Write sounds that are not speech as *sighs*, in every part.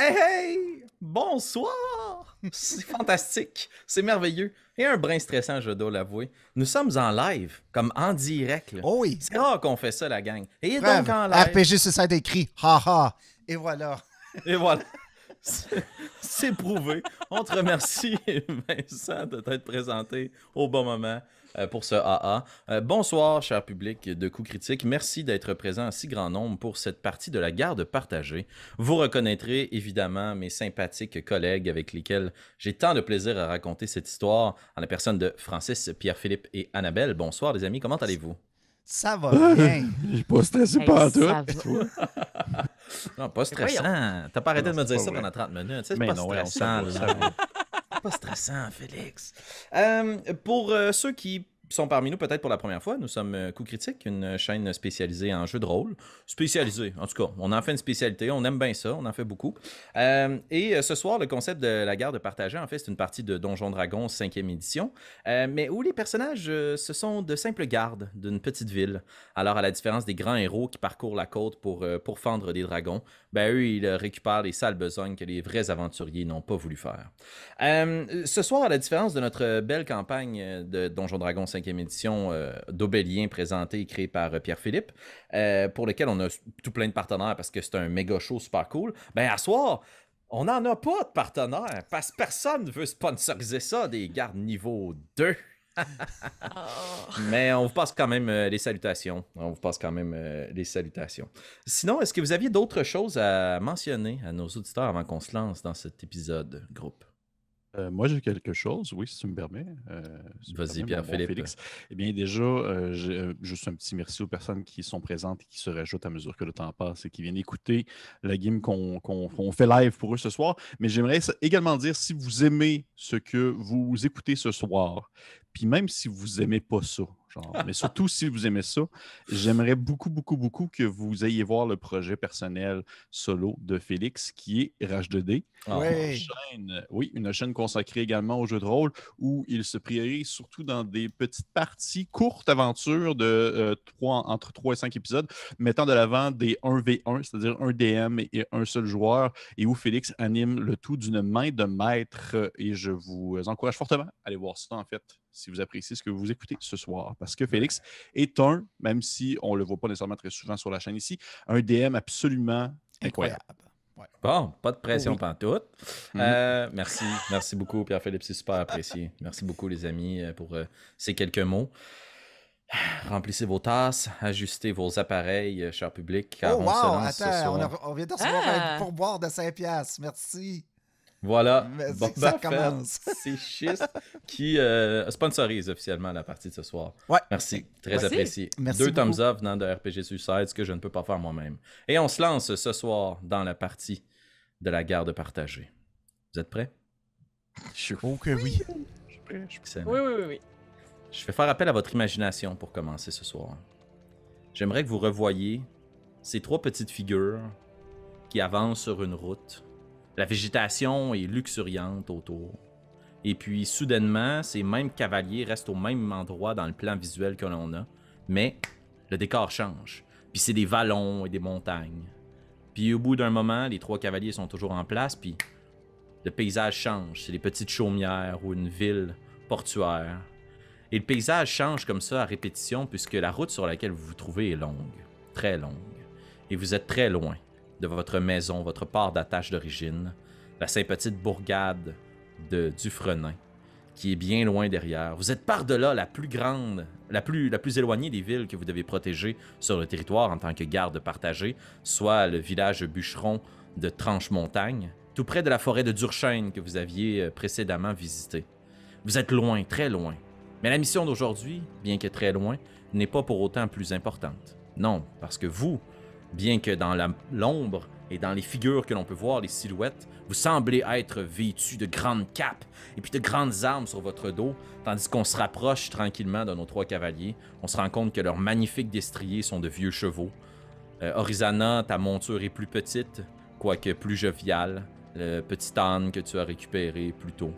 Hey, hey! Bonsoir! C'est fantastique, c'est merveilleux. Et un brin stressant, je dois l'avouer. Nous sommes en live, comme en direct. là. Oh oui. C'est rare qu'on fait ça, la gang. Et Preuve. donc en live. RPG Suicide écrit. Ha ha. Et voilà. Et voilà. C'est- C'est prouvé. On te remercie, *laughs* Vincent, de t'être présenté au bon moment pour ce AA. Euh, bonsoir, cher public de Coups Critiques. Merci d'être présent en si grand nombre pour cette partie de la garde partagée. Vous reconnaîtrez évidemment mes sympathiques collègues avec lesquels j'ai tant de plaisir à raconter cette histoire en la personne de Francis, Pierre-Philippe et Annabelle. Bonsoir, les amis. Comment allez-vous? Ça va bien. *laughs* J'ai pas stressé Hey, par tout. Non, pas stressant. T'as pas arrêté Non, de me dire pas ça vrai. pendant 30 minutes. C'est pas non, ouais, on stressant. s'en pas stressant, Félix. Euh, pour euh, ceux qui sont parmi nous peut-être pour la première fois, nous sommes euh, Coup Critique, une chaîne spécialisée en jeux de rôle. Spécialisée, en tout cas. On en fait une spécialité, on aime bien ça, on en fait beaucoup. Euh, et euh, ce soir, le concept de la garde partagée, en fait, c'est une partie de Donjon Dragon 5e édition, mais où les personnages, ce sont de simples gardes d'une petite ville. Alors, à la différence des grands héros qui parcourent la côte pour, pour fendre des dragons, ben eux, ils récupèrent les sales besognes que les vrais aventuriers n'ont pas voulu faire. Ce soir, à la différence de notre belle campagne de Donjon Dragon 5e édition euh, d'Aubélien présentée et créée par euh, Pierre-Philippe, euh, pour lequel on a tout plein de partenaires parce que c'est un méga show super cool, ben à soir, on n'en a pas de partenaires parce que personne ne veut sponsoriser ça, des gardes niveau 2. *laughs* Mais on vous passe quand même euh, les salutations. On vous passe quand même euh, les salutations. Sinon, est-ce que vous aviez d'autres choses à mentionner à nos auditeurs avant qu'on se lance dans cet épisode groupe? Euh, moi, j'ai quelque chose, oui, si tu me permets. euh, si Vas-y, Pierre-Philippe. Félix. Eh bien, déjà, euh, euh, juste un petit merci aux personnes qui sont présentes et qui se rajoutent à mesure que le temps passe et qui viennent écouter la game qu'on fait live pour eux ce soir. Mais j'aimerais également dire si vous aimez ce que vous écoutez ce soir, puis même si vous aimez pas ça, genre, mais surtout si vous aimez ça, j'aimerais beaucoup, beaucoup, beaucoup que vous ayez voir le projet personnel solo de Félix qui est Rage2D. Ah, Ouais. chaîne, oui, une chaîne consacrée également aux jeux de rôle où il se priorise surtout dans des petites parties, courtes aventures de euh, trois- entre 3 et 5 épisodes, mettant de l'avant des 1v1, c'est-à-dire un DM et un seul joueur, et où Félix anime le tout d'une main de maître. Et je vous encourage fortement à aller voir ça, en fait, si vous appréciez ce que vous écoutez ce soir. Parce que Félix est un, même si on ne le voit pas nécessairement très souvent sur la chaîne ici, un DM absolument incroyable. Incroyable. Bon, pas de pression Oui. pantoute. Mhm. Euh, merci, merci beaucoup Pierre-Philippe, c'est super apprécié. Merci beaucoup les amis euh, pour euh, ces quelques mots. Remplissez vos tasses, ajustez vos appareils, cher public, car Oh on se lance ce attends, on, soir. a- on vient de recevoir Ah. un pourboire de 5 piastres. Merci. Voilà, Boba ça commence. *laughs* c'est Schiste qui euh, sponsorise officiellement la partie de ce soir. Ouais. Merci, très Merci. apprécié. Merci Deux beaucoup. thumbs up venant de RPG Suicide, ce que je ne peux pas faire moi-même. Et on se lance ce soir dans la partie de la garde partagée. Vous êtes prêts? Je suis Oh que oui. je suis prêt, je suis Excellent. Oui, oui, oui, oui. Je vais faire appel à votre imagination pour commencer ce soir. J'aimerais que vous revoyiez ces trois petites figures qui avancent sur une route. La végétation est luxuriante autour. Et puis, soudainement, ces mêmes cavaliers restent au même endroit dans le plan visuel que l'on a, mais le décor change. Puis c'est des vallons et des montagnes. Puis au bout d'un moment, les trois cavaliers sont toujours en place, puis le paysage change. C'est des petites chaumières ou une ville portuaire. Et le paysage change comme ça à répétition puisque la route sur laquelle vous vous trouvez est longue, très longue. Et vous êtes très loin de votre maison, votre port d'attache d'origine, la sympathique bourgade de Dufresne, qui est bien loin derrière. Vous êtes par-delà la plus grande, la plus, la plus éloignée des villes que vous devez protéger sur le territoire en tant que garde partagée, soit le village bûcheron de Tranche-Montagne, tout près de la forêt de Durchêne que vous aviez euh, précédemment visitée. Vous êtes loin, très loin. Mais la mission d'aujourd'hui, bien que très loin, n'est pas pour autant plus importante. Non, parce que vous, bien que dans l'ombre et dans les figures que l'on peut voir, les silhouettes, vous semblez être vêtus de grandes capes et puis de grandes armes sur votre dos, tandis qu'on se rapproche tranquillement de nos trois cavaliers, on se rend compte que leurs magnifiques destriers sont de vieux chevaux. Euh, Orizana, ta monture est plus petite, quoique plus joviale. Le petit âne que tu as récupéré plus tôt.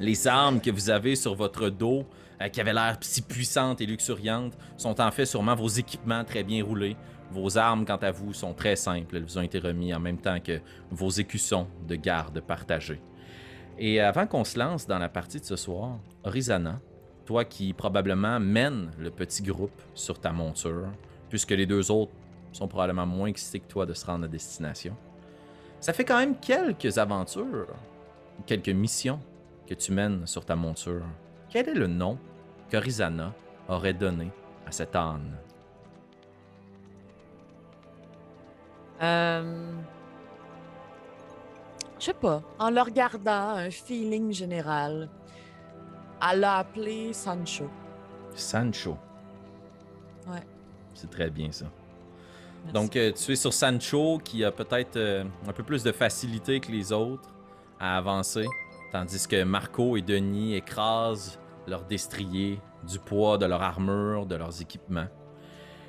Les armes que vous avez sur votre dos, euh, qui avaient l'air si puissantes et luxuriantes, sont en fait sûrement vos équipements très bien roulés Vos armes, quant à vous, sont très simples. Elles vous ont été remises en même temps que vos écussons de garde partagés. Et avant qu'on se lance dans la partie de ce soir, Rizana, toi qui probablement mène le petit groupe sur ta monture, puisque les deux autres sont probablement moins excités que toi de se rendre à destination. Ça fait quand même quelques aventures, quelques missions que tu mènes sur ta monture. Quel est le nom que Rizana aurait donné à cet âne? Euh... Je sais pas. En le regardant, un feeling général. Elle l'a appelé Sancho. Sancho. Ouais. C'est très bien ça. Merci. Donc, euh, tu es sur Sancho qui a peut-être euh, un peu plus de facilité que les autres à avancer, tandis que Marco et Denis écrasent leurs destriers du poids de leur armure, de leurs équipements.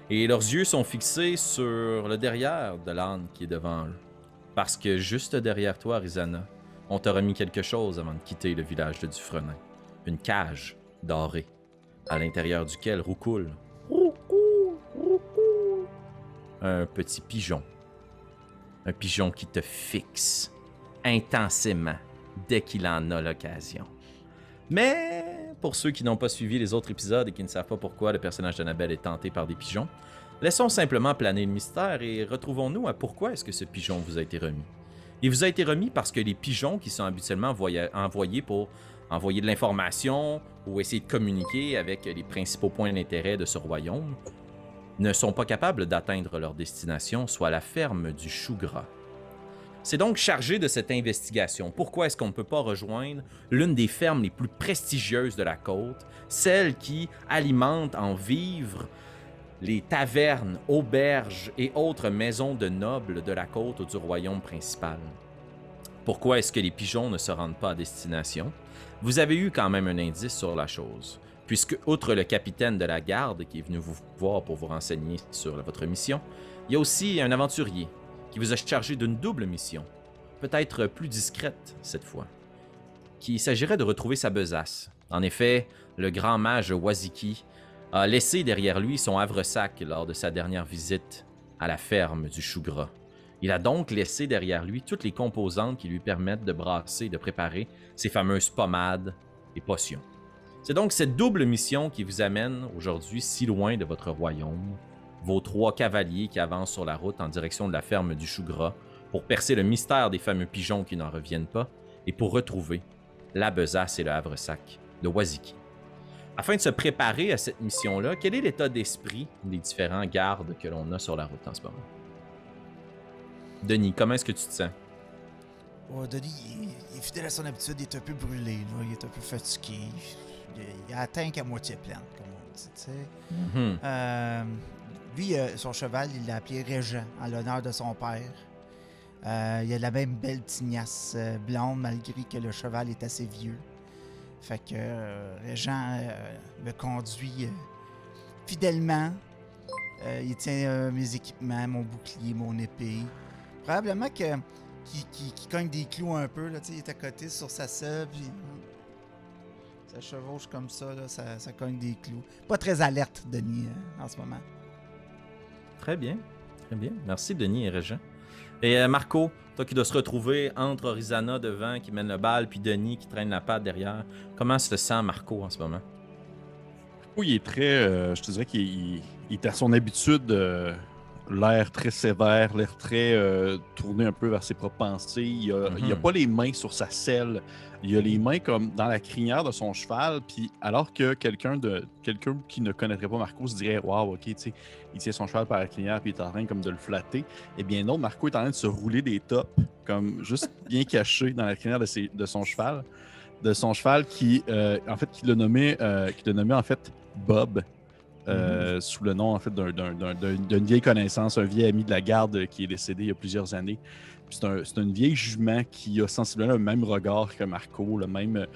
Et leurs yeux sont fixés sur le derrière de l'âne qui est devant eux. Parce que juste derrière toi, Rizana, on t'a remis quelque chose avant de quitter le village de Dufresne. Une cage dorée, à l'intérieur duquel roucoule un petit pigeon. Un pigeon qui te fixe intensément dès qu'il en a l'occasion. Mais pour ceux qui n'ont pas suivi les autres épisodes et qui ne savent pas pourquoi le personnage d'Annabelle est tenté par des pigeons, laissons simplement planer le mystère et retrouvons-nous à pourquoi est-ce que ce pigeon vous a été remis. Il vous a été remis parce que les pigeons qui sont habituellement envoyés pour envoyer de l'information ou essayer de communiquer avec les principaux points d'intérêt de ce royaume ne sont pas capables d'atteindre leur destination, soit la ferme du chou gras. C'est donc chargé de cette investigation. Pourquoi est-ce qu'on ne peut pas rejoindre l'une des fermes les plus prestigieuses de la côte, celle qui alimente en vivres les tavernes, auberges et autres maisons de nobles de la côte du royaume principal? Pourquoi est-ce que les pigeons ne se rendent pas à destination? Vous avez eu quand même un indice sur la chose puisque, outre le capitaine de la garde qui est venu vous voir pour vous renseigner sur votre mission, il y a aussi un aventurier qui vous a chargé d'une double mission, peut-être plus discrète cette fois, qu'il s'agirait de retrouver sa besace. En effet, le grand mage Waziki a laissé derrière lui son havresac lors de sa dernière visite à la ferme du chou gras. Il a donc laissé derrière lui toutes les composantes qui lui permettent de brasser et de préparer ces fameuses pommades et potions. C'est donc cette double mission qui vous amène aujourd'hui si loin de votre royaume. Vos trois cavaliers qui avancent sur la route en direction de la ferme du chou gras pour percer le mystère des fameux pigeons qui n'en reviennent pas et pour retrouver la besace et le havresac de Waziki. Afin de se préparer à cette mission-là, quel est l'état d'esprit des différents gardes que l'on a sur la route en ce moment? Denis, comment est-ce que tu te sens? Oh, Denis, il, est fidèle à son habitude, il est un peu brûlé, là, il est un peu fatigué. Il, il a atteint qu'à moitié pleine, comme on dit, tu sais. Mhm. Euh, lui, euh, son cheval, il l'a appelé Régent, en l'honneur de son père. Euh, il a la même belle tignasse euh, blonde, malgré que le cheval est assez vieux. Fait que Régent me conduit fidèlement. Il tient mes équipements, mon bouclier, mon épée. Probablement que qui, cogne des clous un peu, là, il est à côté sur sa selle, puis ça chevauche comme ça, ça, ça cogne des clous. Pas très alerte, Denis, en ce moment. Très bien, très bien. Merci Denis et Régent. Et euh, Marco, toi qui dois se retrouver entre Rizana devant qui mène le bal, puis Denis qui traîne la patte derrière. Comment se sent Marco en ce moment? Oui, il est très. euh, je te dirais qu'il il- il est à son habitude, euh, l'air très sévère, l'air très euh, tourné un peu vers ses propres pensées. Il a, il a Mhm. pas les mains sur sa selle. Il a les mains comme dans la crinière de son cheval. Puis alors que quelqu'un de quelqu'un qui ne connaîtrait pas Marco se dirait Waouh, ok, tu sais, il tient son cheval par la crinière puis il est en train comme de le flatter. Eh bien non, Marco est en train de se rouler des tops, comme juste bien *laughs* caché dans la crinière de, ses- de son cheval. De son cheval qui, euh, en fait, qui l'a nommé, euh, qui l'a nommé en fait Bob. Euh, sous le nom en fait d'un- d'un- d'un- d'un- d'une vieille connaissance, un vieil ami de la garde qui est décédé il y a plusieurs années. C'est un, une vieille jument qui a sensiblement le même regard que Marco, le même,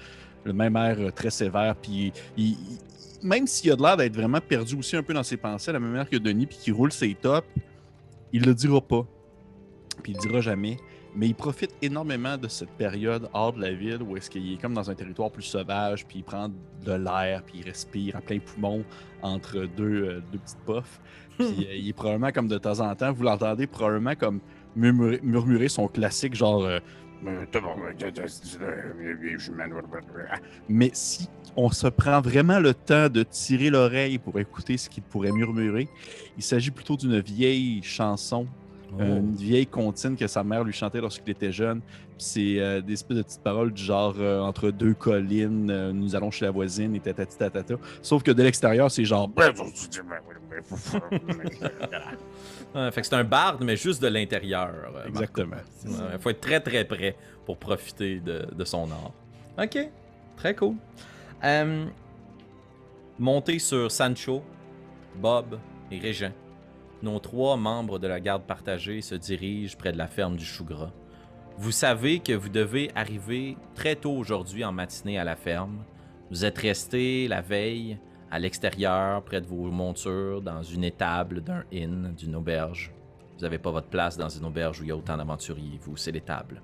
le même air euh, très sévère. Puis il- il- même s'il a de l'air d'être vraiment perdu aussi un peu dans ses pensées, à la même manière que Denis, puis qui roule ses tops, il le dira pas. Puis il le dira jamais. Mais il profite énormément de cette période hors de la ville où est-ce qu'il est comme dans un territoire plus sauvage, puis il prend de l'air, puis il respire à plein poumon entre deux, euh, deux petites puffs. Puis *laughs* euh, il est probablement comme de temps en temps, vous l'entendez probablement comme murmurer, murmurer son classique genre. euh, mais si on se prend vraiment le temps de tirer l'oreille pour écouter ce qu'il pourrait murmurer, il s'agit plutôt d'une vieille chanson Oh. euh, une vieille comptine que sa mère lui chantait lorsqu'il était jeune. C'est euh, des espèces de petites paroles du genre euh, entre deux collines, euh, nous allons chez la voisine et tatati tatata. Sauf que de l'extérieur, c'est genre. Ah, fait que c'est un barde, mais juste de l'intérieur. Exactement. Il faut être très très près pour profiter de, de son art. Ok, très cool. Euh, montez sur Sancho, Bob et Régent. Nos trois membres de la garde partagée se dirigent près de la ferme du Chougras. Vous savez que vous devez arriver très tôt aujourd'hui en matinée à la ferme. Vous êtes resté la veille à l'extérieur, près de vos montures, dans une étable d'un inn, d'une auberge. Vous n'avez pas votre place dans une auberge où il y a autant d'aventuriers, vous, c'est l'étable.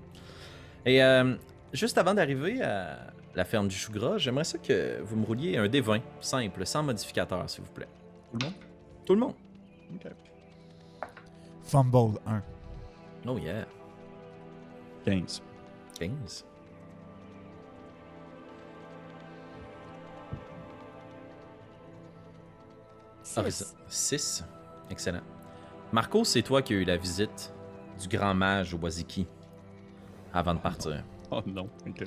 Et euh, juste avant d'arriver à la ferme du Chougras, j'aimerais ça que vous me rouliez un D20, simple, sans modificateur, s'il vous plaît. Tout le monde? Tout le monde. Ok. Fumble 1. Oh yeah. 15. 15. Six. 6. Excellent. Marco, c'est toi qui as eu la visite du grand mage Waziki avant de partir. Oh non. Ok.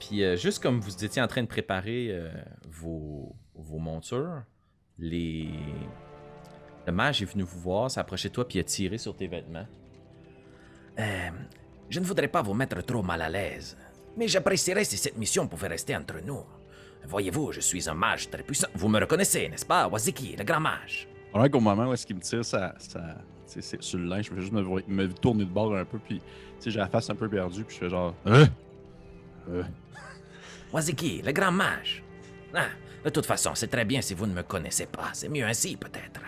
Puis euh, juste comme vous étiez en train de préparer euh, vos, vos montures, les... le mage est venu vous voir, s'approcher de toi puis a tiré sur tes vêtements. Euh, je ne voudrais pas vous mettre trop mal à l'aise, mais j'apprécierais si cette mission pouvait rester entre nous. Voyez-vous, je suis un mage très puissant. Vous me reconnaissez, n'est-ce pas, Waziki, le grand mage? Alors qu'au moment où est-ce qu'il me tire ça, ça, sur le linge, je vais juste me, tourner de bord un peu, puis sais, j'ai la face un peu perdue, puis je fais genre. Hein? Euh, *laughs* Waziki, le grand mage. Ah, de toute façon, c'est très bien si vous ne me connaissez pas. C'est mieux ainsi, peut-être.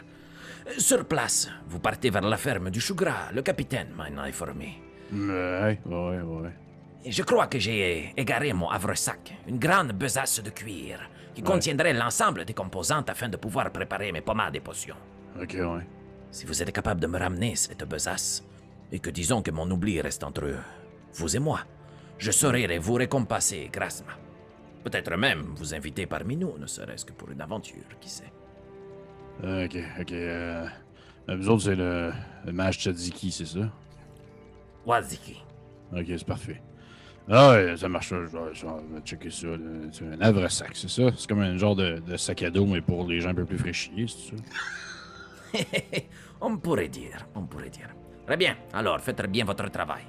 Sur place, vous partez vers la ferme du Chougras. Le capitaine m'a informé. ouais, ouais, ouais. Je crois que j'ai égaré mon havresac, une grande besace de cuir, qui Ouais. contiendrait l'ensemble des composantes afin de pouvoir préparer mes pommades et potions. Ok, ouais. Si vous êtes capable de me ramener cette besace, et que disons que mon oubli reste entre vous et moi, je saurai vous récompenser grassement. Peut-être même vous inviter parmi nous, ne serait-ce que pour une aventure, qui sait. Ok, ok. Euh, euh, vous autres, c'est le, le mage Tchadiki, c'est ça? Waziki. Ok, c'est parfait. Ah ouais, ça marche, je vais, je vais checker ça. C'est un havresac, c'est ça? C'est comme un genre de, de sac à dos, mais pour les gens un peu plus fraîchis, c'est ça? *laughs* on pourrait dire, on pourrait dire. Très bien, alors faites bien votre travail.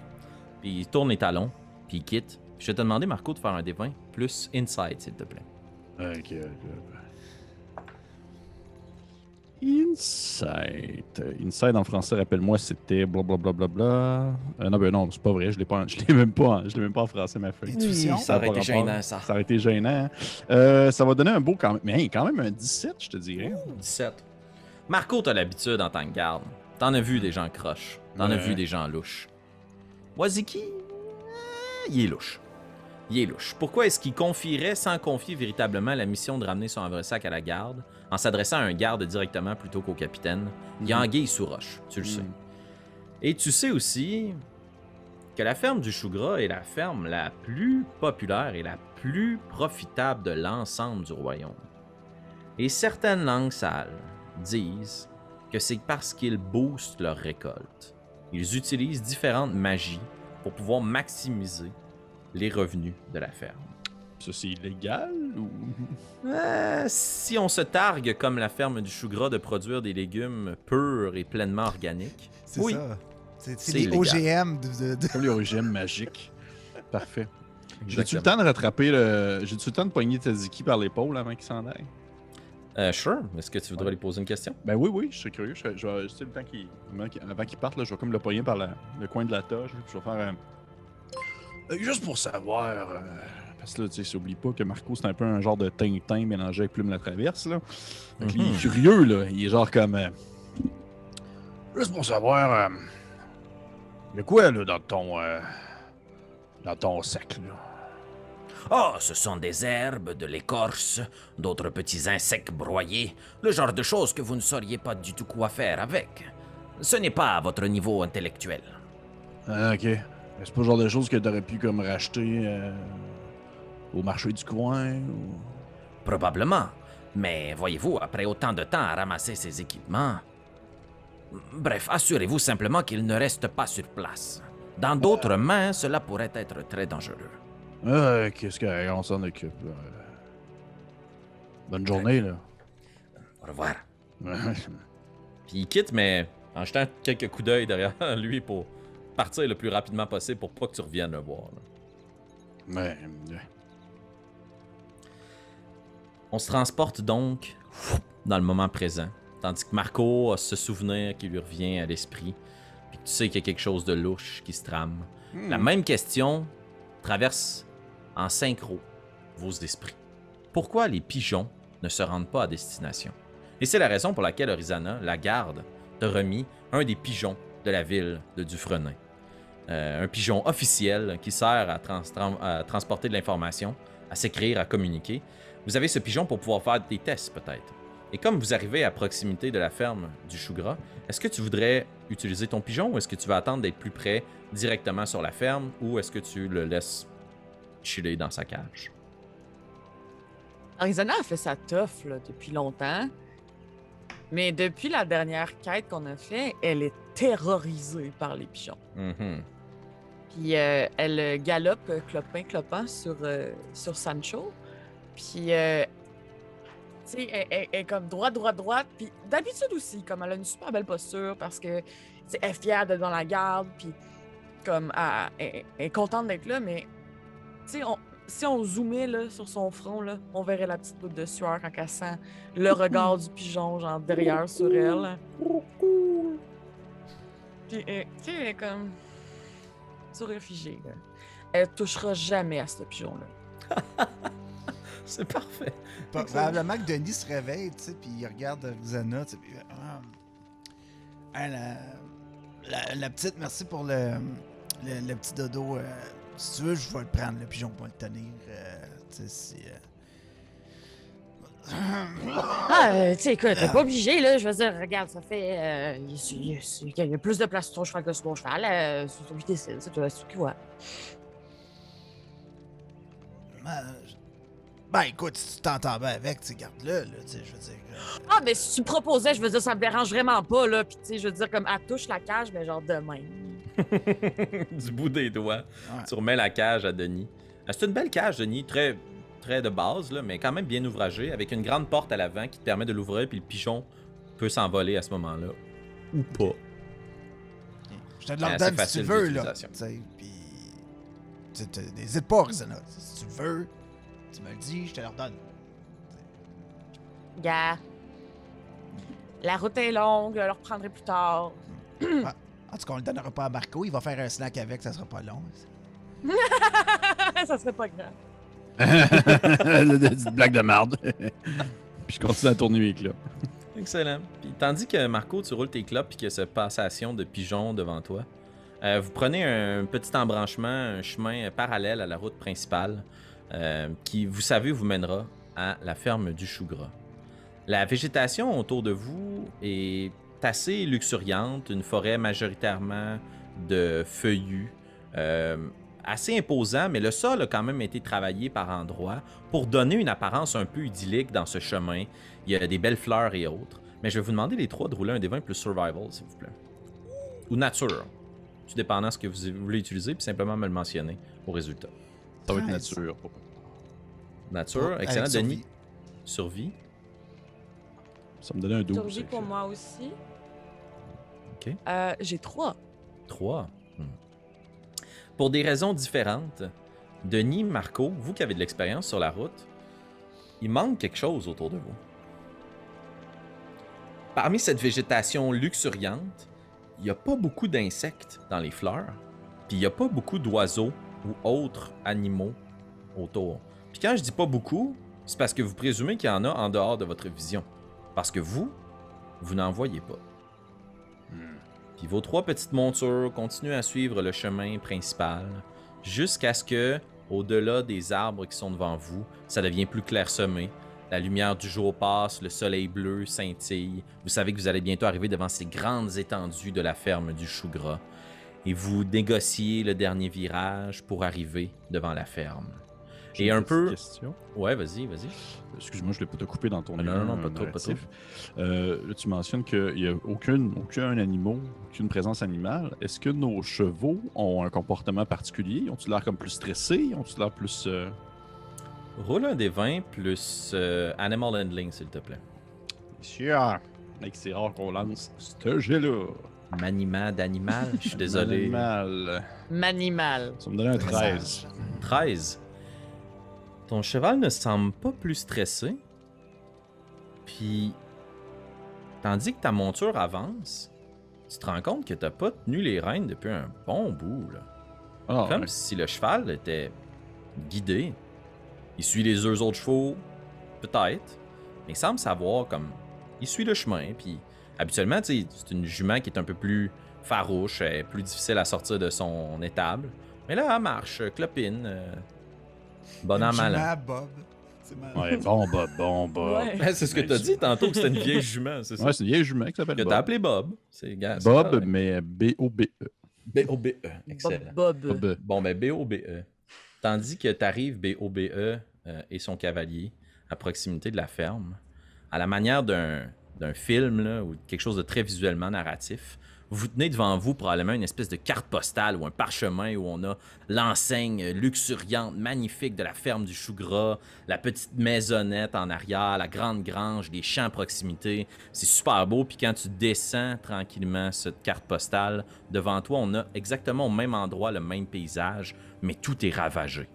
Puis il tourne les talons, puis il quitte. Je vais te demander, Marco, de faire un D20 plus Inside, s'il te plaît. Ok, ok. Insight. Insight en français, rappelle-moi, c'était blablabla. Bla, bla, bla. Euh, non, ben non, c'est pas vrai, je l'ai pas, *laughs* je l'ai même pas, en- je l'ai même pas en français ma feuille. Intuition. Ça aurait été rapport. gênant, ça. Ça aurait été gênant. hein. Euh, ça va donner un beau quand même, mais hey, quand même un 17, je te dirais. 17. Marco, t'as l'habitude en tant que garde. T'en as vu des gens croches. T'en as Ouais. vu des gens louches. Waziki, euh, il est louche. Il est louche. Pourquoi est-ce qu'il confierait sans confier véritablement la mission de ramener son havresac à la garde en s'adressant à un garde directement plutôt qu'au capitaine? Il y a anguille sous roche, tu le sais. Mhm. Et tu sais aussi que la ferme du Chougras est la ferme la plus populaire et la plus profitable de l'ensemble du royaume. Et certaines langues sales disent que c'est parce qu'ils boostent leur récolte. Ils utilisent différentes magies pour pouvoir maximiser les revenus de la ferme. Ça, c'est illégal ou? *laughs* Euh, si on se targue comme la ferme du Chougras de produire des légumes purs et pleinement organiques, C'est oui, ça. C'est les illégal. OGM de, de- de- Comme les origines magiques. Parfait. J'ai-tu le temps de rattraper le. J'ai-tu le temps de pogner Taziki par l'épaule avant qu'il s'en aille? Euh, sure. Est-ce que tu voudrais lui poser une question? Ben oui, oui, je suis curieux. Je, je sais, le temps qu'il, avant qu'il- parte, là, je vais comme le pogner par la- le coin de la toge. puis je vais faire un. Euh, juste pour savoir. euh, parce que là, tu sais, s'oublie pas que Marco, c'est un peu un genre de Tintin mélangé avec Plume la Traverse. Là. Il Mhm. est curieux, là. Il est genre comme. euh, juste pour savoir. euh, Il y a quoi, là, dans ton. euh, dans ton sac, là? Oh, ce sont des herbes, de l'écorce, d'autres petits insectes broyés, le genre de choses que vous ne sauriez pas du tout quoi faire avec. Ce n'est pas à votre niveau intellectuel. Ah, ok. C'est pas le genre de choses que t'aurais pu, comme, racheter euh, au marché du coin ou. Probablement. Mais voyez-vous, après autant de temps à ramasser ces équipements... Bref, assurez-vous simplement qu'ils ne restent pas sur place. Dans d'autres mains, cela pourrait être très dangereux. Ah, qu'est-ce qu'on s'en occupe, là? Bonne journée, là. Au revoir. *laughs* Puis il quitte, mais en jetant quelques coups d'œil derrière *laughs* lui pour partir le plus rapidement possible pour pas que tu reviennes le voir. là. Ouais. ouais. On se transporte donc dans le moment présent, tandis que Marco a ce souvenir qui lui revient à l'esprit, puis tu sais qu'il y a quelque chose de louche qui se trame. La même question traverse en synchro vos esprits. Pourquoi les pigeons ne se rendent pas à destination? Et c'est la raison pour laquelle Orizana, la garde, t'a remis un des pigeons de la ville de Dufresne. Euh, un pigeon officiel qui sert à, trans- tran- à transporter de l'information, à s'écrire, à communiquer. Vous avez ce pigeon pour pouvoir faire des tests, peut-être. Et comme vous arrivez à proximité de la ferme du chou gras, est-ce que tu voudrais utiliser ton pigeon ou est-ce que tu vas attendre d'être plus près directement sur la ferme ou est-ce que tu le laisses chiller dans sa cage? Arizona a fait sa tough là, depuis longtemps. Mais depuis la dernière quête qu'on a fait, elle est terrorisée par les pigeons. Mhm. Puis euh, elle euh, galope euh, clopin clopin sur, euh, sur Sancho. Puis, euh, tu sais, elle, elle- elle est comme droite, droite, droite. Puis d'habitude aussi, comme elle a une super belle posture parce que elle est fière d'être dans la garde. Puis comme elle, elle- elle est contente d'être là, mais tu sais, si on zoomait là, sur son front, là, on verrait la petite goutte de sueur quand elle sent le regard du pigeon, genre derrière sur elle. Puis, euh, tu sais, elle est comme sourire figé. Là. Elle touchera jamais à ce pigeon-là. *laughs* *laughs* C'est parfait. Probablement que Denis se réveille, tu sais, puis il regarde Xana, tu sais, puis ah, ah, la, la- la petite, merci pour le, le, le petit dodo. euh, si tu veux, je vais le prendre, le pigeon, pour le tenir. euh, tu sais, si, euh, Ah, euh, tu sais, écoute, t'es pas obligé, là. Je veux dire, regarde, ça fait. euh, il y a- y, y plus de place sur ton cheval que sur mon cheval. Euh, c'est toi c'est qui vois. ben, je- ben, écoute, si tu t'entends bien avec, tu garde-le, là, tu sais, je veux dire. euh, Ah, mais si tu me proposais, je veux dire, ça me dérange vraiment pas, là. Puis, tu sais, je veux dire, comme, elle touche la cage, mais genre demain. *laughs* du bout des doigts, Ouais. tu remets la cage à Denis. Ah, C'est une belle cage, Denis, très, très de base, là, mais quand même bien ouvragée, avec une grande porte à l'avant qui te permet de l'ouvrir, puis le pigeon peut s'envoler à ce moment-là. Ou pas. Je te donne si tu veux, là. d'utilisation. Tu sais, puis. tu sais, t'as- N'hésite pas, Rizana. Si tu le veux, tu me le dis, je te le redonne. Gars. La route est longue, je le reprendrai plus tard. En tout cas, on le donnera pas à Marco, il va faire un snack avec, ça sera pas long. *laughs* ça serait pas grave. *laughs* Petite blague de merde. *laughs* Puis je continue à tourner mes clopes. Excellent. Puis, tandis que Marco, tu roules tes clopes puis qu'il y a cette passation de pigeons devant toi, euh, vous prenez un petit embranchement, un chemin parallèle à la route principale euh, qui, vous savez, vous mènera à la ferme du Chougras. La végétation autour de vous est assez luxuriante, une forêt majoritairement de feuillus, euh, assez imposant, mais le sol a quand même été travaillé par endroits pour donner une apparence un peu idyllique dans ce chemin. Il y a des belles fleurs et autres. Mais je vais vous demander les trois de rouler un des 20 plus survival, s'il vous plaît. Ou nature. Tout dépendant de ce que vous voulez utiliser, puis simplement me le mentionner au résultat. Ça va être nature. Nature, excellent. survie. Denis, survie. Ça me donnait un 12. Survie pour moi aussi. Ok. Euh, J'ai trois. 3. Pour des raisons différentes, Denis, Marco, vous qui avez de l'expérience sur la route, il manque quelque chose autour de vous. Parmi cette végétation luxuriante, il n'y a pas beaucoup d'insectes dans les fleurs, puis il n'y a pas beaucoup d'oiseaux ou autres animaux autour. Puis quand je dis pas beaucoup, c'est parce que vous présumez qu'il y en a en dehors de votre vision. Parce que vous, vous n'en voyez pas. Puis vos trois petites montures continuent à suivre le chemin principal jusqu'à ce que, au-delà des arbres qui sont devant vous, ça devient plus clairsemé. La lumière du jour passe, le soleil bleu scintille. Vous savez que vous allez bientôt arriver devant ces grandes étendues de la ferme du chou gras. Et vous négociez le dernier virage pour arriver devant la ferme. J'ai Et une un peu- question. Ouais, vas-y, vas-y. Excuse-moi, je ne l'ai pas te couper dans ton Non, non, non, pas trop, pas narratif. Euh, là, tu mentionnes qu'il n'y a aucune, aucun animal, aucune présence animale. Est-ce que nos chevaux ont un comportement particulier? Ont-ils l'air comme plus stressés? Ont-ils l'air plus. euh, Roule un des 20 plus euh, Animal Handling, s'il te plaît. Chiant! Mec, c'est rare qu'on lance ce jet-là. Maniement d'animal, je suis désolé. Animal. Manimal. Ça me donnait un 13. Dressage. 13. Ton cheval ne semble pas plus stressé. Puis, tandis que ta monture avance, tu te rends compte que t'as pas tenu les rênes depuis un bon bout. Là. Ah, Comme ouais. si le cheval était guidé. Il suit les deux autres chevaux, peut-être, mais il semble savoir comme. Il suit le chemin, puis habituellement, tu sais, c'est une jument qui est un peu plus farouche, elle est plus difficile à sortir de son étable. Mais là, elle marche, clopine. euh, bon an, mal Bob. Ouais, bon, Bob, bon, Bob. Ouais. *laughs* c'est ce que t'as dit tantôt, que c'était une vieille jument, c'est ça? Ouais, c'est une vieille jument qui s'appelle que Bob. t'as appelé Bob. C'est gars, c'est Bob, mais B-O-B-E. B-O-B-E. E. Excellent. Bob. Bob. Bob. Bon, ben B-O-B-E. Tandis que t'arrives B-O-B-E euh, et son cavalier à proximité de la ferme, à la manière d'un d'un film ou quelque chose de très visuellement narratif, vous tenez devant vous probablement une espèce de carte postale ou un parchemin où on a l'enseigne luxuriante, magnifique de la ferme du chou gras, la petite maisonnette en arrière, la grande grange, les champs à proximité. C'est super beau. Puis quand tu descends tranquillement cette carte postale, devant toi, on a exactement au même endroit le même paysage, mais tout est ravagé.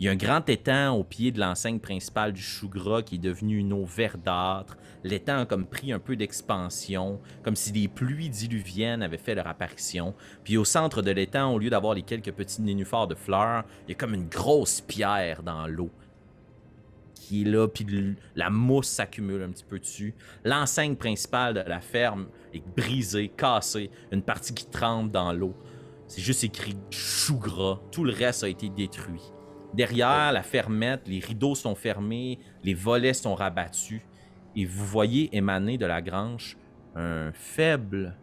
Il y a un grand étang au pied de l'enseigne principale du chou gras qui est devenu une eau verdâtre. L'étang a comme pris un peu d'expansion, comme si des pluies diluviennes avaient fait leur apparition. Puis au centre de l'étang, au lieu d'avoir les quelques petits nénuphars de fleurs, il y a comme une grosse pierre dans l'eau qui est là, puis la mousse s'accumule un petit peu dessus. L'enseigne principale de la ferme est brisée, cassée, une partie qui tremble dans l'eau. C'est juste écrit chou gras. Tout le reste a été détruit. Derrière la fermette, les rideaux sont fermés, les volets sont rabattus, et vous voyez émaner de la grange un faible,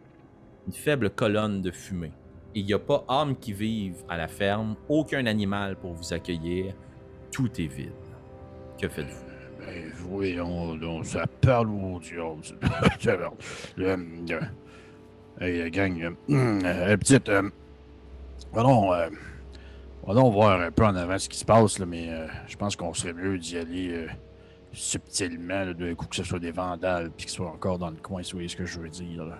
une faible colonne de fumée. Il n'y a pas âme qui vive à la ferme, aucun animal pour vous accueillir. Tout est vide. Que faites-vous? Ben, voyons, *laughs* donc, ça parle diable. le, le, hey, euh, gang, euh, euh, petite, euh, allons, euh, allons voir un peu en avant ce qui se passe, là, mais euh, je pense qu'on serait mieux d'y aller euh, subtilement, là, d'un coup que ce soit des vandales, puis qu'ils soient encore dans le coin, si vous voyez ce que je veux dire. là.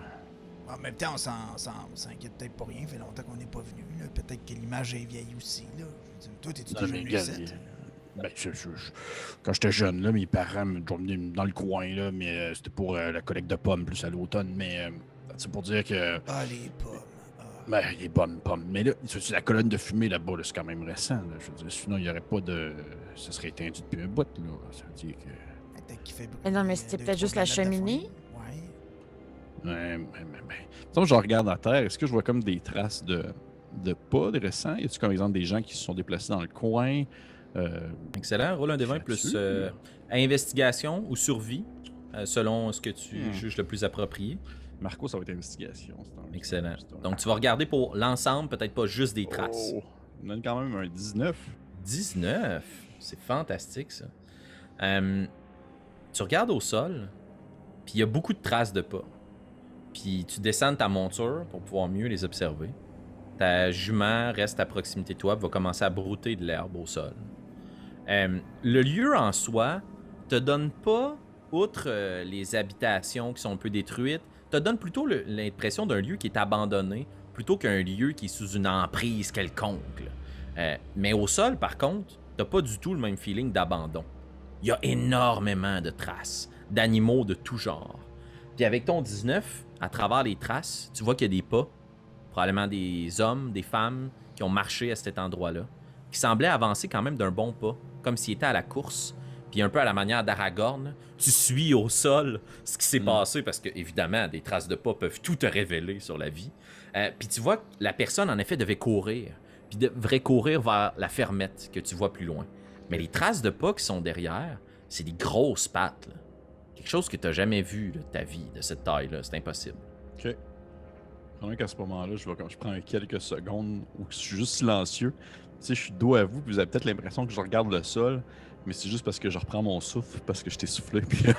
En même temps, on s'en- s'en- on s'inquiète peut-être pour rien. Fait longtemps qu'on n'est pas venu. là. Peut-être que l'image est vieille aussi. Là. Je veux dire, Toi, t'es-tu Non, déjà mais venu regarde, ici? il- ben, je- je- je- quand j'étais jeune, là, mes parents me promenaient dans le coin, là, mais euh, c'était pour euh, la collecte de pommes plus à l'automne. Mais euh, c'est pour dire que Ah, les pommes. Ben, les bonnes pommes. Mais là, la colonne de fumée là-bas, là, c'est quand même récent. là. je veux dire, sinon, il n'y aurait pas de. Ça serait éteint depuis un bout. Là. Ça veut dire que. Fait Mais non, mais c'était peut-être juste la cheminée. Ouais. Ouais, mais, mais, mais. Mettons, je regarde à terre. Est-ce que je vois comme des traces de, de pas de récents? Y a-tu comme exemple des gens qui se sont déplacés dans le coin? Euh, Excellent. Roule un des 20 plus euh, investigation ou survie, euh, selon ce que tu Hmm. juges le plus approprié. Marco, ça va être investigation. Excellent. Donc, tu vas regarder pour l'ensemble, peut-être pas juste des traces. Oh, on donne quand même un 19. 19. C'est fantastique, ça. Euh, tu regardes au sol, puis il y a beaucoup de traces de pas. Puis tu descends de ta monture pour pouvoir mieux les observer. Ta jument reste à proximité de toi, va commencer à brouter de l'herbe au sol. Euh, le lieu en soi te donne pas, outre euh, les habitations qui sont un peu détruites, te donne plutôt l'impression d'un lieu qui est abandonné plutôt qu'un lieu qui est sous une emprise quelconque. Euh, mais au sol, par contre, t'as pas du tout le même feeling d'abandon. Il y a énormément de traces, d'animaux de tout genre. Puis avec ton 19, à travers les traces, tu vois qu'il y a des pas, probablement des hommes, des femmes qui ont marché à cet endroit-là, qui semblaient avancer quand même d'un bon pas, comme s'ils étaient à la course. Puis un peu à la manière d'Aragorn, tu suis au sol ce qui s'est Mm. passé parce que, évidemment, des traces de pas peuvent tout te révéler sur la vie. Euh, puis tu vois que la personne, en effet, devait courir. Puis devrait courir vers la fermette que tu vois plus loin. Mais les traces de pas qui sont derrière, c'est des grosses pattes. là. Quelque chose que tu jamais vu de ta vie, de cette taille-là. C'est impossible. Ok. Pendant qu'à ce moment-là, je, vais, je prends quelques secondes où je suis juste silencieux. Tu sais, je suis dos à vous, puis vous avez peut-être l'impression que je regarde le sol, mais c'est juste parce que je reprends mon souffle, parce que je t'ai soufflé, puis là,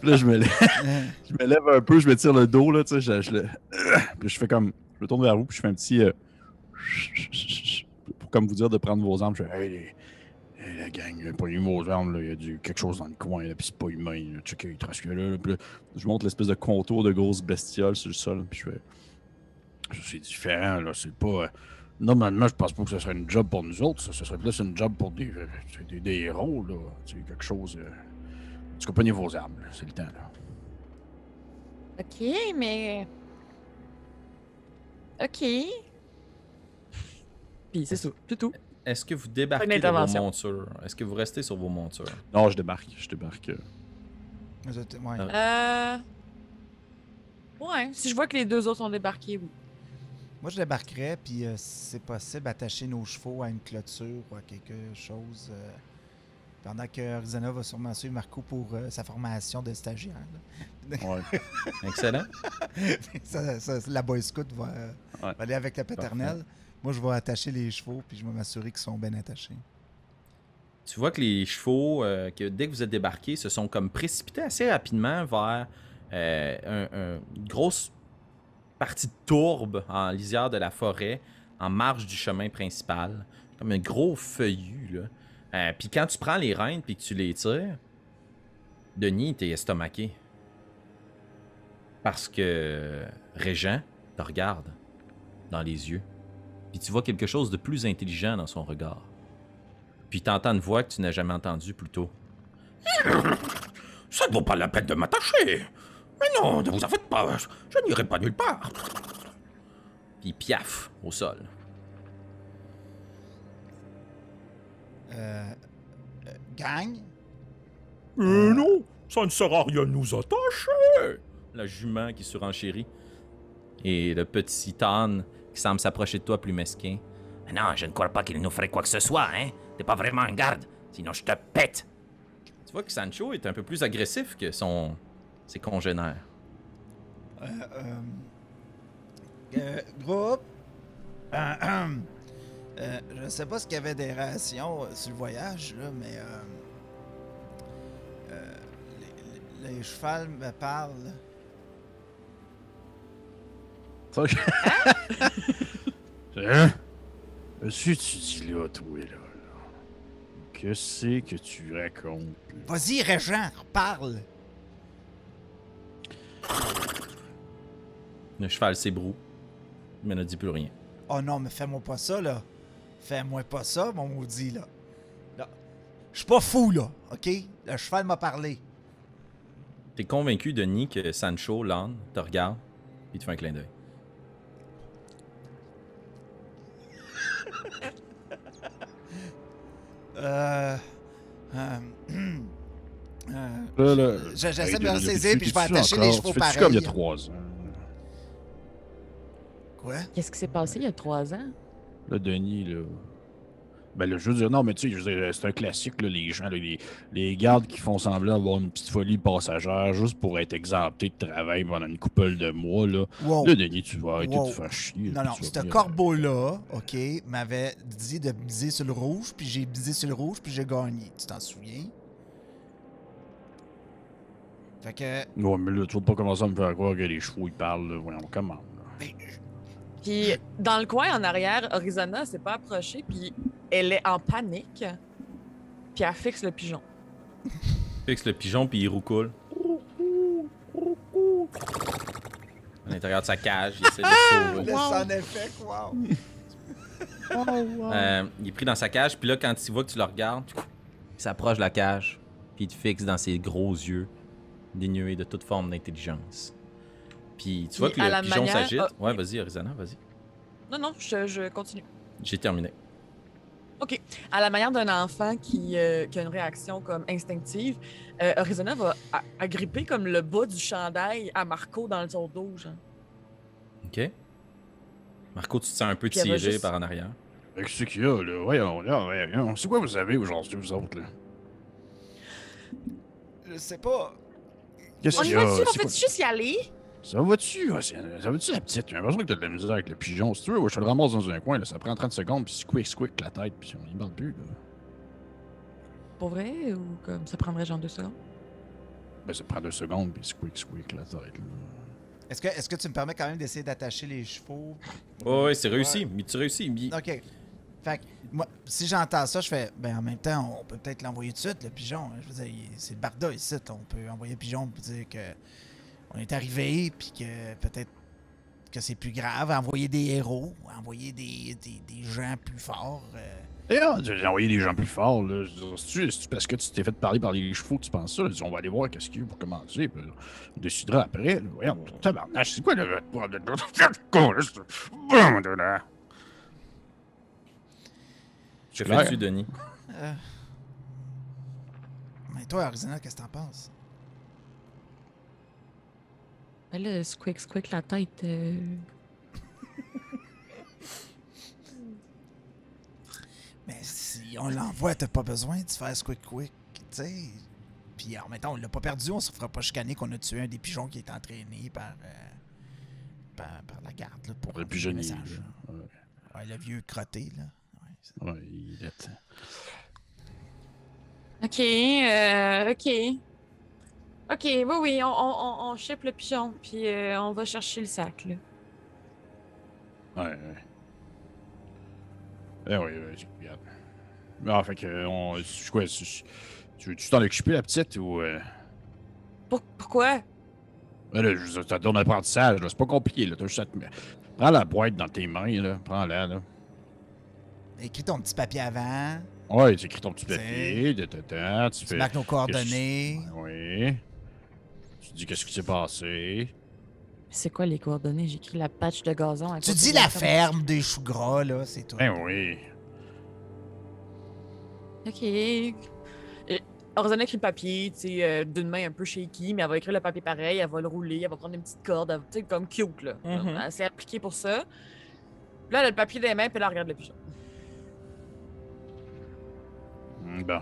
puis là, je, me lève, *laughs* je me lève un peu, je me tire le dos, là, tu sais, je, je le- *clears throat* puis je fais comme, je me tourne vers vous, puis je fais un petit, euh, pour comme vous dire de prendre vos armes, je fais, hey, les- hey, la gang, prenez vos armes, là, il y a du, quelque chose dans le coin, là, puis c'est pas humain, là, te reste que là, là. Puis là, je montre l'espèce de contour de grosse bestiole sur le sol, puis je fais, c'est différent, là, c'est pas... euh, Normalement, je pense pas que ce serait une job pour nous autres. Ça, ce serait plus une job pour des, euh, c'est des, des héros, là. C'est quelque chose. Euh... Vos armes, là. C'est le temps, là. Ok, mais. Ok. Puis c'est tout. C'est tout. Est-ce que vous débarquez de vos montures? Est-ce que vous restez sur vos montures? Non, je débarque. Je débarque. euh. Vous êtes- ouais. Ah. Euh. Ouais, si je vois que les deux autres ont débarqué, oui. Moi, je débarquerais, puis euh, si c'est possible, attacher nos chevaux à une clôture ou à quelque chose. euh, pendant que Arizona va sûrement suivre Marco pour euh, sa formation de stagiaire. Ouais. *laughs* Excellent. Ça- ça- la Boy Scout va, euh, Ouais. va aller avec la paternelle. Moi, je vais attacher les chevaux, puis je vais m'assurer qu'ils sont bien attachés. Tu vois que les chevaux, euh, que dès que vous êtes débarqués, se sont comme précipités assez rapidement vers euh, un- une grosse partie de tourbe en lisière de la forêt, en marge du chemin principal. Comme un gros feuillu. Euh, puis quand tu prends les rênes puis que tu les tires, Denis, t'es estomaqué. Parce que Régent te regarde dans les yeux. Puis tu vois quelque chose de plus intelligent dans son regard. Puis t'entends une voix que tu n'as jamais entendue plus tôt. Ça ne vaut pas la peine de m'attacher. Mais non, ne vous en faites pas. Je, je n'irai pas nulle part. Puis piaf au sol. Euh, euh, gang, Euh, non, ça ne sert à rien de nous attacher. La jument qui surenchérit. Et le petit Tan qui semble s'approcher de toi plus mesquin. Mais non, je ne crois pas qu'il nous ferait quoi que ce soit, hein. T'es pas vraiment un garde, sinon je te pète. Tu vois que Sancho est un peu plus agressif que son ses congénères. euh, euh, euh, groupe, euh, *clears throat* euh, je sais pas ce qu'il y avait des rations euh, sur le voyage, là, mais euh, euh, les, les, les chevals me parlent. Hein? *laughs* Qu'est-ce que tu dis là, toi, là? là? Qu'est-ce que tu racontes? Vas-y, Régent, parle! Le cheval s'ébroue, mais ne dit plus rien. Oh non, mais fais-moi pas ça, là. Fais-moi pas ça, mon maudit, là. Là, Je suis pas fou, là, OK? Le cheval m'a parlé. T'es convaincu, Denis, que Sancho, l'âne, te regarde, il te fait un clin d'œil. *laughs* Euh... euh, *clears throat* euh, j'essaie hey, de me ressaisir, puis je vais attacher les chevaux pareil. comme il y a trois ans? Quoi? Qu'est-ce qui s'est passé il y a trois ans? Là, Denis, là. Ben là, je veux dire, non, mais tu sais, c'est un classique, là, les gens, là, les, les gardes qui font semblant d'avoir une petite folie passagère juste pour être exemptés de travail pendant une couple de mois, là. Wow. Là, Denis, tu vas arrêter Wow. de faire chier. Non, non, ce corbeau-là, OK, m'avait dit de miser sur le rouge, puis j'ai misé sur le rouge, puis j'ai gagné. Tu t'en souviens? Fait que... Ouais, mais là, tu vas pas commencer à me faire croire que les chevaux, ils parlent, là. Voyons, comment, là. ben, Puis dans le coin en arrière, Arizona s'est pas approchée, puis elle est en panique. Puis elle fixe le pigeon. *laughs* Fixe le pigeon, puis il roucoule. À l'intérieur de sa cage, il essaie de se sauver. le son effet, *laughs* wow! Euh, il est pris dans sa cage, puis là, quand il voit que tu le regardes, il s'approche de la cage, puis il te fixe dans ses gros yeux, dénués de toute forme d'intelligence. Puis tu vois que le pigeon manière- s'agite. ah, Ouais, vas-y, Arizona, vas-y. Non, non, je, je continue. J'ai terminé. OK. À la manière d'un enfant qui, euh, qui a une réaction comme instinctive, euh, Arizona va agripper comme le bas du chandail à Marco dans son dos, genre. Ok. Marco, tu te sens un peu tiré juste- par en arrière. Qu'est-ce qu'il y a, là? Voyons, là, voyons. C'est quoi vous avez aujourd'hui, vous autres, là? Je sais pas. Qu'est-ce On y qu'il y a? va-tu? On fait juste y aller? Ça va-tu? C'est- Ça va-tu, la petite? J'ai l'impression que t'as de la misère avec le pigeon. Si tu veux, je te le ramasse dans un coin, là. Ça prend 30 secondes, puis squick, squick, la tête, puis on y parle plus, là. Pour vrai? Ou comme ça prendrait genre deux secondes? Ben, ça prend deux secondes, puis squick, squick, la tête, là. Est-ce que, est que tu me permets quand même d'essayer d'attacher les chevaux? Oh, ouais, c'est réussi. Mais tu réussis. mais- Ok. Fait que, moi, si j'entends ça, je fais, ben en même temps, on peut peut-être l'envoyer tout de suite, le pigeon. Je veux dire, c'est le barda ici. On peut envoyer le pigeon pour dire que on est arrivé, puis que peut-être que c'est plus grave. Envoyer des héros, envoyer des, des, des gens plus forts. euh. Et j'ai envoyé des gens plus forts, là. Parce que tu t'es fait parler par les chevaux tu penses ça? On va aller voir qu'est-ce qu'il y a pour commencer, puis on décidera après. là. Voyons, tabarnak, c'est quoi le... *laughs* Que clair. fais-tu, Denis? Euh. Mais toi, Arizona, qu'est-ce que t'en penses? Ben là, squick, squick, la tête. euh, *laughs* Mais si on l'envoie, t'as pas besoin de faire quick quick, tu sais. Puis en même temps, on l'a pas perdu, on se fera pas chicaner qu'on a tué un des pigeons qui est entraîné par, euh, par, par la garde là, pour Le pigeonnier. Ouais, le vieux crotté, là. Ouais, c'est- Ouais, il est... OK, euh, OK. OK, oui, oui, on, on, on, ship le pigeon, puis euh, on va chercher le sac, là. Ouais, ouais. Eh oui, oui, regarde. Ah, fait que, on... quoi, tu tu veux-tu t'en occuper, la petite, ou... Euh... Pour- pourquoi? Ben là, je t'as ton apprentissage, là, c'est pas compliqué, là, t'as juste à te... Prends la boîte dans tes mains, là, prends-la, là. Écris ton petit papier avant, Ouais, tu écris ton petit papier, de, de, tu tu fais... marques nos coordonnées. Oui. Tu dis qu'est-ce qui s'est passé. C'est quoi les coordonnées? J'écris la patch de gazon. à Tu dis la ferme des choux gras, là, c'est tout. Ben oui. OK. Euh, Arizona écrit le papier, tu sais, euh, d'une main un peu shaky, mais elle va écrire le papier pareil, elle va le rouler, elle va prendre une petite corde, elle- tu sais, comme cute, là. Mhm. Elle s'est appliquée pour ça. Puis là, elle a le papier des mains, puis elle regarde le pigeon. Bon.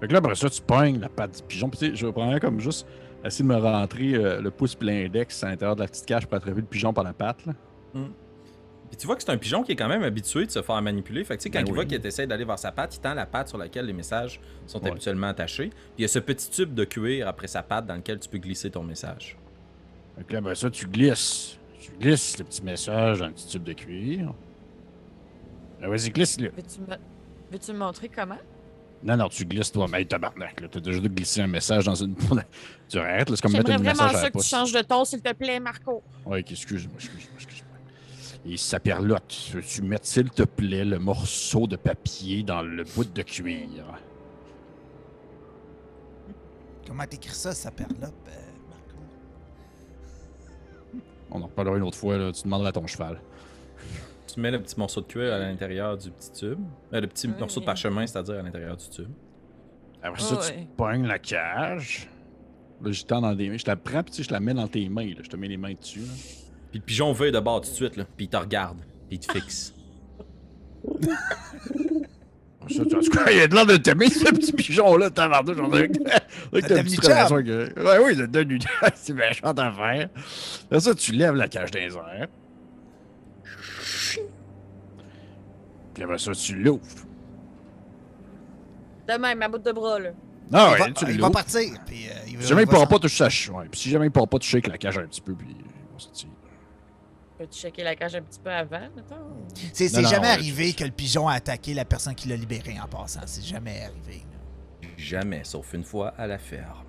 Fait que là, après ça, tu pognes la patte du pigeon. Puis, tu sais, je vais prendre comme juste essayer de me rentrer euh, le pouce puis l'index à l'intérieur de la petite cage pour attraper le pigeon par la patte. Là. Puis tu vois que c'est un pigeon qui est quand même habitué de se faire manipuler. Fait que tu sais, quand Ben il oui. voit qu'il essaie d'aller vers sa patte, il tend la patte sur laquelle les messages sont Ouais. habituellement attachés. Puis il y a ce petit tube de cuir après sa patte dans lequel tu peux glisser ton message. Fait que là, après ça, tu glisses. Tu glisses le petit message dans le petit tube de cuir. Ah, Vas-y, glisse-le. Veux-tu me... Veux-tu me montrer comment? Non, non, tu glisses toi-même, Hey, tabarnak. là. T'as déjà dû glisser un message dans une. *laughs* tu arrêtes, là, c'est comme mettre un vraiment message à ça que tu changes de ton, s'il te plaît, Marco. Ouais, ok, excuse-moi, excuse-moi, excuse-moi. Et ça perlotte. Tu mets, s'il te plaît, le morceau de papier dans le bout de cuir? Comment t'écris ça, ça perlope, euh, Marco? On en reparlera une autre fois, là. tu demanderas à ton cheval. Tu mets le petit morceau de cuir à l'intérieur du petit tube. Euh, le petit morceau de parchemin, c'est-à-dire à l'intérieur du tube. Après ça, ouais. tu pognes la cage. Là, je tends dans des mains. Je la prends, puis tu sais, je la mets dans tes mains. Là. Je te mets les mains dessus. là. Puis le pigeon veut de bord tout de suite, là. Puis il te regarde. Puis il te fixe. *laughs* Ça, tu il a de l'air de t'aimer, ce petit pigeon-là, tabarnak. J'en ai avec Ça *laughs* ta devenu petite relation que- Ouais, oui, ça donne une *laughs* C'est méchante affaire. Après ça, tu lèves la cage les airs. Puis après ça, tu l'ouvres. De même, ma bout de bras, là. Ah il ouais, va, tu il va partir. Puis, euh, il Si jamais il pourra s'en- pas toucher sa ch- ouais. Puis si jamais il pourra pas toucher avec la cage un petit peu, puis il va sortir. Peux-tu checker la cage un petit peu avant, mettons? C'est c'est Non, non, jamais ouais, arrivé que le pigeon a attaqué la personne qui l'a libéré en passant. C'est jamais arrivé. là. Jamais, sauf une fois à la ferme.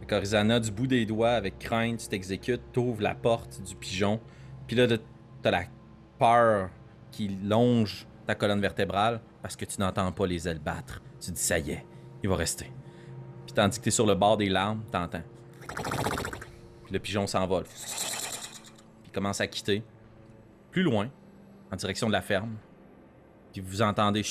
Fait qu'Orizana, du bout des doigts, avec crainte, tu t'exécutes, t'ouvres la porte du pigeon. Puis là, t'as la peur qui longe ta colonne vertébrale parce que tu n'entends pas les ailes battre. Tu dis, ça y est, il va rester. Puis tandis que t'es sur le bord des larmes, t'entends. Puis le pigeon s'envole. Puis commence à quitter. Plus loin, en direction de la ferme. Puis vous entendez.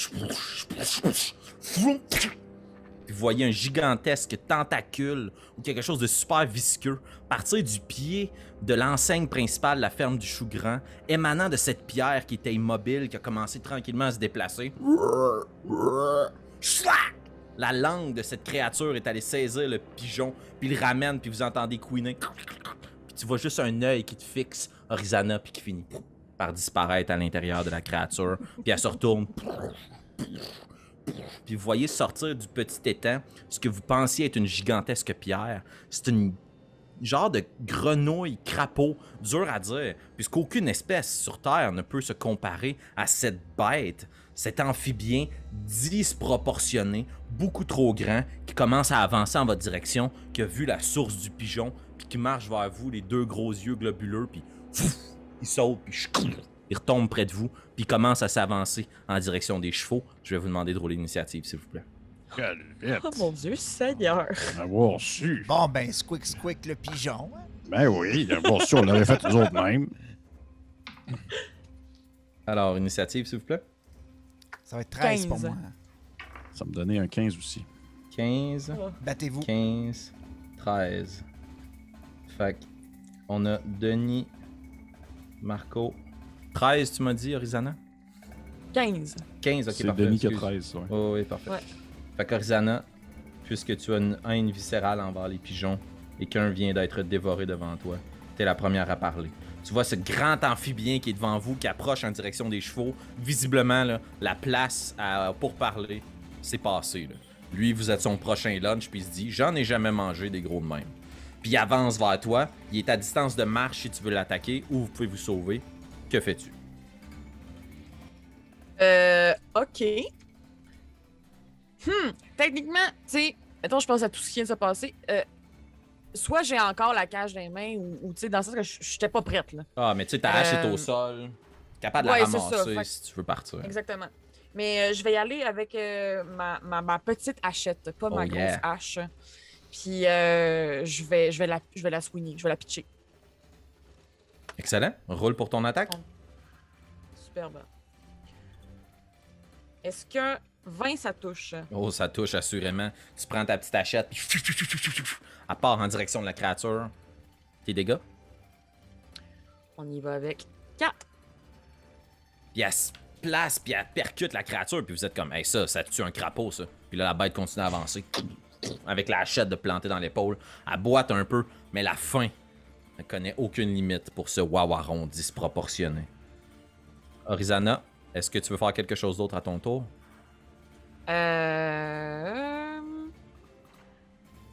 Puis vous voyez un gigantesque tentacule ou quelque chose de super visqueux partir du pied de l'enseigne principale de la ferme du chou grand, émanant de cette pierre qui était immobile, qui a commencé tranquillement à se déplacer. La langue de cette créature est allée saisir le pigeon, puis le ramène, puis vous entendez couiner. Puis tu vois juste un œil qui te fixe, Orizana, puis qui finit par disparaître à l'intérieur de la créature, puis elle se retourne. Puis vous voyez sortir du petit étang ce que vous pensiez être une gigantesque pierre. C'est une genre de grenouille crapaud, dur à dire, puisqu'aucune espèce sur Terre ne peut se comparer à cette bête, cet amphibien disproportionné, beaucoup trop grand, qui commence à avancer en votre direction, qui a vu la source du pigeon, puis qui marche vers vous, les deux gros yeux globuleux, puis il saute, puis il retombe près de vous, puis il commence à s'avancer en direction des chevaux. Je vais vous demander de rouler l'initiative, s'il vous plaît. Oh mon dieu, Seigneur. Avoir su. Bon, ben, squick, squick, le pigeon. hein? Ben oui, avoir su, on l'aurait fait nous autres mêmes. Alors, initiative, s'il vous plaît. Ça va être 13 pour 15. moi. Ça me donnait un 15 aussi. 15. Battez-vous. 15, 13. Fait on a Denis, Marco. 13, tu m'as dit, Orizana 15. 15, ok, C'est parfait. Denis qui a excuse. 13, ouais. Oh, oui, parfait. Ouais. Fait qu'Orizana, puisque tu as une haine viscérale envers les pigeons et qu'un vient d'être dévoré devant toi, t'es la première à parler. Tu vois ce grand amphibien qui est devant vous, qui approche en direction des chevaux. Visiblement, là, la place à- pour parler, c'est passé. là. Lui, vous êtes son prochain lunch, puis il se dit J'en ai jamais mangé des gros de même. Puis il avance vers toi. Il est à distance de marche si tu veux l'attaquer ou vous pouvez vous sauver. Que fais-tu? Euh, ok. Hmm, techniquement, tu sais, mettons, je pense à tout ce qui vient de se passer. Euh, soit j'ai encore la cage dans les mains, ou, ou, tu sais, dans le sens que je j'étais pas prête, là. Ah, mais tu sais, ta hache est Euh, au sol. Capable de ouais, la c'est ça, ramasser fait que- si tu veux partir. Exactement. Mais euh, je vais y aller avec ma, ma, ma petite hachette, pas ma Oh, grosse yeah. hache. Puis je, vais, je, vais la, je vais la swinger, je vais la pitcher. Excellent. Roule pour ton attaque. Superbe. Est-ce que 20 ça touche? Oh, ça touche assurément. Tu prends ta petite hachette, puis elle part en direction de la créature. Tes dégâts? On y va avec 4. Puis elle se place, puis elle percute la créature, puis vous êtes comme, hey, ça, ça tue un crapaud, ça. Puis là, la bête continue à avancer. Avec la hachette de planter dans l'épaule. Elle boite un peu, mais la faim ne connaît aucune limite pour ce wawaron disproportionné. Orizana, est-ce que tu veux faire quelque chose d'autre à ton tour? Euh...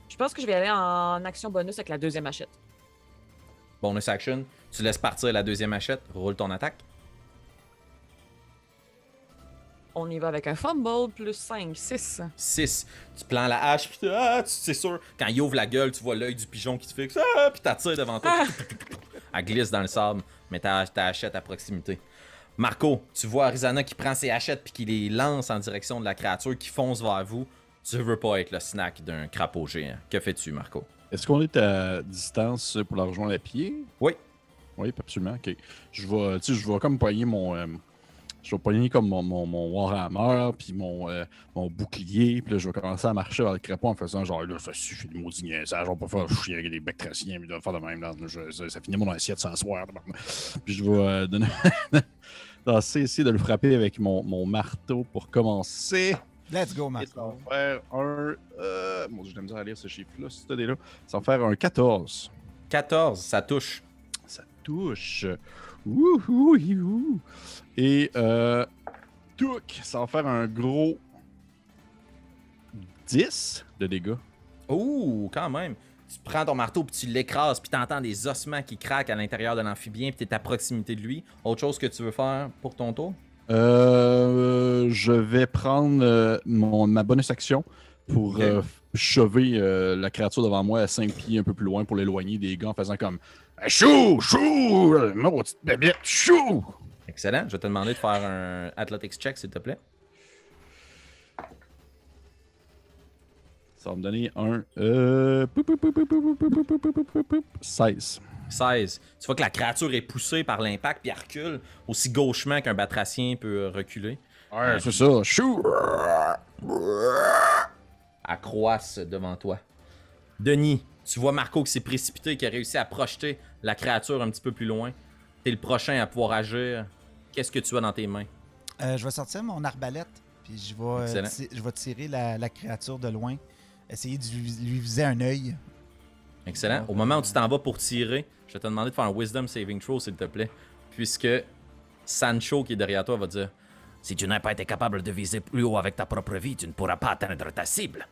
Je pense que je vais aller en action bonus avec la deuxième hachette. Bonus action, tu laisses partir la deuxième hachette, roule ton attaque. On y va avec un fumble plus 5, 6. 6. Tu prends la hache, puis ah, c'est sûr, quand il ouvre la gueule, tu vois l'œil du pigeon qui te fixe, ah, puis t'attires devant toi. Elle glisse dans le sable, mais ta, ta hachette à proximité. Marco, tu vois Arizona qui prend ses hachettes puis qui les lance en direction de la créature qui fonce vers vous. Tu veux pas être le snack d'un crapaud géant. Que fais-tu, Marco? Est-ce qu'on est à distance pour la rejoindre à pied? Oui. Oui, absolument. Ok. Je vais, tu sais, je vais comme poigner mon. euh, je vais poigner comme mon, mon, mon Warhammer, puis mon, euh, mon bouclier, puis là, je vais commencer à marcher vers le crapaud en faisant genre, là, ça suffit de maudit niaisage, on va pas faire chier avec des bactraciens, puis de faire de même, là, je- ça, ça finit mon assiette sans soir. Puis je vais euh, donner. *laughs* essayer de le frapper avec mon, mon marteau pour commencer. Let's go, ça Marco. va faire un. Euh, j'ai misère à lire ce chiffre-là, c'est là. Ça va faire un 14. 14, ça touche. Ça touche. Wouhou, youhou. Et euh, ça va faire un gros 10 de dégâts. Ouh, quand même. Tu prends ton marteau puis tu l'écrases puis t'entends des ossements qui craquent à l'intérieur de l'amphibien puis t'es à proximité de lui. Autre chose que tu veux faire pour ton tour? Euh, je vais prendre euh, mon, ma bonus action pour Ok. euh, chever euh, la créature devant moi à 5 pieds un peu plus loin pour l'éloigner des gars en faisant comme Chou! Chou! euh, Maudite bébête! Chou! Excellent. Je vais te demander de faire un athletics check, s'il te plaît. Ça va me donner un. 16. 16. Tu vois que la créature est poussée par l'impact puis elle recule aussi gauchement qu'un batracien peut reculer. Ouais, c'est ça. Chou! Accroisse devant toi. Denis, tu vois Marco qui s'est précipité, qui a réussi à projeter la créature un petit peu plus loin. T'es le prochain à pouvoir agir. Qu'est-ce que tu as dans tes mains? Euh, je vais sortir mon arbalète, puis je vais, euh, je vais tirer la, la créature de loin. Essayer de lui, lui viser un œil. Excellent. Au moment où tu t'en vas pour tirer, je vais te demander de faire un Wisdom Saving Throw, s'il te plaît. Puisque Sancho, qui est derrière toi, va dire Si tu n'as pas été capable de viser plus haut avec ta propre vie, tu ne pourras pas atteindre ta cible.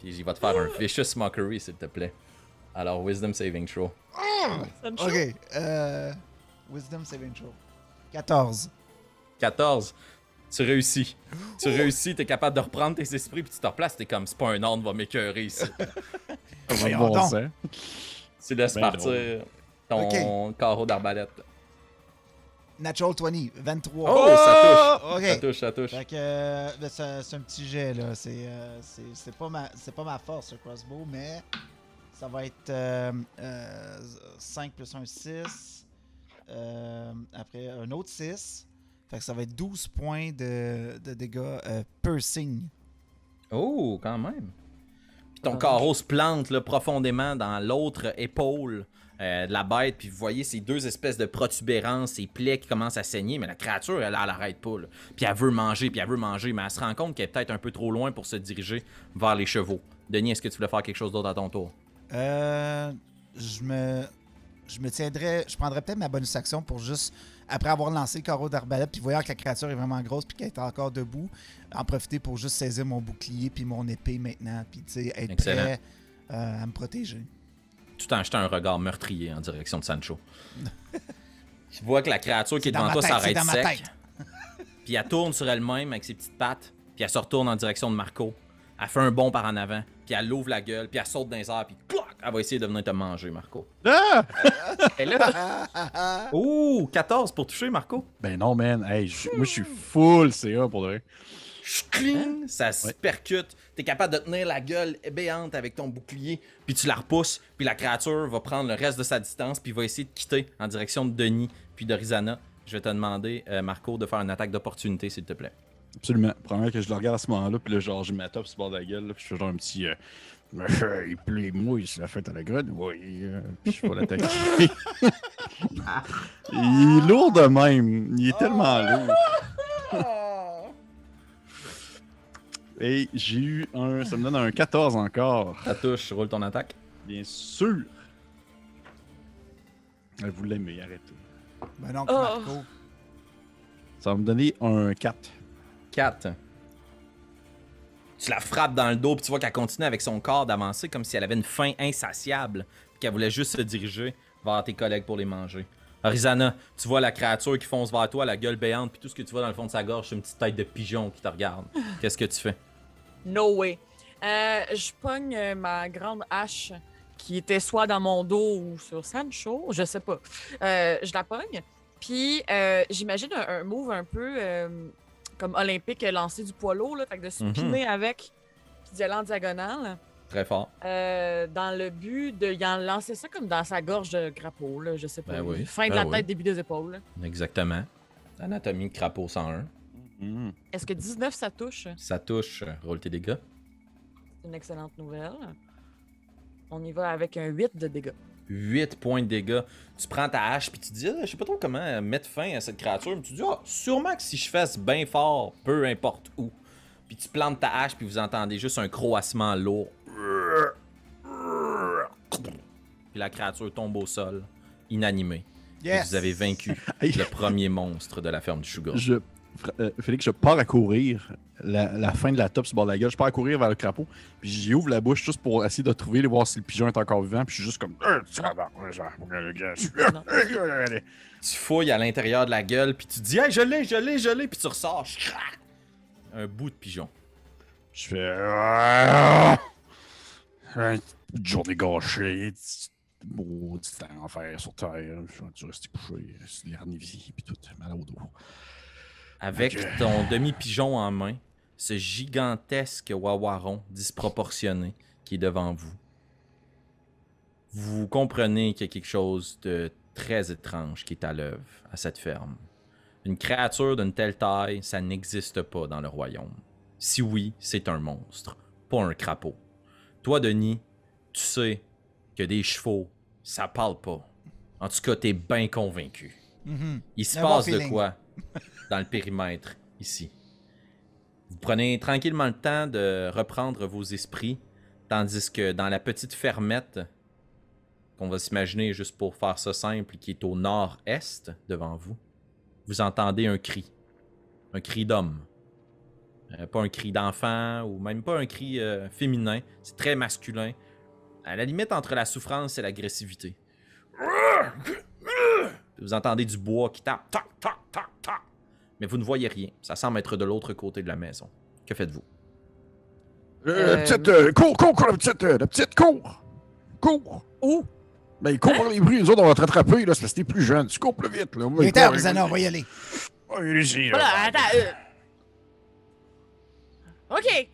Puis il va te faire un Vicious Mockery, s'il te plaît. Alors, Wisdom Saving Throw. Sancho? Ok. Euh, wisdom saving throw. 14. 14. Tu réussis. Tu réussis, t'es capable de reprendre tes esprits, puis tu te replaces. T'es comme, c'est pas un ordre, va m'écœurer ici. *laughs* Voyons Bon tu laisses Ben partir ton carreau d'arbalète. Natural 20. 23. Oh, ça touche. Ok. Ça touche, ça touche. Fait que euh, ben, c'est un petit jet là, c'est euh, c'est- c'est pas ma c'est pas ma force ce crossbow mais ça va être euh, euh, 5 plus 1 6 euh, après un autre 6. Fait que ça va être 12 points de, de dégâts euh, piercing. Oh, quand même. Puis ton Ah, carreau se plante là, profondément dans l'autre épaule euh, de la bête, puis vous voyez ces deux espèces de protubérances, ces plaies qui commencent à saigner, mais la créature, elle, elle arrête pas. là. Puis elle veut manger, puis elle veut manger, mais elle se rend compte qu'elle est peut-être un peu trop loin pour se diriger vers les chevaux. Denis, est-ce que tu voulais faire quelque chose d'autre à ton tour? Euh, je me je me tiendrais je prendrais peut-être ma bonus action pour juste après avoir lancé le carreau d'arbalète puis voyant que la créature est vraiment grosse puis qu'elle est encore debout, en profiter pour juste saisir mon bouclier puis mon épée maintenant puis tu sais être Excellent. prêt euh, à me protéger. tout en jetant un regard meurtrier en direction de Sancho. *laughs* tu vois que la créature qui est dans devant toi s'arrête sec. tête. *laughs* Puis elle tourne sur elle-même avec ses petites pattes. Puis elle se retourne en direction de Marco. Elle fait un bond par en avant. Puis elle ouvre la gueule. Puis elle saute dans les airs. Puis clac, elle va essayer de venir te manger, Marco. Ah! Et là, *laughs* Ouh, 14 pour toucher, Marco. Ben non, man. Hey, moi, je suis full CA pour de vrai. Cling, ça se Ouais. percute. T'es capable de tenir la gueule béante avec ton bouclier. Puis tu la repousses. Puis la créature va prendre le reste de sa distance. Puis va essayer de quitter en direction de Denis. Puis de Rizana. Je vais te demander, euh, Marco, de faire une attaque d'opportunité, s'il te plaît. Absolument. Premièrement que je le regarde à ce moment-là, puis là, genre, je ma top sur le bord de la gueule, là, puis je fais genre un petit. euh, *laughs* il pleut, moi, c'est la fête à la grotte. Oui. euh, puis je vais l'attaquer. *laughs* il est lourd de même. Il est tellement lourd. *laughs* Et j'ai eu un. Ça me donne un 14 encore. Ça touche, roule ton attaque. Bien sûr. Vous l'aimez, arrêtez. Ben non, Oh. Marco. Ça va me donner un 4. 4. Tu la frappes dans le dos, puis tu vois qu'elle continue avec son corps d'avancer comme si elle avait une faim insatiable, puis qu'elle voulait juste se diriger vers tes collègues pour les manger. Rizana, tu vois la créature qui fonce vers toi, la gueule béante, puis tout ce que tu vois dans le fond de sa gorge, c'est une petite tête de pigeon qui te regarde. *laughs* Qu'est-ce que tu fais? no way. Euh, je pogne euh, ma grande hache qui était soit dans mon dos ou sur Sancho, je sais pas. Euh, je la pogne. Puis euh, j'imagine un, un move un peu comme olympique, euh, lancer du poids lourd, là, fait que de spinner avec, puis d'y aller en diagonale, Très fort. euh, dans le but de y en lancer ça comme dans sa gorge de crapaud, là, je sais pas. Ben oui, Fin de ben la oui. tête, début des épaules. là. Exactement. Anatomie crapaud 101. Hmm. Est-ce que 19 ça touche? Ça touche, roule tes dégâts. C'est une excellente nouvelle. On y va avec un 8 de dégâts. 8 points de dégâts. Tu prends ta hache puis tu dis, Ah, je sais pas trop comment mettre fin à cette créature. Mais tu dis, ah, sûrement que si je fasse bien fort, peu importe où. Puis tu plantes ta hache puis vous entendez juste un croassement lourd. Puis la créature tombe au sol, inanimée. Yes. vous avez vaincu *laughs* le premier monstre de la ferme du Sugar. Je, euh, Félix, je pars à courir. La, la fin de la top sur le bord de la gueule. Je pars à courir vers le crapaud. Puis j'y ouvre la bouche juste pour essayer de trouver, de voir si le pigeon est encore vivant. Puis je suis juste comme. Euh, Tu fouilles à l'intérieur de la gueule puis tu dis, hey, je l'ai, je l'ai, je l'ai. Puis tu ressors, un bout de pigeon. Je fais. Ah! Une journée gâchée. Maudit enfer sur terre. Je suis dû rester couché. C'est l'hernivier. Puis tout. Mal au dos. Avec ton demi-pigeon en main, ce gigantesque wawaron disproportionné qui est devant vous, vous comprenez qu'il y a quelque chose de très étrange qui est à l'œuvre à cette ferme. Une créature d'une telle taille, ça n'existe pas dans le royaume. Si oui, c'est un monstre, pas un crapaud. Toi, Denis, tu sais que des chevaux, ça parle pas. En tout cas, t'es bien convaincu. Mhm. Il se bon passe de feeling. quoi? *laughs* dans le périmètre ici. Vous prenez tranquillement le temps de reprendre vos esprits, tandis que dans la petite fermette, qu'on va s'imaginer juste pour faire ça simple, qui est au nord-est devant vous, vous entendez un cri. Un cri d'homme. Euh, pas un cri d'enfant ou même pas un cri euh, féminin. C'est très masculin. À la limite entre la souffrance et l'agressivité. Vous entendez du bois qui tape, tac, tac, tac, tac. Mais vous ne voyez rien. Ça semble être de l'autre côté de la maison. Que faites-vous? Euh, Euh, La petite, euh, cours, cours, cours, la petite, euh, la petite, cours! Cours! Où? Ben, cours par les bruits, les autres, on va te rattraper, là, c'est parce que t'es plus jeune. Tu cours plus vite, là. Il est temps, cours, Rosanna, on va y aller. Allez-y, là. Voilà, attends. euh. Ok.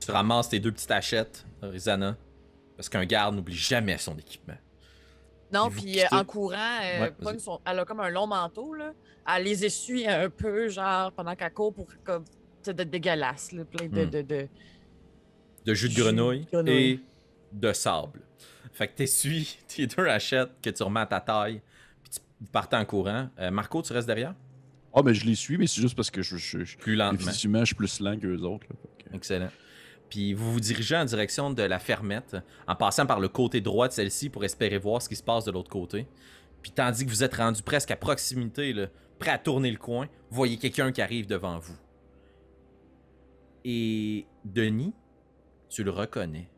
Tu ramasses tes deux petites hachettes, Rizana. Parce qu'un garde n'oublie jamais son équipement. Non, Puis euh, en courant, euh, Ouais, son- elle a comme un long manteau, là. Elle les essuie un peu, genre, pendant qu'elle court pour comme. C'est dégueulasse, là, plein de. Hmm. de, de... De jus de Jus de grenouille, grenouille. et de sable. Fait que t'essuies *laughs* tes deux hachettes que tu remets à ta taille. Puis tu partez en courant. Euh, Marco, tu restes derrière? Ah, ben, je les suis, mais c'est juste parce que je, je, je- Plus lentement. effectivement, je suis plus lent qu'eux autres, là. Fait que- Excellent. Puis vous vous dirigez en direction de la fermette, en passant par le côté droit de celle-ci pour espérer voir ce qui se passe de l'autre côté. Puis tandis que vous êtes rendu presque à proximité, prêt à tourner le coin, vous voyez quelqu'un qui arrive devant vous. Et Denis, tu le reconnais.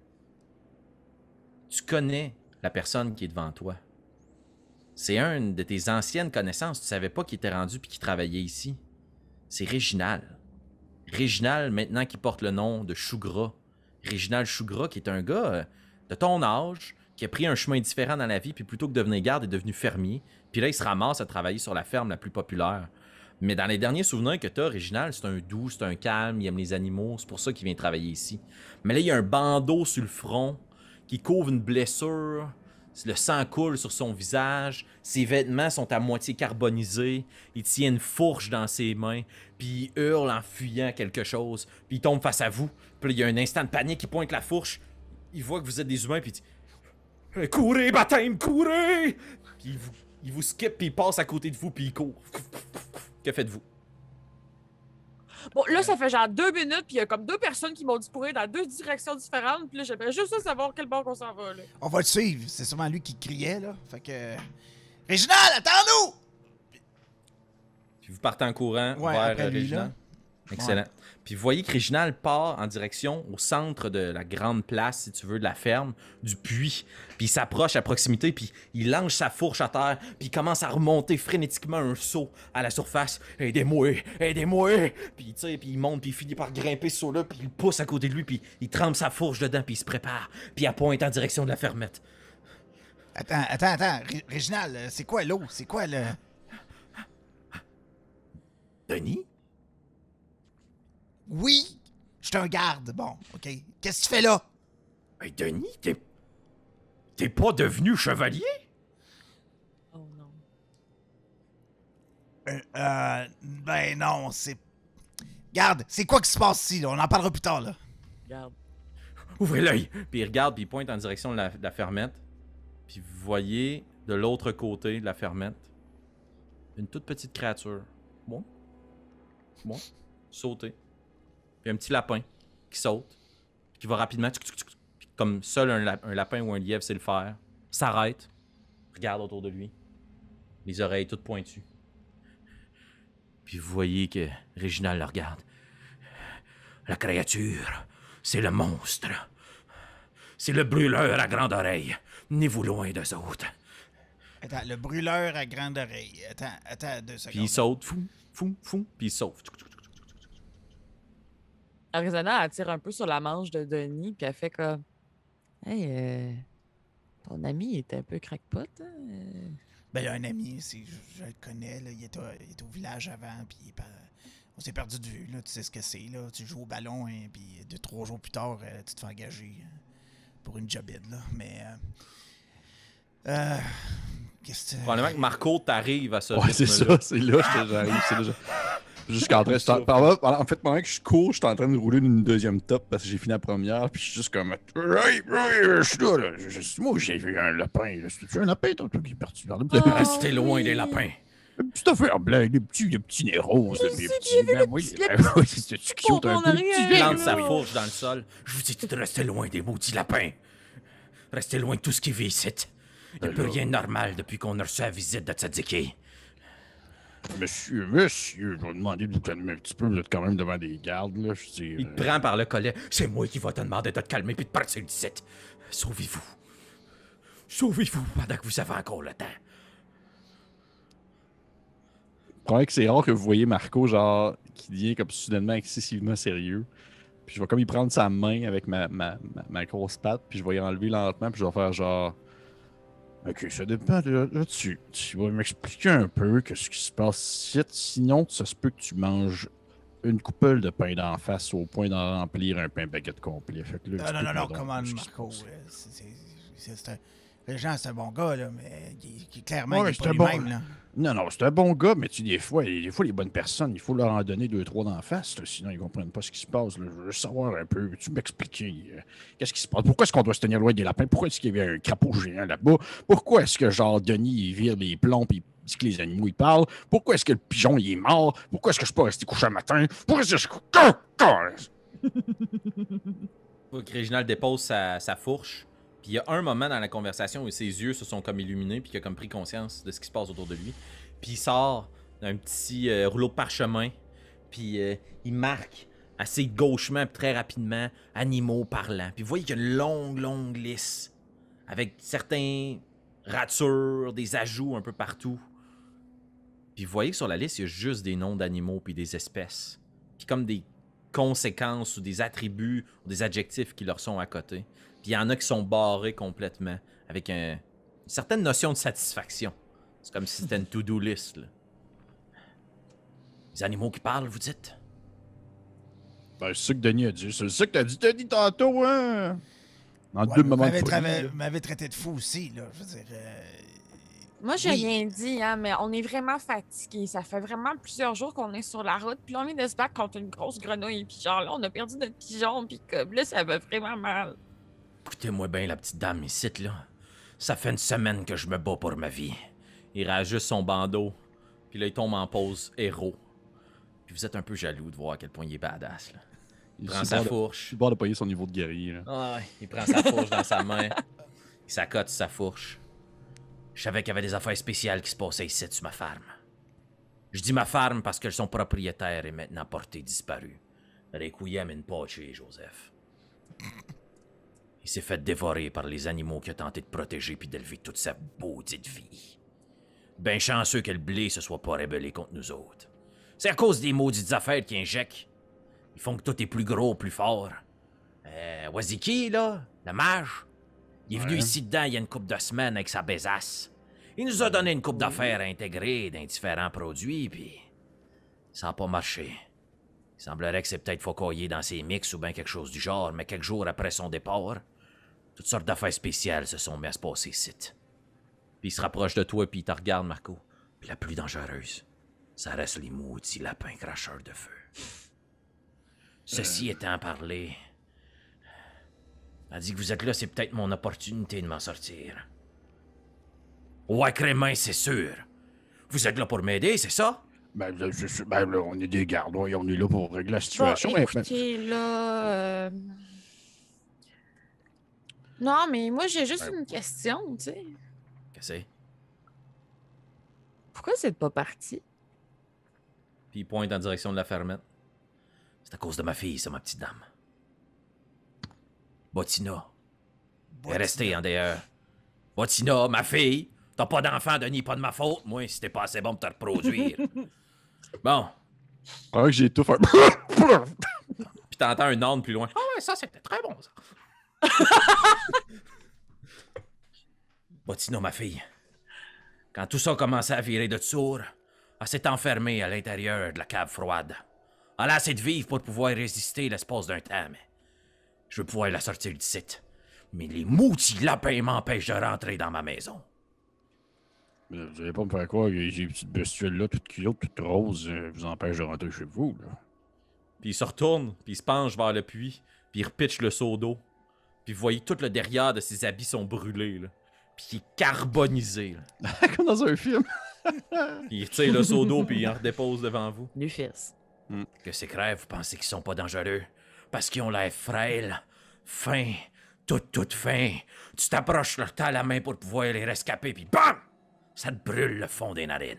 Tu connais la personne qui est devant toi. C'est un de tes anciennes connaissances. Tu savais pas qu'il était rendu puis qu'il travaillait ici. C'est Réginal. Réginal, maintenant qui porte le nom de Chougra. Réginal Chougra, qui est un gars euh, de ton âge, qui a pris un chemin différent dans la vie, puis plutôt que de devenir garde, est devenu fermier. Puis là, il se ramasse à travailler sur la ferme la plus populaire. Mais dans les derniers souvenirs que tu as, Réginal, c'est un doux, c'est un calme, il aime les animaux, c'est pour ça qu'il vient travailler ici. Mais là, il y a un bandeau sur le front qui couvre une blessure. Le sang coule sur son visage, ses vêtements sont à moitié carbonisés, il tient une fourche dans ses mains, puis il hurle en fuyant quelque chose, puis il tombe face à vous, puis il y a un instant de panique, il pointe la fourche, il voit que vous êtes des humains, puis il dit Courez, baptême, courez Puis il vous, il vous skip, puis il passe à côté de vous, puis il court. Que faites-vous? Bon, là, ça fait genre deux minutes, puis il y a comme deux personnes qui m'ont dit courir dans deux directions différentes, puis là, j'aimerais juste savoir quel bord qu'on s'en va, là. On va le suivre. C'est sûrement lui qui criait, là. Fait que. Réginald, attends-nous! Puis vous partez en courant Ouais, vers après Réginal. Excellent. Puis vous voyez que Réginal part en direction au centre de la grande place, si tu veux, de la ferme, du puits. Puis il s'approche à proximité, puis il lance sa fourche à terre, puis il commence à remonter frénétiquement un saut à la surface. Aidez-moi, aidez-moi! Puis tu sais, puis il monte, puis il finit par grimper ce saut-là, puis il pousse à côté de lui, puis il trempe sa fourche dedans, puis il se prépare, puis il pointe en direction de la fermette. Attends, attends, attends. Ré- Réginald, euh, c'est quoi l'eau? C'est quoi le. Denis? Oui! Je suis un garde. Bon, OK. Qu'est-ce que tu fais là? Hey, Denis, t'es. T'es pas devenu chevalier? Oh non. Euh, euh, ben non, c'est. Garde, c'est quoi qui se passe ici, là? On en parlera plus tard, là. Regarde. Ouvrez l'œil! Puis il regarde, puis il pointe en direction de la, de la fermette. Puis vous voyez de l'autre côté de la fermette une toute petite créature. Bon. Bon. Sauter. Puis un petit lapin qui saute. Qui va rapidement. comme seul un, lap- un lapin ou un lièvre sait le faire. S'arrête. Regarde autour de lui. Les oreilles toutes pointues. Puis vous voyez que Réginal le regarde. La créature, c'est le monstre. C'est le brûleur à grande oreille. Ni-vous loin d'eux autres. Attends, le brûleur à grande oreille. Attends, attends deux secondes. Puis il saute. Fou, fou, fou. Puis il sauve. Arizona, elle tire un peu sur la manche de Denis, puis elle fait comme. Hey, euh, ton ami est un peu crackpot, hein? euh. Ben, il y a un ami, c'est- je, je le connais, là, il, est au, il est au village avant, puis on s'est perdu de vue, là, tu sais ce que c'est, là, tu joues au ballon, hein, puis deux, trois jours plus tard, euh, tu te fais engager pour une jobide, là, mais... Euh, euh, Qu'est-ce que Probablement que Marco t'arrive à ce Ouais, c'est ça, c'est là que j'arrive. *laughs* Jusqu'en train, c'est en- fait, pendant que je cours, je suis en train de rouler une deuxième top parce que j'ai fini la première, puis je suis juste comme. Hey, hey, je suis là, là. Je- je- moi, j'ai vu un lapin. C'est-tu un lapin, toi, toi, qui est parti vers le Oh. Restez loin oui. des lapins. Un petit affaire blanc, des petits, des petits nez roses, c'est petits. ben oui, ben c'est cute un peu. bec, plante sa fourche dans le sol. Je vous dis de rester loin des maudits lapins. Restez loin de tout ce qui vit ici. Il n'y a plus rien de normal depuis qu'on a reçu la visite de Tzadiki. Monsieur, monsieur, je vais demander de vous calmer un petit peu, vous êtes quand même devant des gardes, là. Je sais. Il euh, te prend par le collet. C'est moi qui vais te demander de te calmer puis de partir d'ici. Sauvez-vous. Sauvez-vous pendant que vous avez encore le temps. C'est que c'est rare que vous voyez Marco, genre, qui devient comme soudainement excessivement sérieux. Puis je vais comme y prendre sa main avec ma, ma, ma, ma grosse patte, puis je vais y enlever lentement, puis je vais faire genre. Ok, ça dépend de là, tu, tu vas m'expliquer un peu que ce qui se passe ici. Sinon, ça se peut que tu manges une coupole de pain d'en face au point d'en remplir un pain baguette complet. Fait que là, Non, non, non, non, donc comment, Marco? c'est- un- c'est un bon gars, là, mais qui, qui clairement, Ouais, il est pas bon-. Non, non, c'est un bon gars, mais tu des fois, des fois, les bonnes personnes, il faut leur en donner deux, trois d'en face, sinon ils comprennent pas ce qui se passe. Je veux savoir un peu. Veux-tu m'expliquer euh, qu'est-ce qui se passe? Pourquoi est-ce qu'on doit se tenir loin des lapins? Pourquoi est-ce qu'il y avait un crapaud géant là-bas? Pourquoi est-ce que, genre, Denis, il vire les plombs et il dit que les animaux, ils parlent? Pourquoi est-ce que le pigeon, il est mort? Pourquoi est-ce que je peux rester couché un matin? Pourquoi est-ce que je... Réginald dépose sa fourche. Puis il y a un moment dans la conversation où ses yeux se sont comme illuminés, puis qu'il a comme pris conscience de ce qui se passe autour de lui. Puis il sort d'un petit euh, rouleau de parchemin, puis euh, il marque assez gauchement, très rapidement, animaux parlants. Puis vous voyez qu'il y a une longue, longue liste avec certains ratures, des ajouts un peu partout. Puis vous voyez que sur la liste, il y a juste des noms d'animaux puis des espèces. Puis comme des conséquences ou des attributs ou des adjectifs qui leur sont à côté. Puis il y en a qui sont barrés complètement avec un- une certaine notion de satisfaction. C'est comme si c'était une to-do list. là. Les animaux qui parlent, vous dites? Ben, c'est ça que Denis a dit. C'est ça que t'as dit, Denis, tantôt, hein? En Ouais, deux moments vous de m'avez traité de fou aussi, là. Je veux dire. euh, Moi, j'ai Oui. rien dit, hein, mais on est vraiment fatigué. Ça fait vraiment plusieurs jours qu'on est sur la route. Puis là, on vient de se battre contre une grosse grenouille. Puis genre, là, on a perdu notre pigeon. Puis comme là, ça va vraiment mal. Écoutez-moi bien, la petite dame ici, là. Ça fait une semaine que je me bats pour ma vie. Il rajuste son bandeau. Puis là, il tombe en pause héros. Puis vous êtes un peu jaloux de voir à quel point il est badass. Là. Il Il prend sa de- fourche. sur le bord de payer son niveau de guerrier. là. Ah ouais, il prend sa fourche dans sa main. Il s'accote sur sa fourche. Je savais qu'il y avait des affaires spéciales qui se passaient ici sur ma ferme. Je dis ma ferme parce que son propriétaire est maintenant porté disparu. Requiem in pace, Joseph. Il s'est fait dévorer par les animaux qu'il a tenté de protéger puis d'élever toute sa maudite vie. Ben chanceux que le blé se soit pas rébellé contre nous autres. C'est à cause des maudites affaires qui injectent. Ils font que tout est plus gros, plus fort. Euh, Waziki, là, le mage, il est venu Ouais. ici dedans il y a une couple de semaines avec sa besace. Il nous a donné une coupe d'affaires intégrées d'un différents produits, puis ça n'a pas marché. Il semblerait que c'est peut-être focoyé dans ses mix ou bien quelque chose du genre, mais quelques jours après son départ, toutes sortes d'affaires spéciales se sont mises à se passer ici. Puis il se rapproche de toi, puis il te regarde, Marco. Puis la plus dangereuse, ça reste les maudits lapins cracheurs de feu. Ceci étant parlé, elle dit que vous êtes là, c'est peut-être mon opportunité de m'en sortir. Ouais, Crémin, c'est sûr. Vous êtes là pour m'aider, c'est ça? Ben, là, je- je- ben, là, on est des gardes, on est là pour régler la Bon, situation. mais- mais- écoutez, là... euh, Non, mais moi, j'ai juste une question, tu sais. Qu'est-ce que c'est? Pourquoi c'est pas parti? Puis il pointe en direction de la fermette. C'est à cause de ma fille, ça, ma petite dame. Botina. Elle est restée en dehors. Botina, ma fille, t'as pas d'enfant, Denis, pas de ma faute. Moi, si t'es pas assez bon pour te reproduire. *laughs* bon, Ah, que j'ai tout fait. *laughs* Puis t'entends un ordre plus loin. Ah ouais, ça c'était très bon ça. *laughs* Botina, ma fille. Quand tout ça commençait à virer de sourd, elle s'est enfermée à l'intérieur de la cave froide. Elle a assez de vivre pour pouvoir résister l'espace d'un temps, mais je veux pouvoir la sortir d'ici. Mais les maudits lapins m'empêchent de rentrer dans ma maison. Mais Vous allez pas me faire croire que ces petites bestioles-là, toutes cute, toutes roses, euh, vous empêchent de rentrer chez vous, là. Puis il se retourne, puis il se penche vers le puits, puis il repitche le seau d'eau. Puis vous voyez tout le derrière de ses habits sont brûlés, là. Puis il est carbonisé, là. *laughs* Comme dans un film. *laughs* Puis il tire le seau d'eau, puis il en redépose devant vous. Nu fils. Que ces crèves, vous pensez qu'ils sont pas dangereux? Parce qu'ils ont l'air frêles, fins, toutes, toutes fins. Tu t'approches leur tas à la main pour pouvoir les rescaper, puis BAM! Ça te brûle le fond des narines.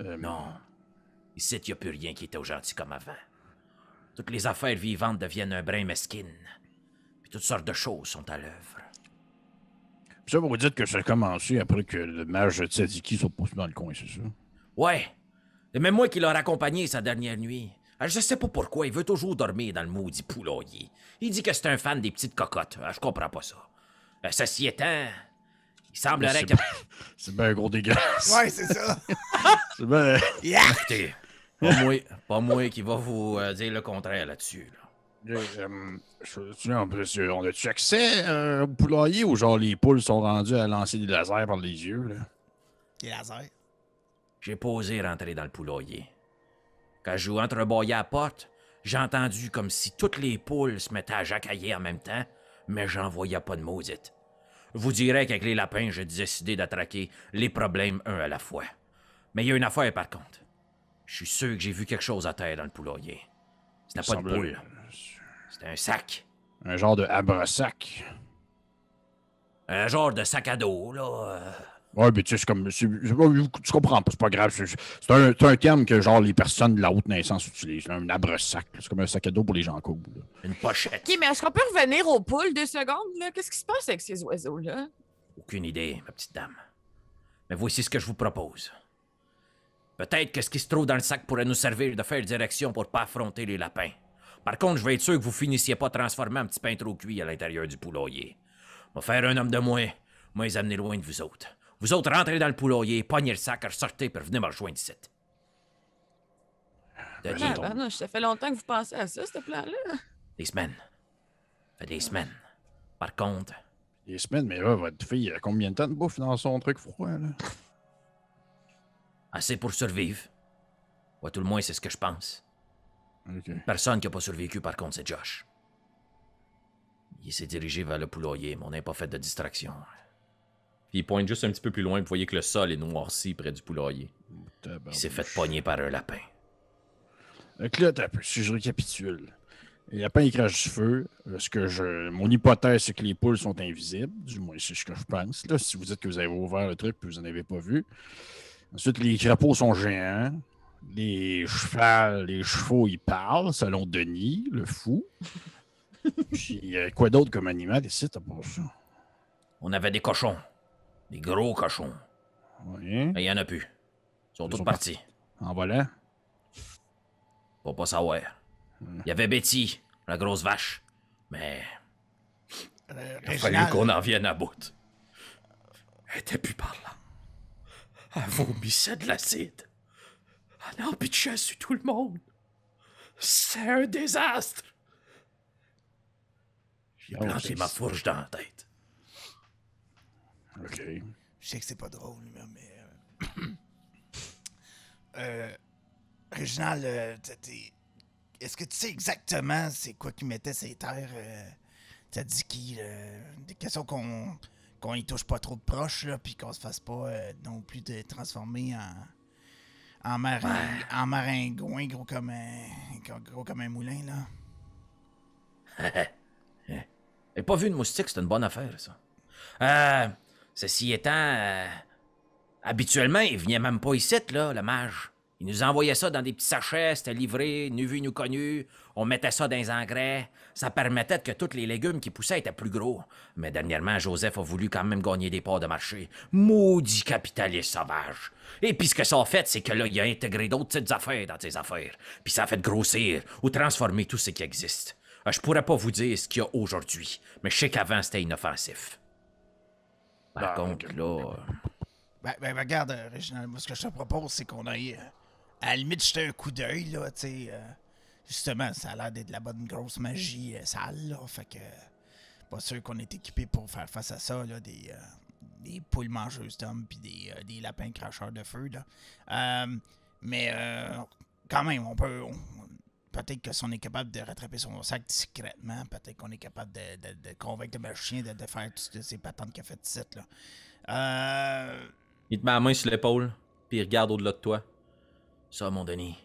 Euh, Non. Ici, il n'y a plus rien qui était au gentil comme avant. Toutes les affaires vivantes deviennent un brin mesquine. Puis toutes sortes de choses sont à l'œuvre. Ça, vous dites que ça a commencé après que le mage Tzadiki soit poussé dans le coin, c'est ça? Ouais. Et même moi qui l'ai accompagné sa dernière nuit. Ah, Je sais pas pourquoi, il veut toujours dormir dans le maudit poulailler. Il dit que c'est un fan des petites cocottes. Ah, Je comprends pas ça. Euh, Ceci étant, il semblerait c'est que... C'est bien *laughs* gros dégueulasse. Ouais, c'est ça. *laughs* C'est bien. Yeah! Écoutez, pas moi, pas moi qui va vous euh, dire le contraire là-dessus. là. Euh, je- en plus, euh, on a-tu accès euh, au poulailler ou genre les poules sont rendues à lancer des lasers par les yeux, là? Des lasers. J'ai pas osé rentrer dans le poulailler. Quand je entrebâillais à la porte, j'ai entendu comme si toutes les poules se mettaient à jacailler en même temps, mais j'en voyais pas de maudite. Vous direz qu'avec les lapins, j'ai décidé d'attraquer les problèmes un à la fois. Mais il y a une affaire par contre. Je suis sûr que j'ai vu quelque chose à terre dans le poulailler. C'était pas de poule, c'était un sac. Un genre de abrasac. Un genre de sac à dos, là. Ouais, mais tu sais, c'est comme. c'est- c'est- Tu comprends pas, c'est pas grave. C'est c'est un, c'est un terme que genre les personnes de la haute naissance utilisent. là, Un abrasac. là. C'est comme un sac à dos pour les gens cool. là. Une pochette. Ok, mais est-ce qu'on peut revenir aux poules deux secondes, là? Qu'est-ce qui se passe avec ces oiseaux-là? Aucune idée, ma petite dame. Mais voici ce que je vous propose. Peut-être que ce qui se trouve dans le sac pourrait nous servir de faire direction pour pas affronter les lapins. Par contre, je vais être sûr que vous finissiez pas transformé en petit pain trop cuit à l'intérieur du poulailler. Va faire un homme de moins, moi les amener loin de vous autres. Vous autres, rentrez dans le poulailler, pognez le sac, ressortez, puis venez me rejoindre ici. Ah, ton- ben non, ça fait longtemps que vous pensez à ça, ce plan-là? des semaines. Ça fait des semaines. Par contre, Des semaines, mais là, votre fille, elle a combien de temps de bouffe dans son truc froid, là? assez pour survivre. Ou à tout le moins, c'est ce que je pense. Personne qui n'a pas survécu, par contre, c'est Josh. Il s'est dirigé vers le poulailler, mais on n'a pas fait de distraction. Puis il pointe juste un petit peu plus loin, vous voyez que le sol est noirci près du poulailler. Il s'est fait pogner par un lapin. Donc là, t'as un peu, si je récapitule. Les lapins, ils crachent du feu. Euh, Ce que je... Mon hypothèse, c'est que les poules sont invisibles. Du moins, c'est ce que je pense. Là, si vous dites que vous avez ouvert le truc et vous n'en avez pas vu. Ensuite, les crapauds sont géants. Les chevals, les chevaux, ils parlent, selon Denis, le fou. *laughs* Puis, euh, quoi d'autre comme animal ici, t'as pas ça? On avait des cochons. Des gros cochons. Oui. Mais il y en a plus. Ils sont Ils tous sont partis. En volant? Pour pas savoir. Il y avait Betty, la grosse vache. Mais Euh, Il a fallu qu'on en vienne à bout. Elle était plus par là. Elle vomissait de l'acide. Elle en pitchait sur tout le monde. C'est un désastre. j'ai Oh, planté ma fourche dans la tête. OK. Je sais que c'est pas drôle, mais. Euh... *clears throat* euh, Réginald, euh, est-ce que tu sais exactement c'est quoi qui mettait ces terres? Euh... T'as dit qu'il. euh, Des questions qu'on qu'on y touche pas trop de proche, là, puis qu'on se fasse pas euh, non plus de transformer en. En, marin... en maringouin gros comme un. gros comme un moulin, là. *laughs* J'ai pas vu une moustique, c'est une bonne affaire, ça. Euh, ceci étant, euh, habituellement, il venait même pas ici, là, le mage. Il nous envoyait ça dans des petits sachets, c'était livré, nu vu, nu connu. On mettait ça dans les engrais. Ça permettait que tous les légumes qui poussaient étaient plus gros. Mais dernièrement, Joseph a voulu quand même gagner des parts de marché. Maudit capitaliste sauvage. Et puis ce que ça a fait, c'est que là, il a intégré d'autres petites affaires dans ses affaires. Puis ça a fait grossir ou transformer tout ce qui existe. Euh, Je pourrais pas vous dire ce qu'il y a aujourd'hui, mais je sais qu'avant, c'était inoffensif. Par Ah, contre, là... euh, Ben, ben, regarde, euh, Réginald, moi, ce que je te propose, c'est qu'on aille. euh, à la limite, jeter un coup d'œil, là, tu sais. euh, justement, ça a l'air d'être de la bonne grosse magie euh, sale, là. Fait que. Pas sûr qu'on est équipé pour faire face à ça, là. Des, euh, des poules mangeuses d'hommes puis des, euh, des lapins cracheurs de feu. Là. Euh, mais quand même, on peut. Peut-être que si on est capable de rattraper son sac discrètement, peut-être qu'on est capable de, de- de convaincre le magicien de, de faire toutes ces patentes qu'il a faites ici. Là. Il te met la main sur l'épaule, puis il regarde au-delà de toi. Ça, mon Denis,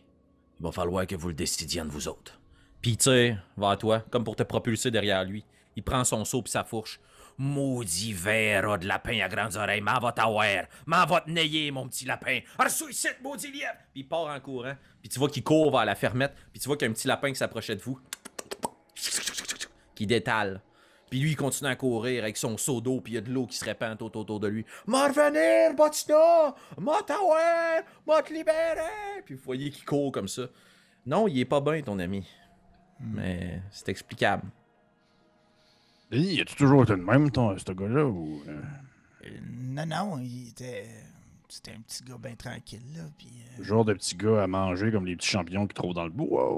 il va falloir que vous le décidiez entre vous autres. Puis il tire vers toi, comme pour te propulser derrière lui. Il prend son seau puis sa fourche. Maudit verre de lapin à grandes oreilles, m'en va t'avoir, m'en va te nayer, mon petit lapin. Ici, maudit lièvre! Puis il part en courant. Puis tu vois qu'il court vers la fermette. Puis tu vois qu'il y a un petit lapin qui s'approchait de vous. Qui détale. Puis lui, il continue à courir avec son seau d'eau. Puis il y a de l'eau qui se répand tout autour de lui. M'a revenir, Botina! M'a! M'a te libérer! Puis vous voyez qu'il court comme ça. Non, il est pas bien, ton ami. Mais c'est explicable. Denis, as-tu toujours été de même, ton, ce gars-là? Ou, euh, euh, non, non, il était. C'était un petit gars bien tranquille, là. Puis, euh, le genre de petit gars à manger comme les petits champignons qu'ils trouvent dans le bois?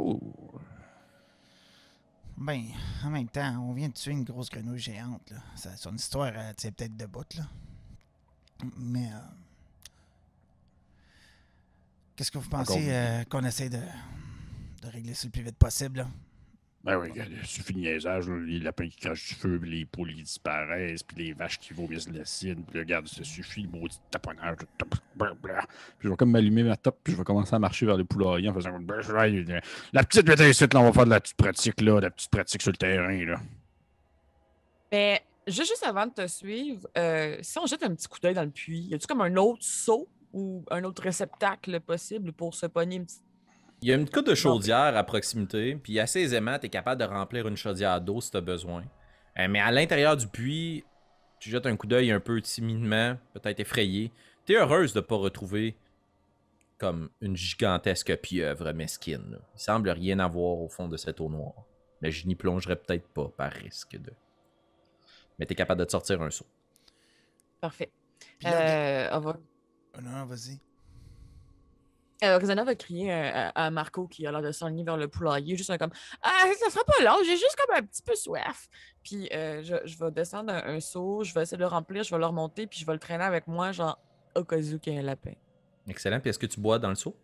Ben, en même temps, on vient de tuer une grosse grenouille géante, là. Ça, son histoire, elle tient peut-être de bout, là. Mais, euh, Qu'est-ce que vous pensez euh, qu'on essaie de, de régler ça le plus vite possible, là? Ben oui, il suffit de niaisage, les lapins qui crachent du feu, les poules qui disparaissent, puis les vaches qui vomissent de l'acide, puis regarde, ça suffit, le maudit taponnage. Puis je vais comme m'allumer ma top, puis je vais commencer à marcher vers le poulailler en faisant Ben, La petite bête là, on va faire de la petite pratique, là, de la petite pratique sur le terrain, là. Mais juste, juste avant de te suivre, euh, si on jette un petit coup d'œil dans le puits, y a-tu comme un autre seau ou un autre réceptacle possible pour se pogner une petite. Il y a une coupe de chaudière à proximité, puis assez aisément, tu es capable de remplir une chaudière d'eau si tu as besoin. Euh, mais à l'intérieur du puits, tu jettes un coup d'œil un peu timidement, peut-être effrayé. Tu es heureuse de ne pas retrouver comme une gigantesque pieuvre mesquine. là. Il semble rien avoir au fond de cette eau noire. Mais je n'y plongerai peut-être pas par risque de. Mais tu es capable de te sortir un seau. Parfait. Puis là, Euh, on va... oh, non, vas-y. Euh, Rosanna va crier euh, à, à Marco qui a l'air de s'enligner vers le poulailler, juste un comme Ah, ça sera pas long, j'ai juste comme un petit peu soif. Puis euh, je, je vais descendre un, un seau, je vais essayer de le remplir, je vais le remonter, puis je vais le traîner avec moi, genre au cas où qu'il y ait un lapin. Excellent. Puis est-ce que tu bois dans le seau?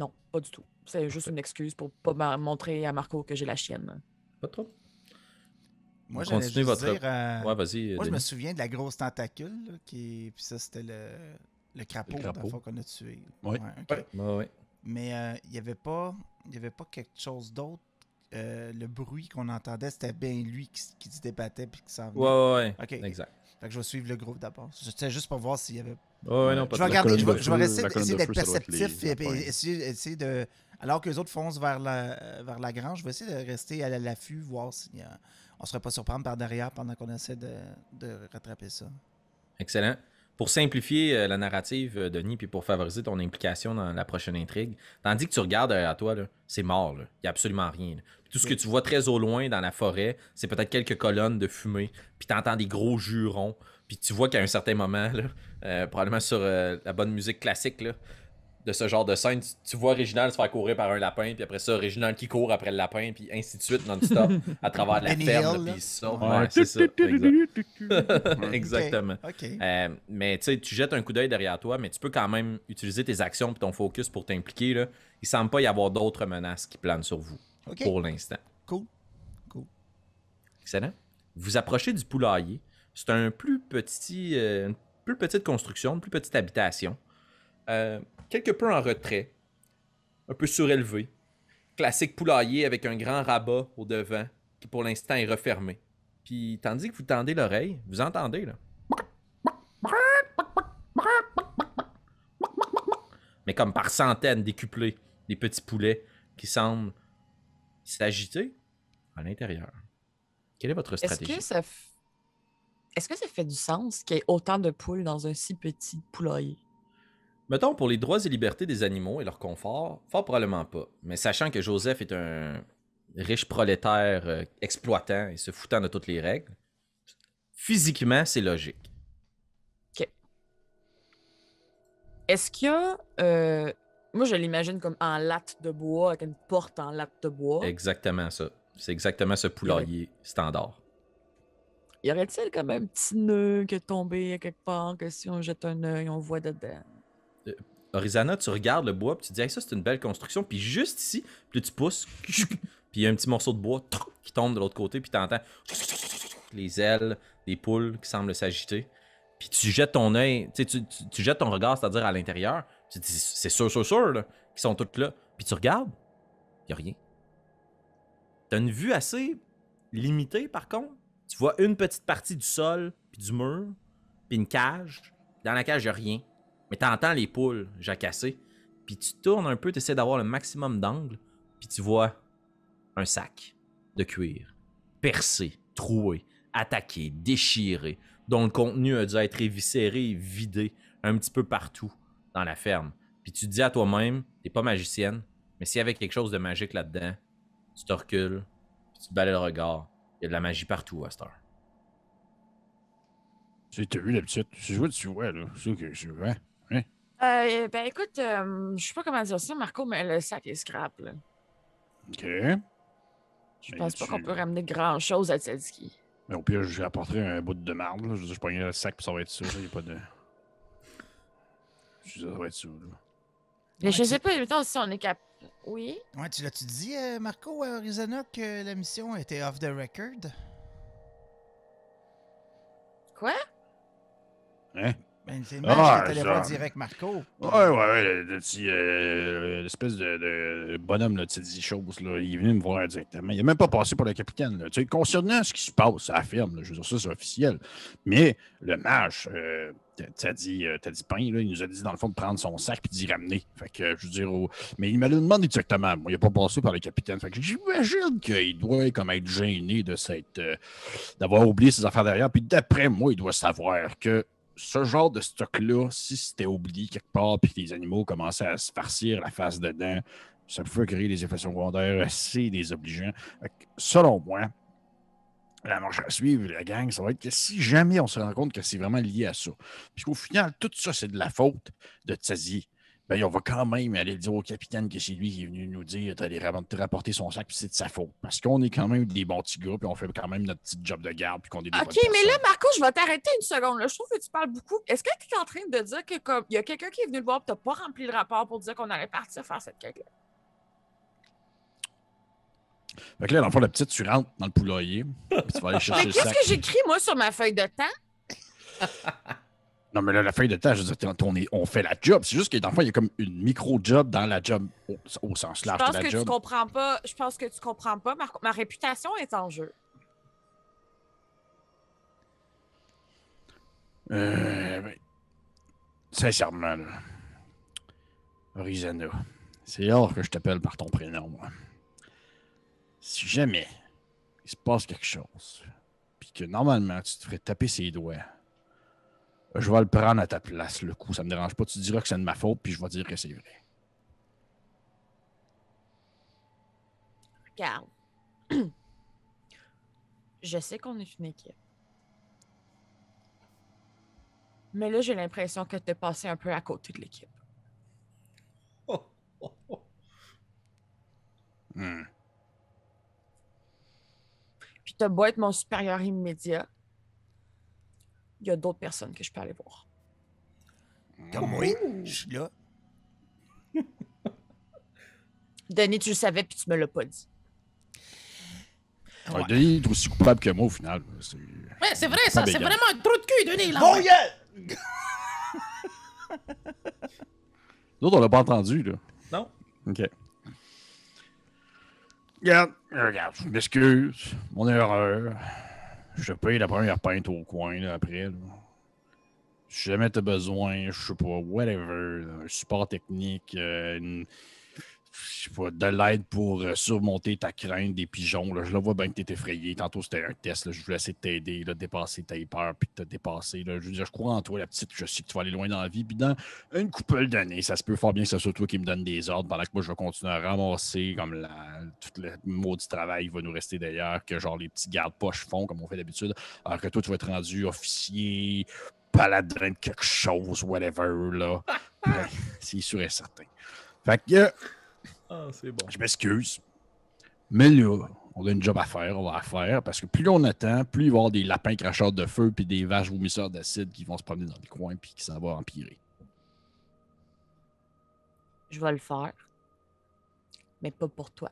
Non, pas du tout. C'est juste une excuse pour pas montrer à Marco que j'ai la chienne. Pas trop. Moi, Continuez j'allais juste votre- dire, euh, Ouais, vas-y. Moi, je me souviens de la grosse tentacule, là, qui... puis ça, c'était le... le crapaud, Le crapaud. qu'on a tué. Oui. ok. Ouais, ouais, ouais. Mais euh, il n'y avait pas il y avait pas quelque chose d'autre. Euh, le bruit qu'on entendait, c'était bien lui qui, qui se débattait puis qui s'en venait. Ouais, ouais, ouais. Ok. Exact. Fait que je vais suivre le groupe d'abord. C'était juste pour voir s'il y avait. Ouais, ouais, non, pas je vais regarder, je vais, je essayer, d'être perceptif les et, puis lapins. essayer, essayer de. Alors que les autres foncent vers la, vers la grange, je vais essayer de rester à l'affût, voir si on ne serait pas surprendre par derrière pendant qu'on essaie de, de rattraper ça. Excellent. Pour simplifier euh, la narrative, euh, Denis, puis pour favoriser ton implication dans la prochaine intrigue, tandis que tu regardes derrière toi, c'est mort. Il n'y a absolument rien. Tout ce que tu vois très au loin dans la forêt, c'est peut-être quelques colonnes de fumée, puis tu entends des gros jurons, puis tu vois qu'à un certain moment, là, euh, probablement sur euh, la bonne musique classique là, de ce genre de scène, tu, tu vois Réginald se faire courir par un lapin, puis après ça, Réginald qui court après le lapin, puis ainsi de suite, non-stop, *laughs* à travers la ferme, puis. Ouais. Ouais, c'est ça. exact. *laughs* *laughs* Exactement. Euh, mais tu sais, tu jettes un coup d'œil derrière toi, mais tu peux quand même utiliser tes actions et ton focus pour t'impliquer. Là. Il semble pas y avoir d'autres menaces qui planent sur vous pour l'instant. Cool. Cool. Excellent. Vous approchez du poulailler. C'est un plus petit, euh, une plus petite construction, une plus petite habitation. Euh, quelque peu en retrait, un peu surélevé. Classique poulailler avec un grand rabat au devant qui pour l'instant est refermé. Puis tandis que vous tendez l'oreille, vous entendez là. Mais comme par centaines décuplés, des petits poulets qui semblent s'agiter à l'intérieur. Quelle est votre Est-ce stratégie? que ça. f- Est-ce que ça fait du sens qu'il y ait autant de poules dans un si petit poulailler? Mettons, pour les droits et libertés des animaux et leur confort, fort probablement pas. Mais sachant que Joseph est un riche prolétaire euh, exploitant et se foutant de toutes les règles, physiquement, c'est logique. Est-ce qu'il y a. euh, Moi, je l'imagine comme en latte de bois, avec une porte en latte de bois. Exactement ça. C'est exactement ce poulailler standard. Y aurait-il comme un petit nœud qui est tombé à quelque part, que si on jette un œil, on voit dedans? Orizana, tu regardes le bois, puis tu dis, hey, ça, c'est une belle construction. Puis juste ici, puis tu pousses, *laughs* puis il y a un petit morceau de bois qui tombe de l'autre côté, puis tu entends les ailes des poules qui semblent s'agiter. Puis tu jettes ton œil, tu, jettes ton regard, c'est-à-dire à, l'intérieur. Tu dis, c'est sûr, sûr, sûr, qu'ils sont toutes là. Puis tu regardes, il a rien. T'as une vue assez limitée, par contre. Tu vois une petite partie du sol, puis du mur, puis une cage. Dans la cage, il a rien. Mais t'entends les poules jacasser. Puis tu tournes un peu, tu essaies d'avoir le maximum d'angle. Puis tu vois un sac de cuir. Percé, troué, attaqué, déchiré. Dont le contenu a dû être éviscéré vidé un petit peu partout dans la ferme. Puis tu te dis à toi-même, t'es pas magicienne, mais s'il y avait quelque chose de magique là-dedans, tu te recules, puis tu te balais le regard. Il y a de la magie partout à cette heure. Tu as vu d'habitude. Tu vois, tu vois, là. C'est que je vois. Euh, ben écoute, euh, je sais pas comment dire ça, Marco, mais le sac est scrap. Là. OK. Je Ben, pense pas tu- qu'on peut ramener grand chose à Tzelski. Mais au pire, je rapporterai un bout de marde, là. Je veux dire, je le sac, puis ça va être ça. Il n'y a pas de. Je veux dire, ça va être ça, là. Mais Ouais, je tu- sais pas, mettons, si on est cap. Oui? Ouais, tu l'as-tu dit, euh, Marco, à Arizona, que la mission était off the record? Quoi? Hein? Ben, c'est Ah, t'allais voir direct Marco. Ouais, ouais, ouais, le, le petit, euh, l'espèce de, de bonhomme, là, tu sais, dit choses, là, il est venu me voir directement. Il n'a même pas passé pour le capitaine, là. Tu sais, concernant ce qui se passe à la ferme, là, je veux dire, ça, c'est officiel. Mais le mage, euh, t'as- dit, euh, t'as dit pain, là, il nous a dit, dans le fond, de prendre son sac puis d'y ramener. Fait que, je veux dire, mais il m'a demandé directement. Moi, il n'a pas passé par le capitaine. Fait que j'imagine qu'il doit, comme, être gêné de euh, d'avoir oublié ses affaires derrière. Puis d'après moi, il doit savoir que ce genre de stock-là, si c'était oublié quelque part puis que les animaux commençaient à se farcir la face dedans, ça pouvait créer des effets secondaires assez désobligeants. Selon moi, la marche à suivre, la gang, ça va être que si jamais on se rend compte que c'est vraiment lié à ça, puis qu'au final, tout ça, c'est de la faute de Tzazi, ben, on va quand même aller dire au capitaine que c'est lui qui est venu nous dire te rapporter son sac, puis c'est de sa faute. Parce qu'on est quand même des bons petits gars, puis on fait quand même notre petit job de garde, puis qu'on est des Ok, mais là. Marco, je vais t'arrêter une seconde. Là. Je trouve que tu parles beaucoup. Est-ce que tu es en train de dire que comme il y a quelqu'un qui est venu le voir et tu pas rempli le rapport pour dire qu'on allait partir faire cette quête-là? Fait que là, dans le fond, la petite, tu rentres dans le poulailler, puis tu vas aller chercher Mais le qu'est-ce que j'écris, moi, sur ma feuille de temps? *laughs* Non, mais là, la feuille de temps, je veux dire, on, est- on fait la job. C'est juste que, dans le fond, il y a comme une micro-job dans la job au, au sens Je large de pense la que tu comprends pas. Je pense que tu comprends pas. Ma réputation est en jeu. Euh, ben, sincèrement, là. Orizana, c'est rare que je t'appelle par ton prénom, moi. Si jamais il se passe quelque chose, puis que normalement tu te ferais taper ses doigts, je vais le prendre à ta place, le coup. Ça me dérange pas. Tu diras que c'est de ma faute, puis je vais dire que c'est vrai. Regarde. *clears throat* je sais qu'on est une équipe. Mais là, j'ai l'impression que tu es passé un peu à côté de l'équipe. *laughs* Hmm. Puis t'as beau être mon supérieur immédiat, il y a d'autres personnes que je peux aller voir. Comme oui, je suis là. *laughs* Denis, tu le savais, puis tu me l'as pas dit. Ouais, Denis est aussi coupable que moi, au final. C'est- Ouais, c'est vrai, ça, c'est vraiment un trou de cul, Denis, là. Bon, yeah! L'autre, on l'a pas entendu, là. Non? OK. Regarde, regarde, je m'excuse. Mon erreur. Je paye la première pinte au coin, là, après. là. Si jamais t'as besoin, je sais pas, whatever, un support technique, euh, une- je sais pas, de l'aide pour euh, surmonter ta crainte des pigeons. Là. Je le vois bien que t'es effrayé. Tantôt, c'était un test. là. Je voulais essayer de t'aider, là, dépasser tes peurs, puis de te dépasser. Là. Je veux dire, je crois en toi, la petite. Je sais que tu vas aller loin dans la vie. Puis dans une couple d'années, ça se peut fort bien que ce soit toi qui me donne des ordres pendant que moi, je vais continuer à ramasser comme la, tout le maudit travail va nous rester d'ailleurs, que genre les petits gardes-poches font, comme on fait d'habitude. Alors que toi, tu vas être rendu officier, paladin de quelque chose, whatever, là. *laughs* Ouais, c'est sûr et certain. Fait que, Ah, c'est bon. je m'excuse. Mais là, on a une job à faire, on va la faire. Parce que plus on attend, plus il va y avoir des lapins cracheurs de feu puis des vaches vomisseurs d'acide qui vont se promener dans les coins puis que ça va empirer. Je vais le faire. Mais pas pour toi.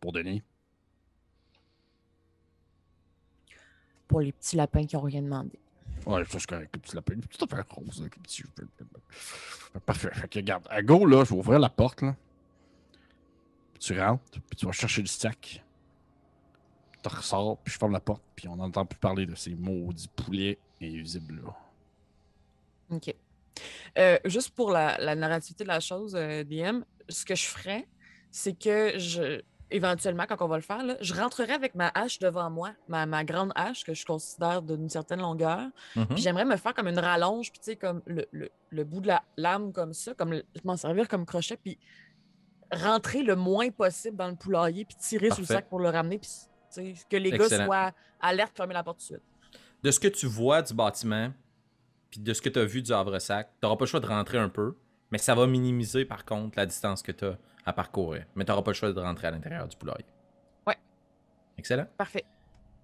Pour Denis? Pour les petits lapins qui ont rien demandé. Ouais, ça, c'est correct. Le petit lapin. Tout à fait rose. Avec le petit... Parfait. Fait que, regarde, à go, là, je vais ouvrir la porte, là. Tu rentres, puis tu vas chercher le sac. Tu ressors, puis je ferme la porte, puis on n'entend plus parler de ces maudits poulets invisibles-là. OK. Euh, juste pour la, la narrativité de la chose, euh, DM, ce que je ferais, c'est que je, éventuellement, quand on va le faire, là, je rentrerai avec ma hache devant moi, ma, ma grande hache que je considère d'une certaine longueur. Mhm. Puis j'aimerais me faire comme une rallonge, puis tu sais, comme le, le- le bout de la lame comme ça, comme le- m'en servir comme crochet, puis rentrer le moins possible dans le poulailler, puis tirer sur le sac pour le ramener, puis que les gars soient alertes, fermer la porte tout de suite. De ce que tu vois du bâtiment, puis de ce que tu as vu du Havre-Sac, tu n'auras pas le choix de rentrer un peu, mais ça va minimiser par contre la distance que tu as à parcourir. Mais tu n'auras pas le choix de rentrer à l'intérieur du poulailler. Ouais. Excellent. Parfait.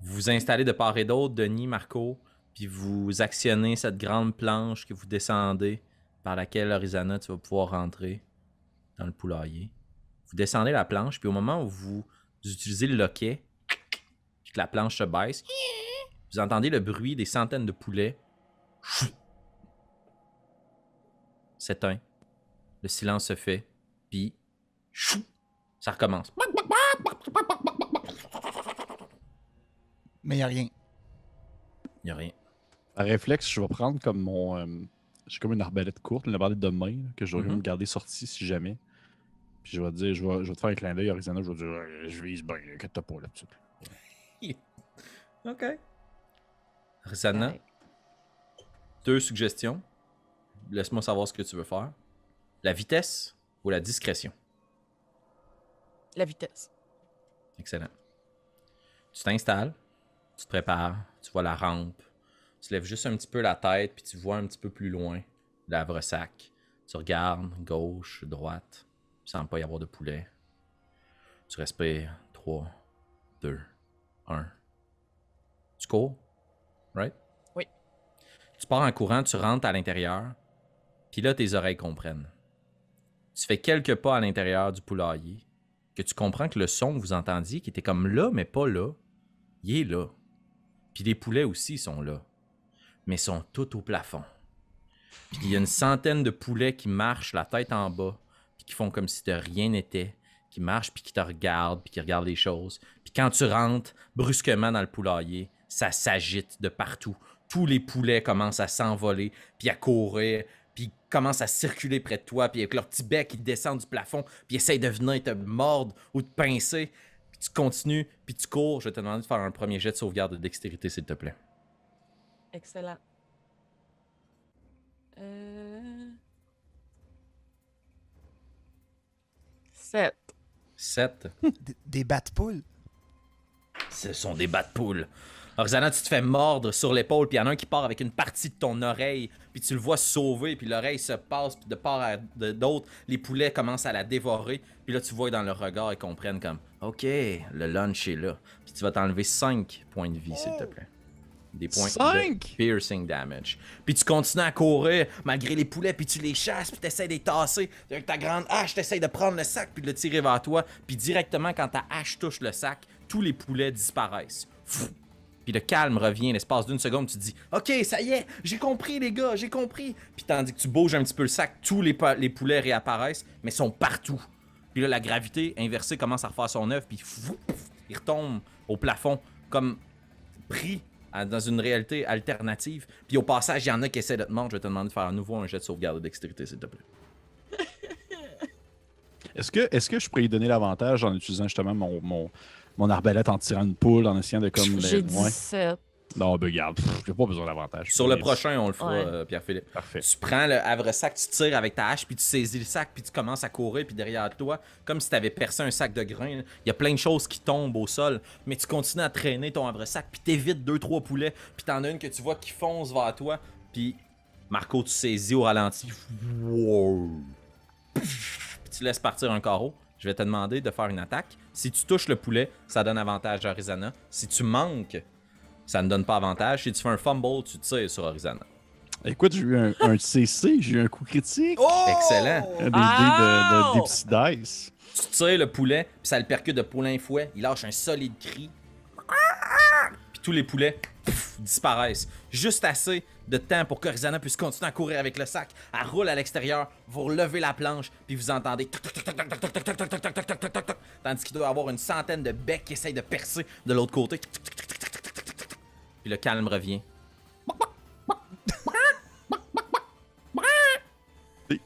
Vous vous installez de part et d'autre, Denis, Marco, puis vous actionnez cette grande planche que vous descendez, par laquelle, Horizana, tu vas pouvoir rentrer dans le poulailler. Vous descendez la planche, puis au moment où vous utilisez le loquet, puis que la planche se baisse, vous entendez le bruit des centaines de poulets s'éteint. Le silence se fait, puis ça recommence. Mais il a rien. Il n'y a rien. Par réflexe, je vais prendre comme mon. euh, J'ai comme une arbalète courte, une arbalète de main, là, que je dois Mhm. me garder sortie si jamais. Puis je vais te dire, je vais, je vais te faire un clin d'œil, Arizona, je vais te dire, Ouais, je vise bien, inquiète-toi pas là-dessus. *laughs* Ok. Ouais. deux suggestions. Laisse-moi savoir ce que tu veux faire. La vitesse ou la discrétion? La vitesse. Excellent. Tu t'installes, tu te prépares, tu vois la rampe, tu lèves juste un petit peu la tête, puis tu vois un petit peu plus loin l'Havre-Sac. Tu regardes gauche, droite, il semble pas y avoir de poulet. Tu respires 3, 2, 1. Tu cours, right? Oui. Tu pars en courant, tu rentres à l'intérieur, puis là, tes oreilles comprennent. Tu fais quelques pas à l'intérieur du poulailler, que tu comprends que le son que vous entendiez, qui était comme là, mais pas là, il est là. Puis les poulets aussi sont là, mais sont tous au plafond. Puis il y a une centaine de poulets qui marchent la tête en bas, qui font comme si de rien n'était, qui marchent, puis qui te regardent, puis qui regardent les choses. Puis quand tu rentres brusquement dans le poulailler, ça s'agite de partout. Tous les poulets commencent à s'envoler, puis à courir, puis commencent à circuler près de toi, puis avec leur petit bec, ils descendent du plafond, puis ils essayent de venir te mordre ou te pincer. Puis tu continues, puis tu cours. Je vais te demander de faire un premier jet de sauvegarde de dextérité, s'il te plaît. Excellent. Euh... 7. 7. *laughs* Des, des bats-poules. Ce sont des bas de poule. Roxana, tu te fais mordre sur l'épaule, puis il y en a un qui part avec une partie de ton oreille, puis tu le vois sauver, puis l'oreille se passe, puis de part à de- d'autre, les poulets commencent à la dévorer, puis là tu vois dans leur regard, ils comprennent comme OK, le lunch est là. Puis tu vas t'enlever 5 points de vie, s'il te plaît. Des points de piercing damage. Puis tu continues à courir malgré les poulets, puis tu les chasses, puis tu essaies de les tasser. Avec ta grande hache, tu essaies de prendre le sac, puis de le tirer vers toi. Puis directement, quand ta hache touche le sac, tous les poulets disparaissent. Pfff. Puis le calme revient l'espace d'une seconde. Tu te dis Ok, ça y est, j'ai compris, les gars, j'ai compris. Puis tandis que tu bouges un petit peu le sac, tous les, poulets réapparaissent, mais sont partout. Puis là, la gravité inversée commence à refaire son œuvre, puis fou, il retombe au plafond comme pris à- dans une réalité alternative. Puis au passage, il y en a qui essaient de te mordre. Je vais te demander de faire à nouveau un jet de sauvegarde de dextérité, s'il te plaît. *laughs* Est-ce que, est que je pourrais y donner l'avantage en utilisant justement mon, mon, mon arbalète en tirant une poule, en essayant de comme. les- J'ai Ouais. 17. Non, ben j'ai pas besoin d'avantage. Sur le Mais- prochain, on le fera, Ouais. euh, Pierre-Philippe. Parfait. Tu prends le havre-sac, tu tires avec ta hache, puis tu saisis le sac, puis tu commences à courir, puis derrière toi, comme si tu avais percé un sac de grains, il y a plein de choses qui tombent au sol, mais tu continues à traîner ton havre-sac, puis t'évites deux, trois poulets, puis t'en as une que tu vois qui fonce vers toi, puis Marco, tu saisis au ralenti. Wow. Puis tu laisses partir un carreau, je vais te demander de faire une attaque. Si tu touches le poulet, ça donne avantage à Arizana. Si tu manques, ça ne donne pas avantage. Si tu fais un fumble, tu tires sur Horizana. Écoute, j'ai eu un, CC, j'ai eu un coup critique. Excellent. Un de, de. Tu tires le poulet, puis ça le percute de poulain fouet. Il lâche un solide cri. Puis tous les poulets disparaissent. Juste assez de temps pour qu'Horizana puisse continuer à courir avec le sac. Elle roule à l'extérieur, vous relevez la planche, puis vous entendez. Tandis qu'il doit y avoir une centaine de becs qui essayent de percer de l'autre côté. Puis le calme revient.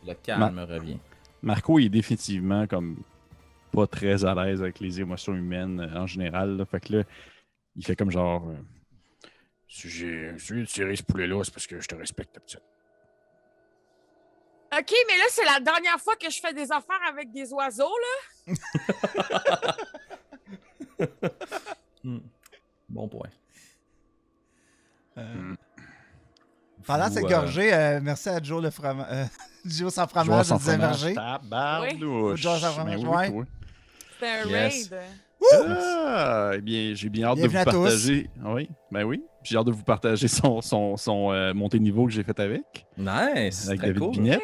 Le calme revient. Marco il est définitivement comme pas très à l'aise avec les émotions humaines euh, en général. là. Fait que là, il fait comme genre. euh, Si j'ai tiré ce poulet-là, c'est parce que je te respecte, petite. OK, mais là, c'est la dernière fois que je fais des affaires avec des oiseaux, là. *laughs* Hmm. Bon point. Euh, Pendant Vous, cette euh, gorgée, euh, merci à Joe le fromage. Euh, *laughs* Joe sans fromage. Joueur sans fromage, oui. C'était un Yes. raid. Ah, eh bien, j'ai bien hâte Bienvenue de à vous tous. partager. Oui, ben oui. J'ai hâte de vous partager son, son, son euh, montée de niveau que j'ai fait avec. Nice, Avec très David cool. Ouais.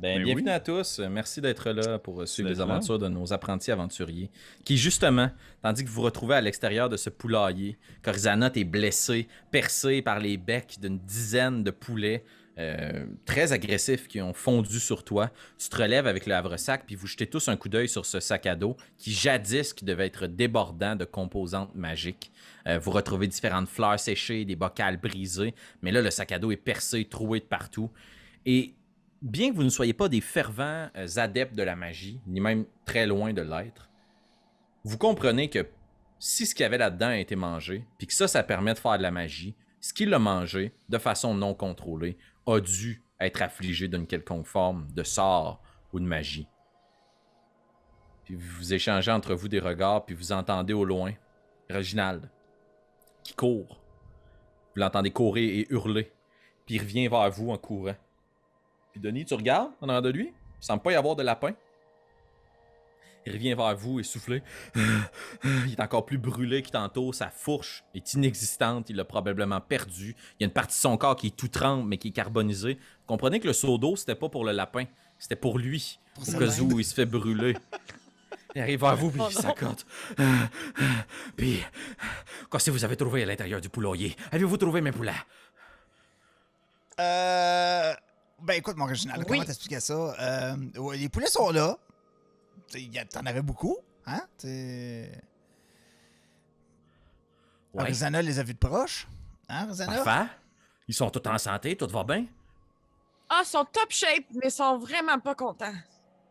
Ben, Ben bienvenue oui. à tous. Merci d'être là pour suivre les aventures de nos apprentis aventuriers. Qui, justement, tandis que vous vous retrouvez à l'extérieur de ce poulailler, Corizana est blessé, percé par les becs d'une dizaine de poulets euh, très agressifs qui ont fondu sur toi. Tu te relèves avec le havre-sac, puis vous jetez tous un coup d'œil sur ce sac à dos qui, jadis, qui devait être débordant de composantes magiques. Euh, vous retrouvez différentes fleurs séchées, des bocales brisées, mais là, le sac à dos est percé, troué de partout. Et bien que vous ne soyez pas des fervents euh, adeptes de la magie, ni même très loin de l'être, vous comprenez que si ce qu'il y avait là-dedans a été mangé, puis que ça, ça permet de faire de la magie, ce qui l'a mangé de façon non contrôlée a dû être affligé d'une quelconque forme de sort ou de magie. Puis vous échangez entre vous des regards, puis vous entendez au loin Reginald qui court. Vous l'entendez courir et hurler, puis il revient vers vous en courant. Puis Denis, tu regardes en arrière de lui, il semble pas y avoir de lapin. Il revient vers vous essoufflé. *sighs* Il est encore plus brûlé que tantôt. Sa fourche est inexistante. Il l'a probablement perdu. Il y a une partie de son corps qui est tout trempe, mais qui est carbonisée. Vous comprenez que le seau d'eau, c'était pas pour le lapin. C'était pour lui. Pour Au cas où il se fait brûler. *laughs* Il arrive vers vous, puis Oh il non. s'accote. *sighs* Puis, qu'est-ce que vous avez trouvé à l'intérieur du poulailler? Avez-vous trouvé mes poulets? Euh, ben écoute, mon original, Oui. comment t'expliquer ça? Euh, ouais, les poulets sont là. T'en avais beaucoup, hein? T'sais, Ouais. Les a vus de proche. Hein, Arizana? Parfait. Ils sont tous en santé, tout va bien? Ah, ils sont top shape, mais ils sont vraiment pas contents.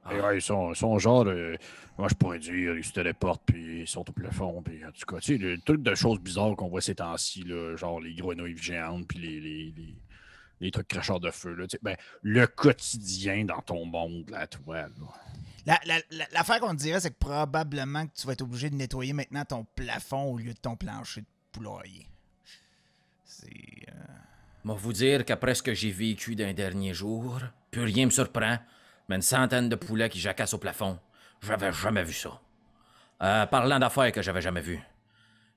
Ah. Et ouais, ils sont, ils sont genre, euh, moi je pourrais dire, ils se téléportent, puis ils sont au plafond, puis en tout cas, tu sais, le truc de choses bizarres qu'on voit ces temps-ci, là, genre les grenouilles géantes, puis les, les, les, les trucs cracheurs de feu, là, tu sais, ben, le quotidien dans ton monde, là, toi, là. La- la- la- L'affaire qu'on dirait, c'est que probablement que tu vas être obligé de nettoyer maintenant ton plafond au lieu de ton plancher de poulailler. C'est. euh, Moi vous dire qu'après ce que j'ai vécu d'un dernier jour, plus rien me surprend, mais une centaine de poulets qui jacassent au plafond, j'avais jamais vu ça. Euh, parlant d'affaires que j'avais jamais vues,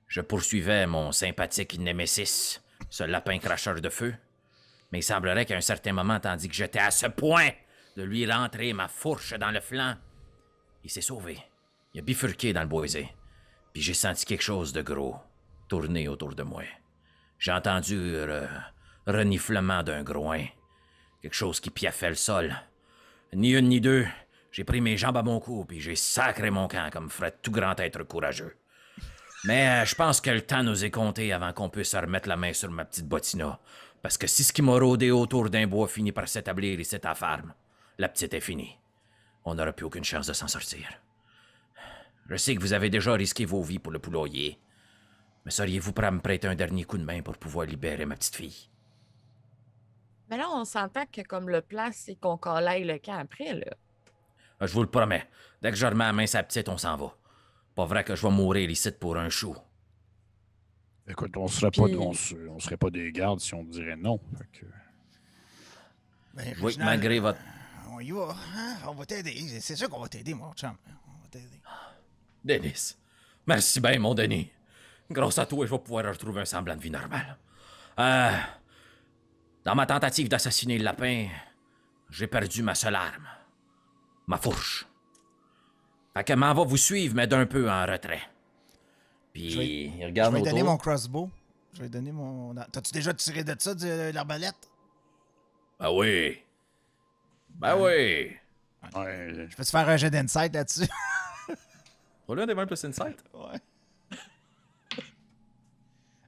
je poursuivais mon sympathique Némésis, ce lapin cracheur de feu, mais il semblerait qu'à un certain moment, tandis que j'étais à ce point de lui rentrer ma fourche dans le flanc, il s'est sauvé. Il a bifurqué dans le boisé, puis j'ai senti quelque chose de gros tourner autour de moi. J'ai entendu le reniflement d'un groin. Quelque chose qui piaffait le sol. Ni une ni deux. J'ai pris mes jambes à mon cou, puis j'ai sacré mon camp comme ferait tout grand être courageux. Mais euh, je pense que le temps nous est compté avant qu'on puisse remettre la main sur ma petite botina. Parce que si ce qui m'a rôdé autour d'un bois finit par s'établir ici à la ferme, la petite est finie. On n'aura plus aucune chance de s'en sortir. Je sais que vous avez déjà risqué vos vies pour le poulailler. Mais seriez-vous prêt à me prêter un dernier coup de main pour pouvoir libérer ma petite fille? Mais là, on s'entend que comme le plan, c'est qu'on collaille le camp après, là. Ah, Je vous le promets. Dès que je remets la main sa petite, on s'en va. Pas vrai que je vais mourir ici pour un chou. Écoute, on serait pas, on, se- on serait pas des gardes si on dirait non. Fait que- ben, Oui, malgré votre... On y va. hein, On va t'aider. C'est sûr qu'on va t'aider, mon chum. On va t'aider. Denis, merci bien, mon Denis. Grâce à toi, je vais pouvoir retrouver un semblant de vie normale. Euh, dans ma tentative d'assassiner le lapin, j'ai perdu ma seule arme. Ma fourche. Fait que m'en va vous suivre, mais d'un peu en retrait. Puis, Je vais- il Je regarde vais lui donner mon crossbow. Je vais donner mon. T'as-tu déjà tiré de ça, de l'arbalète? Ah oui. Ben oui. Ouais, Je peux-tu faire un jet d'insight là-dessus? *laughs* Roule un des 20 plus insight. ouais.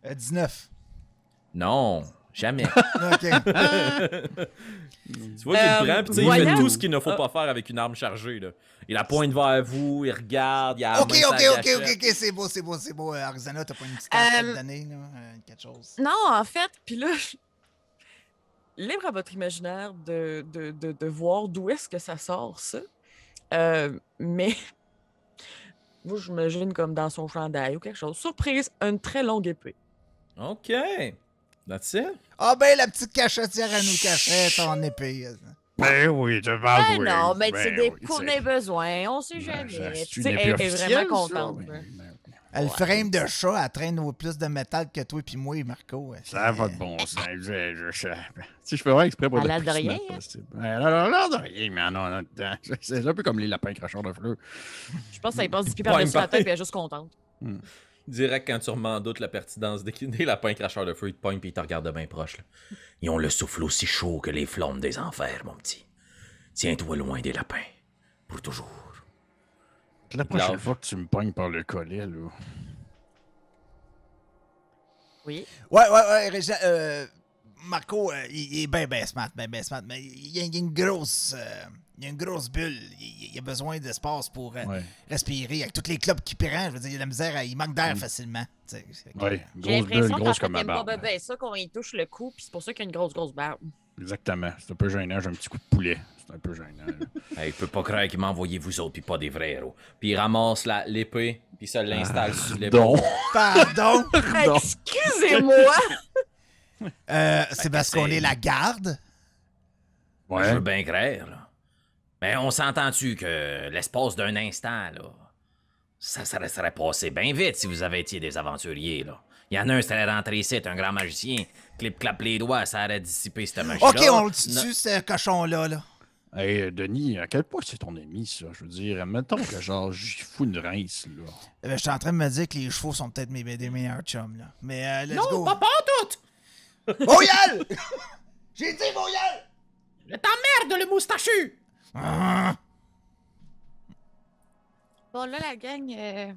Euh, 19. Non, jamais. *laughs* Ok. *laughs* tu vois qu'il Euh, prend, puis tu sais, il fait tout ce qu'il ne faut Ah. pas faire avec une arme chargée. Là. Il la pointe vers vous, il regarde, il a la ok, main sur ok, la ok, gâchette. ok, ok, c'est beau, c'est beau, c'est beau. Euh, Arizona, t'as pas une petite carte à Euh, te donner, là? euh, quelque chose. Non, en fait, puis là, je- libre à votre imaginaire de, de, de, de voir d'où est-ce que ça sort, ça. Euh, mais *laughs* moi, j'imagine comme dans son chandail ou quelque chose. Surprise, une très longue épée. Ok. That's it. Ah ben, la petite cachetière à nous cachait ton épée. Ben oui, tu Ah parles oui. non, mais Ben c'est des oui, pour besoins, on sait Ben, jamais. elle est vraiment ça? contente. Ben, ben, Le frame de chat, elle traîne au plus de métal que toi puis moi, Marco. Euh, Ça va de bon sens. Je, je, je, si je fais vraiment exprès pour Elle le plus rien, possible. Elle a l'air de rien, mais non, non, non. C'est un peu comme les lapins cracheurs de fleurs. Je pense que ça y passe du pied Ouais, par-dessus il la tête et elle est juste contente. Direct quand tu remandes doute la pertinence des, des lapins cracheurs de feu, ils te pognent puis ils te regardent de bien proche. Là. Ils ont le souffle aussi chaud que les flammes des enfers, mon petit. Tiens-toi loin des lapins. Pour toujours. La prochaine Love. fois que tu me pognes par le collet, là. Oui. Ouais, ouais, ouais, Régis, euh, Marco, euh, il, il est bien, bien smart, bien, bien smart, mais il y a, il y a une grosse. euh, il y a une grosse bulle. Il, il a besoin d'espace pour euh, Ouais. respirer. Avec tous les clubs qu'il prend, je veux dire, il a de la misère, il manque d'air facilement. que, Ouais, J'ai grosse bulle, l'impression qu'en grosse fait, comme il ma barbe. ça qu'on y touche le cou, puis c'est pour ça qu'il y a une grosse, grosse barbe. Exactement. C'est un peu gênant. J'ai un petit coup de poulet. C'est un peu gênant. *laughs* Hey, il peut pas croire qu'il m'a envoyé vous autres, puis pas des vrais héros. Puis il ramasse la- l'épée, puis ça l'installe sur l'épaule. Donc, *laughs* Pardon, Excusez-moi! *laughs* euh, c'est parce qu'on est la garde? Je veux bien croire, là. Mais on s'entend-tu que l'espace d'un instant, là, ça serait, serait passé bien vite si vous avez été des aventuriers, là. Il y en a un qui serait rentré ici, un grand magicien, clip-clap les doigts, ça aurait dissipé cette magie-là. Ok, on le Non. tue, ce cochon-là. Là. Hey, euh, Denis, à quel point c'est ton ami, ça? Je veux dire, mettons que genre, j'y fous une rince, là. Euh, Je suis en train de me dire que les chevaux sont peut-être mes, des meilleurs chums. Là. Mais euh, let's Non, go. pas, pas tout! *laughs* Voyelle! *laughs* J'ai dit voyelle! Je t'emmerde, le moustachu! Ah! Bon, là, la gang. euh,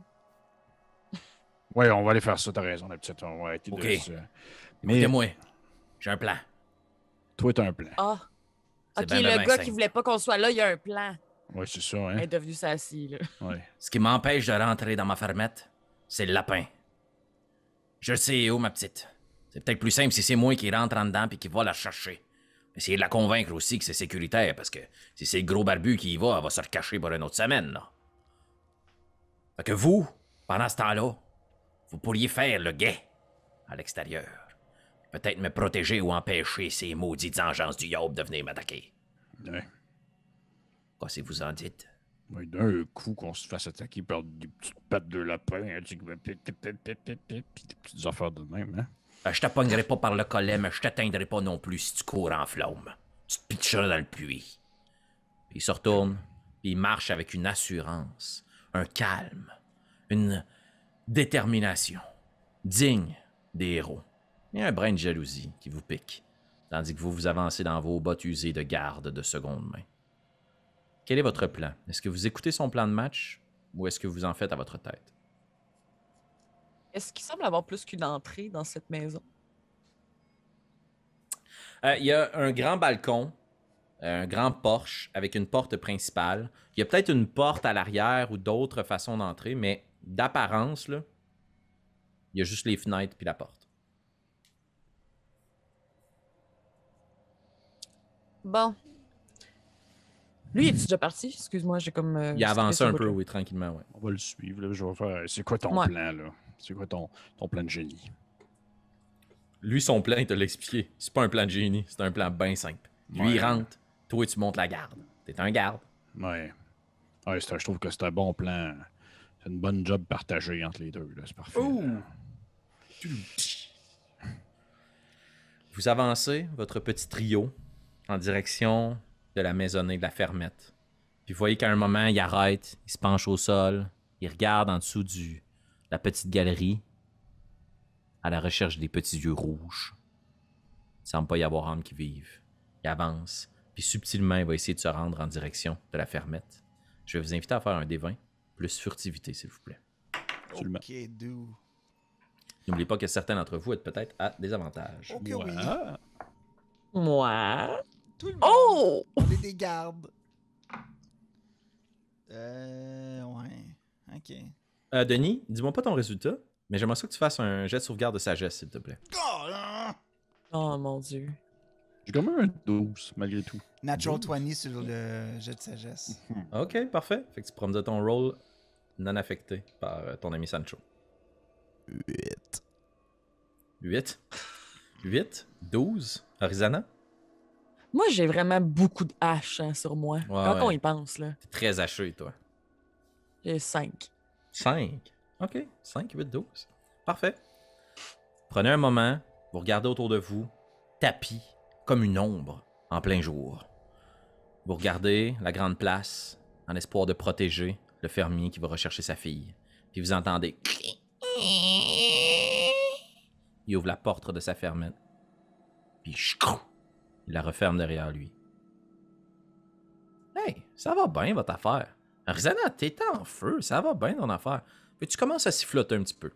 Ouais, on va aller faire ça, t'as raison, la petite. On va arrêter de. Mais Écoutez-moi, j'ai un plan. toi, t'as un plan. Ah! Ok, ben, le gars qui voulait pas qu'on soit là, il y a un plan. Ouais, c'est ça, Elle hein? est devenue sassy, là. Ouais. Ce qui m'empêche de rentrer dans ma fermette, c'est le lapin. Je le sais où, ma petite. C'est peut-être plus simple si c'est moi qui rentre en dedans puis qui va la chercher. Essayez de la convaincre aussi que c'est sécuritaire, parce que si c'est le gros barbu qui y va, elle va se recacher pour une autre semaine, là. Fait que vous, pendant ce temps-là, vous pourriez faire le guet à l'extérieur. Peut-être me protéger ou empêcher ces maudites engences du yob de venir m'attaquer. Ouais. Quoi si vous en dites? Ouais, D'un coup, qu'on se fasse attaquer par des petites pattes de lapin, hein, tu- des petites affaires de même, hein? Euh, Je te pognerai pas par le collet, mais je t'atteindrai pas non plus si tu cours en flamme. Tu te pitcheras dans le puits. Puis il se retourne, puis il marche avec une assurance, un calme, une détermination, digne des héros. Il y a un brin de jalousie qui vous pique, tandis que vous vous avancez dans vos bottes usées de garde de seconde main. Quel est votre plan? Est-ce que vous écoutez son plan de match ou est-ce que vous en faites à votre tête? Est-ce qu'il semble avoir plus qu'une entrée dans cette maison? Euh, Il y a un grand balcon, euh, un grand porche avec une porte principale. Il y a peut-être une porte à l'arrière ou d'autres façons d'entrer, mais d'apparence, il y a juste les fenêtres puis la porte. Bon. Lui, est-tu déjà parti? Excuse-moi, j'ai comme. euh, Il a avancé un peu, oui, tranquillement, ouais. On va le suivre, là. Je vais faire. C'est quoi ton Ouais. plan, là? C'est quoi ton, ton plan de génie? Lui, son plan, il te l'a expliqué. C'est pas un plan de génie, c'est un plan bien simple. Lui, il rentre, toi, tu montes la garde. T'es un garde. Ouais. Ouais, c'est un- je trouve que c'est un bon plan. C'est une bonne job partagée entre les deux. là, C'est parfait. là. Vous avancez votre petit trio en direction de la maisonnée de la fermette. Puis vous voyez qu'à un moment, il arrête, il se penche au sol, il regarde en dessous du la petite galerie à la recherche des petits yeux rouges. Il semble pas y avoir âme qui vive. Il avance, puis subtilement, il va essayer de se rendre en direction de la fermette. Je vais vous inviter à faire un D20 plus furtivité, s'il vous plaît. Absolument. Ok, do. N'oubliez pas que certains d'entre vous êtes peut-être à des avantages. Oui. Moi. Tout le monde. Oh! On est des gardes. Euh. Ouais. Ok. Euh, Denis, dis-moi pas ton résultat, mais j'aimerais ça que tu fasses un jet de sauvegarde de sagesse, s'il te plaît. Oh! Oh mon dieu. J'ai quand même un 12, malgré tout. Natural 20 sur le jet de sagesse. *laughs* Ok, parfait. Fait que tu dire ton rôle non affecté par euh, ton ami Sancho. 8. 8. 8. 12. Arizana, Moi, j'ai vraiment beaucoup de haches hein, sur moi. Quand ouais. on y pense, là. t'es très haché, toi. J'ai 5. 5. Ok, 5, 8, 12. Parfait. Prenez un moment, vous regardez autour de vous, tapis comme une ombre en plein jour. Vous regardez la grande place en espoir de protéger le fermier qui va rechercher sa fille. Puis vous entendez. Il ouvre la porte de sa fermette. Puis il la referme derrière lui. Hey, ça va bien votre affaire. Arizana, t'es en feu, ça va bien ton affaire. Puis tu commences à siffloter un petit peu?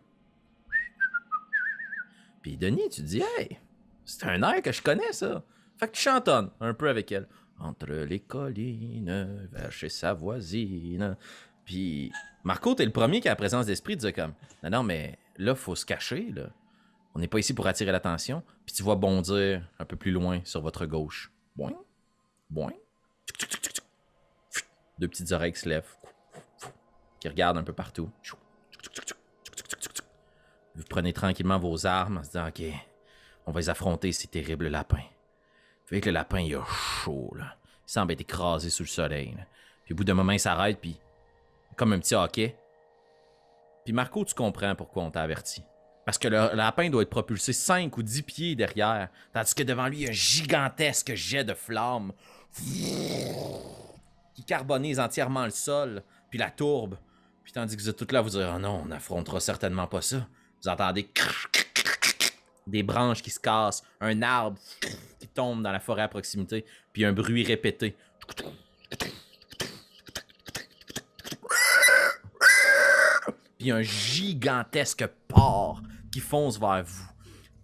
Puis Denis, tu dis, hey, c'est un air que je connais ça. Fait que tu chantonnes un peu avec elle. Entre les collines, vers chez sa voisine. Puis Marco, t'es le premier qui a la présence d'esprit de dire comme, non, non, mais là, faut se cacher, là. On n'est pas ici pour attirer l'attention. Puis tu vois bondir un peu plus loin sur votre gauche. Boing, boing. Deux petites oreilles qui se lèvent. Qui regardent un peu partout. Vous prenez tranquillement vos armes en se disant, OK, on va les affronter, ces terribles lapins. Vous voyez que le lapin, il a chaud, là. Il semble être écrasé sous le soleil. Puis au bout d'un moment, il s'arrête, puis comme un petit hockey. Puis Marco, tu comprends pourquoi on t'a averti. Parce que le, lapin doit être propulsé 5 ou 10 pieds derrière, tandis que devant lui, un gigantesque jet de flammes qui carbonise entièrement le sol, puis la tourbe. Puis tandis que vous êtes tous là vous dire, oh non, on n'affrontera certainement pas ça. Vous entendez des branches qui se cassent, un arbre qui tombe dans la forêt à proximité, puis un bruit répété. Puis un gigantesque porc qui fonce vers vous.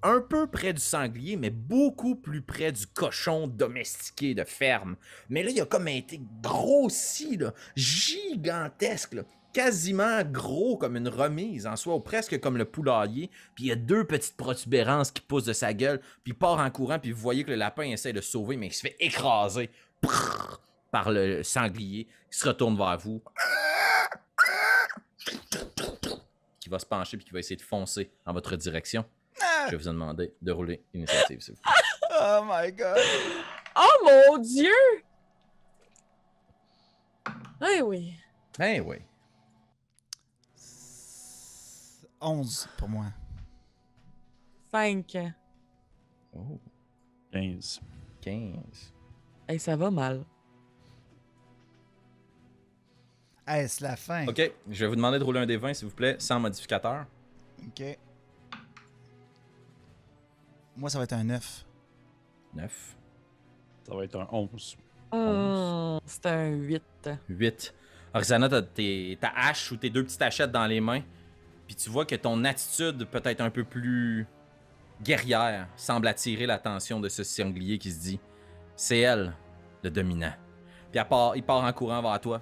Un peu près du sanglier, mais beaucoup plus près du cochon domestiqué de ferme. Mais là, il a comme été grossi, là, gigantesque, là, quasiment gros comme une remise en soi, ou presque comme le poulailler. Puis il y a deux petites protubérances qui poussent de sa gueule, puis il part en courant, puis vous voyez que le lapin essaie de sauver, mais il se fait écraser par le sanglier qui se retourne vers vous. Qui va se pencher puis qui va essayer de foncer en votre direction. Je vais vous demander de rouler l'initiative, s'il vous plaît. Oh my god. Oh mon dieu! Eh oui. Ben oui. 11 pour moi. 5. Oh, 15. 15. Hey, ça va mal. C'est la fin? Ok, je vais vous demander de rouler un des 20, s'il vous plaît, sans modificateur. Ok. Moi, ça va être un 9. 9. Ça va être un 11. Hum, c'est un 8. 8. Arizana, t'as tes- ta hache ou tes deux petites hachettes dans les mains. Puis tu vois que ton attitude, peut-être un peu plus guerrière, semble attirer l'attention de ce sanglier qui se dit C'est elle, le dominant. Puis elle part- il part en courant vers toi.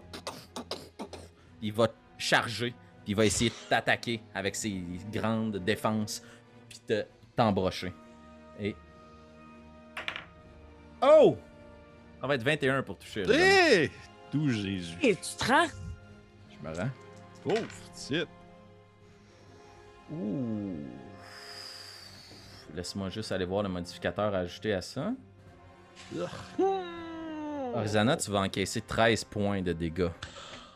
Il va charger. Puis il va essayer de t'attaquer avec ses grandes défenses. Puis te t'embrocher. Et. Oh Ça va être 21 pour toucher. Hé! Tout Jésus? Et tu te rends? Je me rends. Pauvre titre. Ouh. Laisse-moi juste aller voir le modificateur ajouté à ça. Arizana, tu vas encaisser 13 points de dégâts.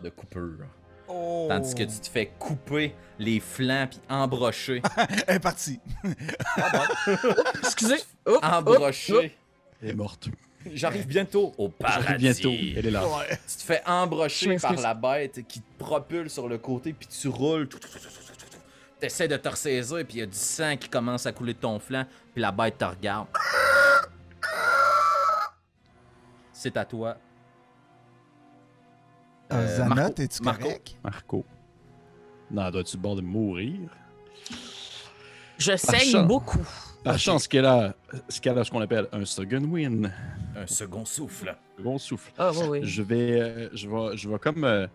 De coupure. Oh. Tandis que tu te fais couper les flancs puis embrocher. *laughs* Elle est partie. *laughs* Excusez. Hop, hop. embrocher. Elle est morte. J'arrive bientôt au J'arrive paradis. bientôt. Elle est là. Ouais. Tu te fais embrocher par la bête qui te propulse sur le côté, puis tu roules. Tu essaies de te ressaisir, puis il y a du sang qui commence à couler de ton flanc, puis la bête te regarde. C'est à toi. Euh, Euh, Zana, Marco. t'es-tu Marco. correct? Marco. Non, dois-tu le bord de mourir? Je saigne chance. beaucoup. Par chance qu'elle a, ce qu'elle a ce qu'on appelle un second win. Un second souffle. Gros souffle. Ah, oui, oui. Je vais, euh, je vais, je vais comme euh,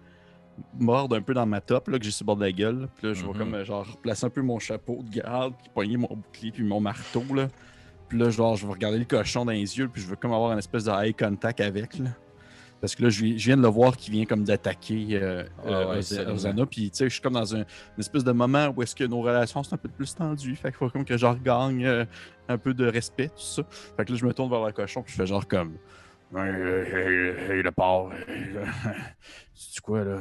mordre un peu dans ma top là, que j'ai sur le bord de la gueule. Puis là, je vais Mhm. comme euh, genre replacer un peu mon chapeau de garde, puis poigner mon bouclier puis mon marteau là. Puis là, genre, je vais regarder le cochon dans les yeux, puis je veux comme avoir un espèce de eye contact avec là. Parce que là, je, vi- je viens de le voir qui vient comme d'attaquer euh, Ah euh, ouais. Ozana. Puis tu sais, je suis comme dans un, une espèce de moment où est-ce que nos relations sont un peu plus tendues. Fait qu'il faut comme que je regagne euh, un peu de respect, tout ça. Fait que là, je me tourne vers le cochon, puis je fais genre comme. Hey, hey, hey, le porc, *laughs* c'est quoi là?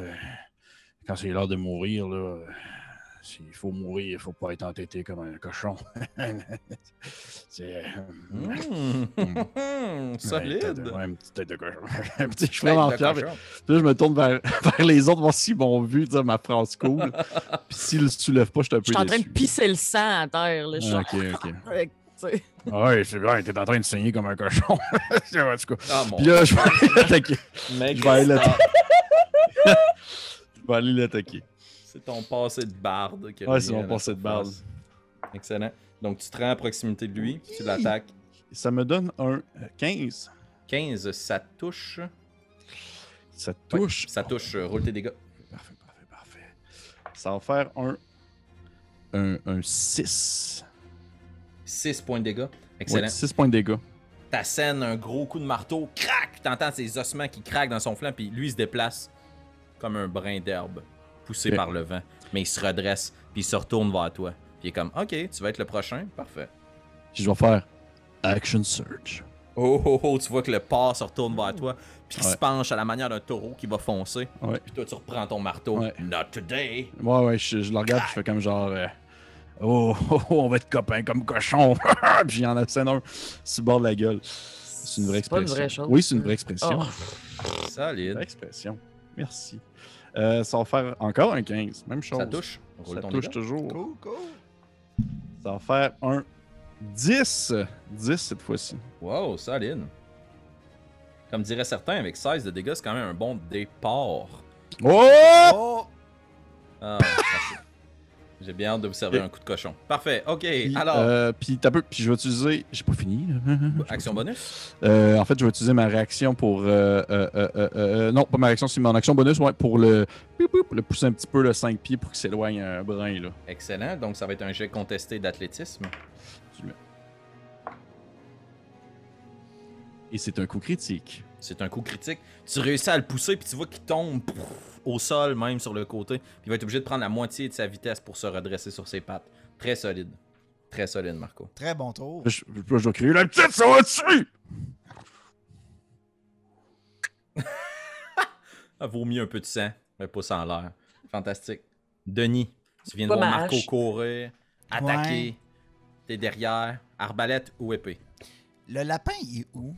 Quand c'est l'heure de mourir, là, s'il faut mourir, il faut pas être entêté comme un cochon. *laughs* c'est. *laughs* Mmh. Solide. tête de- ouais, une petite tête de cochon. *laughs* Je Tête vraiment de fier. cochon. Puis là, je me tourne vers, vers les autres, voir s'ils m'ont vu dire ma phrase cool. Puis s'ils le soulèvent pas, je suis un Je peu suis en train de pisser le sang à terre. Là. Je Ah, Ok, ok. Sais. Ouais, c'est vrai, t'es en train de saigner comme un cochon. en tout cas. Ah mon Puis là, je vais aller l'attaquer. mec, je vais aller c'est- Je vais aller l'attaquer. C'est ton passé de barde. qui Ouais, c'est mon la passé de barde. Excellent. Donc tu te rends à proximité de lui, tu l'attaques. Ça me donne un euh, 15. 15, ça touche. Ça Ouais, touche. ça touche, euh, roule tes dégâts. Parfait, parfait, parfait. Ça va faire un. Un, un 6. 6 points de dégâts. Excellent. Ouais, 6 points de dégâts. T'assènes un gros coup de marteau, crac! T'entends ses ossements qui craquent dans son flanc, puis lui il se déplace comme un brin d'herbe, poussé par le vent. Mais il se redresse, puis il se retourne vers toi. Puis il est comme, ok, tu vas être le prochain, parfait. Puis je vais faire Action Surge. Oh oh oh, tu vois que le porc se retourne vers toi, puis il Ouais. se penche à la manière d'un taureau qui va foncer. Ouais. Puis toi tu reprends ton marteau. Ouais. Not today! Ouais, ouais, je, je le regarde, puis je fais comme genre. euh, oh, oh, oh, on va être copains comme cochon. *laughs* puis j'en assène un sur le bord de la gueule. C'est une vraie C'est pas expression. une vraie chose. Oui, c'est une vraie expression. Oh. Une Solide. vraie expression. Merci. Euh, ça va faire encore un 15. Même chose. Ça touche. Ça touche dégât. toujours. Cool, cool. Ça va faire un 10. 10 cette fois-ci. Wow, solide. Comme diraient certains, avec 16 de dégâts, c'est quand même un bon départ. Oh! Oh! Ah. J'ai bien hâte de vous servir un coup de cochon. Parfait, ok. Puis, Alors, euh, puis, t'as peu, puis je vais utiliser. J'ai pas fini. là. *laughs* action bonus? Euh, en fait, je vais utiliser ma réaction pour. euh, non, pas ma réaction, c'est mon action bonus, ouais, pour le, le pousser un petit peu le 5 pieds pour qu'il s'éloigne un brin. Là. Excellent. Donc, ça va être un jet contesté d'athlétisme. Et c'est un coup critique. C'est un coup critique. Tu réussis à le pousser, puis tu vois qu'il tombe pouf, au sol, même sur le côté. Puis il va être obligé de prendre la moitié de sa vitesse pour se redresser sur ses pattes. Très solide. Très solide, Marco. Très bon tour. Je, là, je dois crier La petite, ça va dessus *laughs* Ah, vomi un peu de sang, mais pas en l'air. Fantastique. Denis, tu viens de voir. Marco courir, attaquer. Ouais. T'es derrière. Arbalète ou épée? Le lapin, il est où?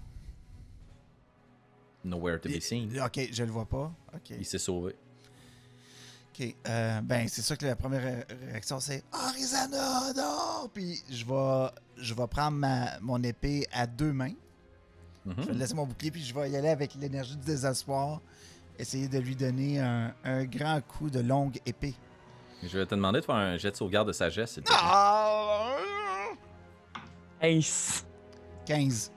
Nowhere to be seen. Ok, je le vois pas. Ok. Il s'est sauvé. Ok. euh, ben, c'est sûr que la première ré- réaction, c'est Arizona, non! Puis je vais, je vais prendre ma, mon épée à deux mains. Mhm. Je vais laisser mon bouclier, puis je vais y aller avec l'énergie du désespoir. Essayer de lui donner un, un grand coup de longue épée. Je vais te demander de faire un jet de sauvegarde de sagesse. Ah! Ace. 15.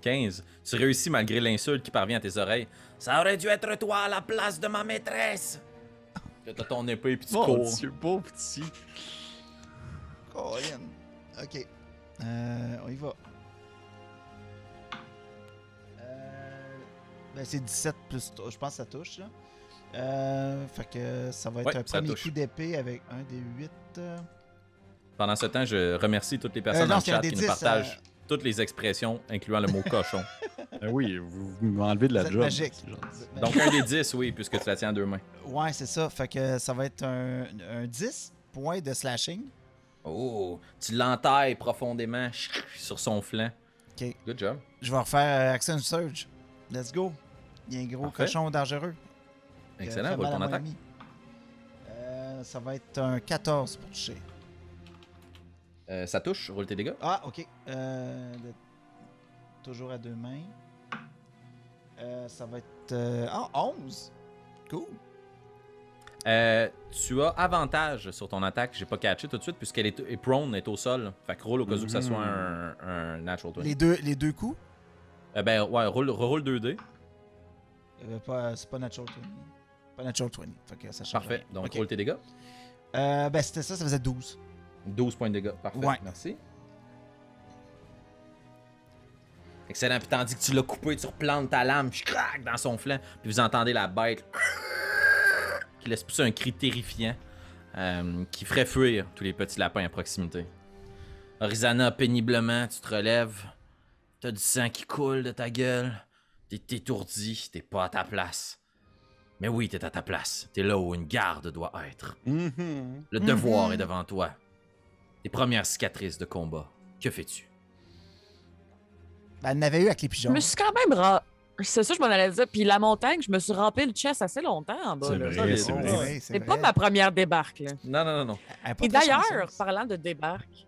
15. Tu réussis malgré l'insulte qui parvient à tes oreilles. Ça aurait dû être toi à la place de ma maîtresse. T'as ton épée puis tu Mon cours. Dieu, pauvre petit. Colin. Ok. Euh, on y va. Euh, ben c'est 17 plus. Je pense que ça touche, là. Euh, fait que ça va être Ouais, un premier touche. coup d'épée avec un des 8. euh. Pendant ce temps, je remercie toutes les personnes non, dans le c'est un chat qui nous 10, partagent toutes les expressions, incluant le mot cochon. *laughs* Ben oui, vous, vous m'enlevez de la job. magique. Donc un des 10, oui, puisque tu la tiens à deux mains. Ouais, c'est ça. Fait que ça va être un, un 10 points de slashing. Oh, tu l'entailles profondément sur son flanc. Ok. Good job. Je vais refaire euh, Action Surge. Let's go. Il y a un gros Parfait. cochon dangereux. euh, Excellent, roule ton attaque. Euh, ça va être un 14 pour toucher. Euh, ça touche, roule tes dégâts. Ah, ok. Euh, Toujours à deux mains. Euh, ça va être. euh, Ah, 11. Cool. Euh, tu as avantage sur ton attaque, j'ai pas catché tout de suite, puisqu'elle est, est prone, est au sol. Fait que roule au cas où que ça soit un, un natural 20. Les deux, les deux coups? Euh, ben ouais, roule, roule 2D. Euh, pas- c'est pas Natural 20. Pas Natural 20. Fait que ça change Parfait. Donc Ok. roule tes dégâts. Euh, ben, c'était ça, ça faisait 12. 12 points de dégâts. Parfait. Ouais. Merci. Excellent. Puis tandis que tu l'as coupé, tu replantes ta lame, puis crac dans son flanc. Puis vous entendez la bête qui laisse pousser un cri terrifiant euh, qui ferait fuir tous les petits lapins à proximité. Orizana, péniblement, tu te relèves. T'as du sang qui coule de ta gueule. T'es étourdi, t'es pas à ta place. Mais oui, t'es à ta place. T'es là où une garde doit être. Mhm. Le devoir Mhm. est devant toi. Tes premières cicatrices de combat. Que fais-tu? Ben, elle en avait eu avec les Je pigeons. me suis quand même ra... C'est ça, je m'en allais dire. Puis la montagne, je me suis rempli le chest assez longtemps en bas. C'est vrai, c'est pas ma première débarque. Là. Non, non, non, non. Et d'ailleurs, chanceuse. parlant de débarque,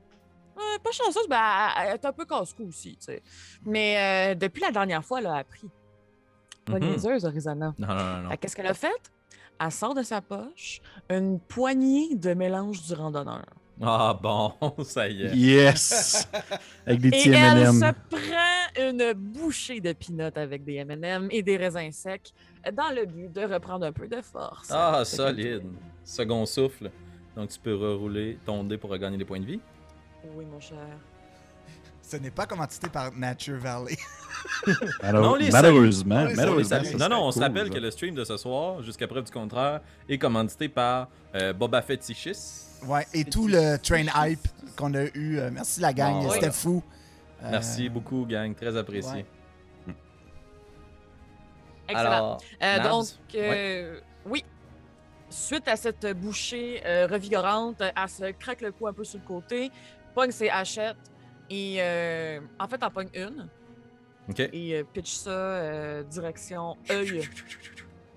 euh, pas chanceuse, ben, elle- elle est un peu casse-cou aussi. tu sais. Mais euh, depuis la dernière fois, elle a appris. Pas Mhm. niaiseuse, Arizona. Non, non, non, Qu'est-ce qu'elle a fait? Elle sort de sa poche une poignée de mélange du randonneur. Ah bon, *laughs* ça y est. Yes! Avec des Et petits elle M&M. se prend une bouchée de peanuts avec des M&M et des raisins secs dans le but de reprendre un peu de force. Ah, solide. Second souffle. Donc tu peux rerouler ton dé pour regagner des points de vie. Oui, mon cher. Ce n'est pas commandité par Nature Valley. *laughs* Alors, Non, les malheureusement, les malheureusement. non, non, on se cool, rappelle ça. que le stream de ce soir, jusqu'à preuve du contraire, est commandité par euh, Boba Fettichis. Ouais, et tout le train hype qu'on a eu. euh, merci la gang, ouais. c'était fou. Euh, Merci beaucoup, gang. Très apprécié. ouais. Excellent. Alors, Euh, donc, euh, oui. Suite à cette bouchée euh, revigorante, elle se craque le cou un peu sur le côté, pogne ses hachettes et euh, en fait, en pogne une ok. et euh, pitch ça euh, direction œil. *laughs*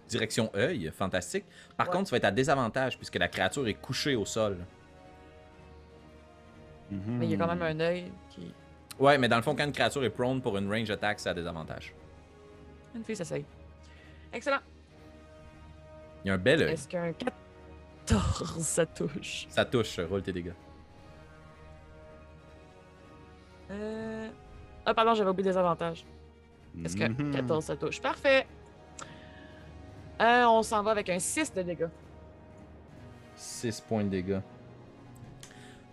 Direction œil, fantastique. Par Ouais. contre, tu vas être à désavantage puisque la créature est couchée au sol. Mhm. Mais il y a quand même un œil qui. Ouais, mais dans le fond, quand une créature est prone pour une range attack, c'est à désavantage. Une fille s'essaye. Excellent. Il y a un bel œil. Est-ce qu'un 14 ça touche? Ça touche, roule tes dégâts. Euh... Ah, pardon, j'avais oublié des avantages. Est-ce que Mhm. 14 ça touche? Parfait. Euh, on s'en va avec un 6 de dégâts. 6 points de dégâts.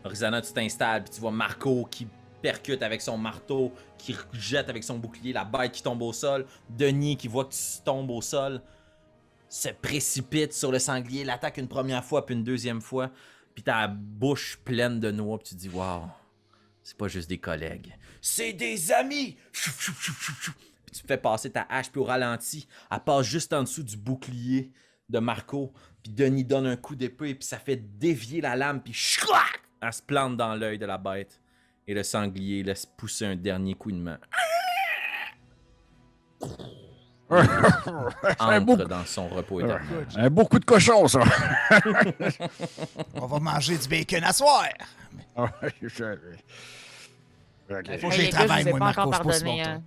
Horizana, tu t'installes, puis tu vois Marco qui percute avec son marteau, qui jette avec son bouclier la bête qui tombe au sol. Denis qui voit que tu tombes au sol, se précipite sur le sanglier, l'attaque une première fois, puis une deuxième fois. Puis ta bouche pleine de noix, puis tu dis Waouh, c'est pas juste des collègues, c'est des amis! Puis tu fais passer ta hache, puis au ralenti, elle passe juste en dessous du bouclier de Marco. Puis Denis donne un coup d'épée, puis ça fait dévier la lame, puis chouac! Elle se plante dans l'œil de la bête. Et le sanglier laisse pousser un dernier coup Entre dans son repos éternel. un beau coup de cochon, ça. *laughs* On va manger du bacon à soir. Ok. Faut que je ai moi, pas encore Marco, c'est pas si.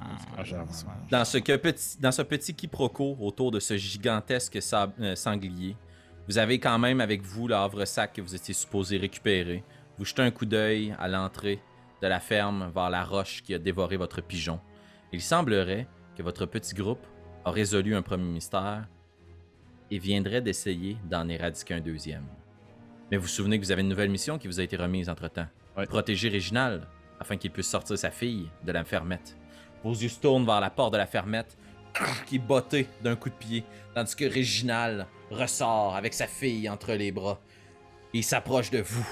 Ah, j'avoue. Dans ce, que petit, dans ce petit quiproquo autour de ce gigantesque sab- euh, sanglier, vous avez quand même avec vous le havre-sac que vous étiez supposé récupérer. Vous jetez un coup d'œil à l'entrée de la ferme vers la roche qui a dévoré votre pigeon. Il semblerait que votre petit groupe a résolu un premier mystère et viendrait d'essayer d'en éradiquer un deuxième. Mais vous vous souvenez que vous avez une nouvelle mission qui vous a été remise entre-temps. Ouais. Protéger Réginald afin qu'il puisse sortir sa fille de la fermette. Vos yeux se tournent vers la porte de la fermette *coughs* qui est bottée d'un coup de pied, tandis que Réginald ressort avec sa fille entre les bras. Il s'approche de vous.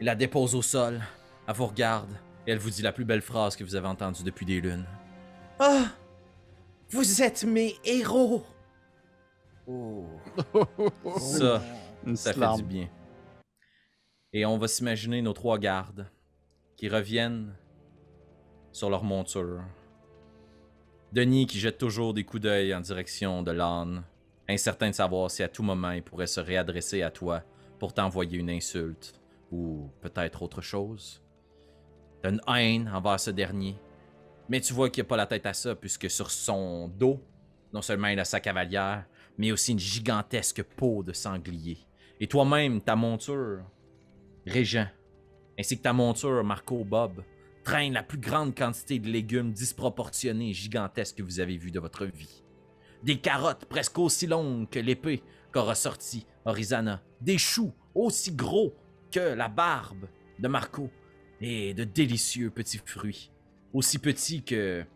Il la dépose au sol. Elle vous regarde. Et elle vous dit la plus belle phrase que vous avez entendue depuis des lunes. Ah! Vous êtes mes héros! Oh. Ça, ça fait du bien. Et on va s'imaginer nos trois gardes qui reviennent sur leur monture. Denis qui jette toujours des coups d'œil en direction de l'âne, incertain de savoir si à tout moment il pourrait se réadresser à toi pour t'envoyer une insulte ou peut-être autre chose. Une haine envers ce dernier, mais tu vois qu'il n'a pas la tête à ça puisque sur son dos, non seulement il a sa cavalière, mais aussi une gigantesque peau de sanglier. Et toi-même, ta monture, Régent, ainsi que ta monture, Marco Bob, traîne la plus grande quantité de légumes disproportionnés et gigantesques que vous avez vus de votre vie. Des carottes presque aussi longues que l'épée qu'aura sorti Orizana. Des choux aussi gros que la barbe de Marco. Et de délicieux petits fruits. Aussi petits que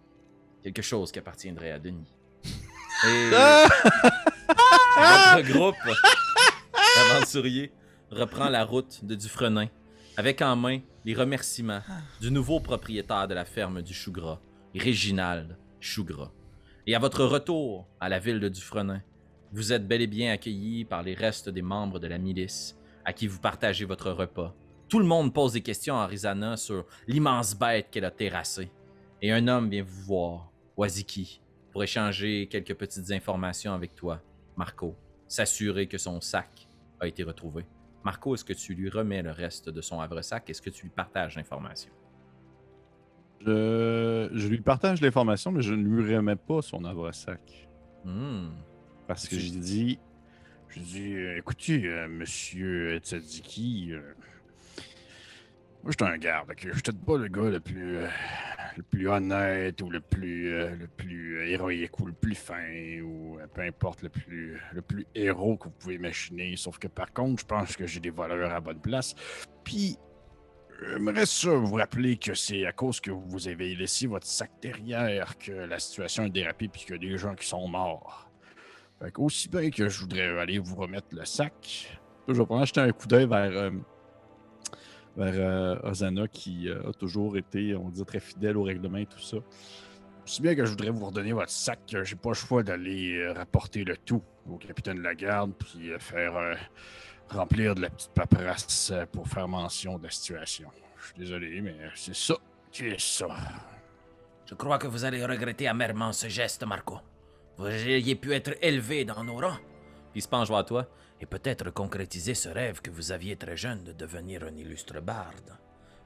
quelque chose qui appartiendrait à Denis. *laughs* Et *laughs* votre groupe *laughs* aventurier reprend la route de Dufresnin avec en main les remerciements du nouveau propriétaire de la ferme du Chougras, Réginald Chougras. Et à votre retour à la ville de Dufresnin, vous êtes bel et bien accueillis par les restes des membres de la milice à qui vous partagez votre repas. Tout le monde pose des questions à Rizana sur l'immense bête qu'elle a terrassée. Et un homme vient vous voir, Waziki, pour échanger quelques petites informations avec toi, Marco. S'assurer que son sac a été retrouvé. Marco, est-ce que tu lui remets le reste de son havre-sac? Est-ce que tu lui partages l'information? Je, je lui partage l'information, mais je ne lui remets pas son havre-sac. Hmm. Parce que j'ai dit, Je dis, euh, écoutez, euh, monsieur Tzadiki, euh, moi, je suis un garde. Je suis peut-être pas le gars le plus, euh, le plus honnête ou le plus, euh, le plus euh, héroïque ou le plus fin ou peu importe, le plus, le plus héros que vous pouvez imaginer. Sauf que par contre, je pense que j'ai des valeurs à bonne place. Puis, j'aimerais ça vous rappeler que c'est à cause que vous avez laissé votre sac derrière que la situation a dérapé puis qu'il y a des gens qui sont morts. Fait aussi bien que je voudrais aller vous remettre le sac. je vais prendre un coup d'œil vers, vers euh, Ozana qui euh, a toujours été, on dit, très fidèle au règlement et tout ça. Aussi bien que je voudrais vous redonner votre sac, que j'ai pas le choix d'aller euh, rapporter le tout au capitaine de la garde, puis euh, faire euh, remplir de la petite paperasse euh, pour faire mention de la situation. Je suis désolé, mais c'est ça qui est ça. Je crois que vous allez regretter amèrement ce geste, Marco. Vous auriez pu être élevé dans nos rangs Puis il se penche vers toi. Et peut-être concrétiser ce rêve que vous aviez très jeune de devenir un illustre barde.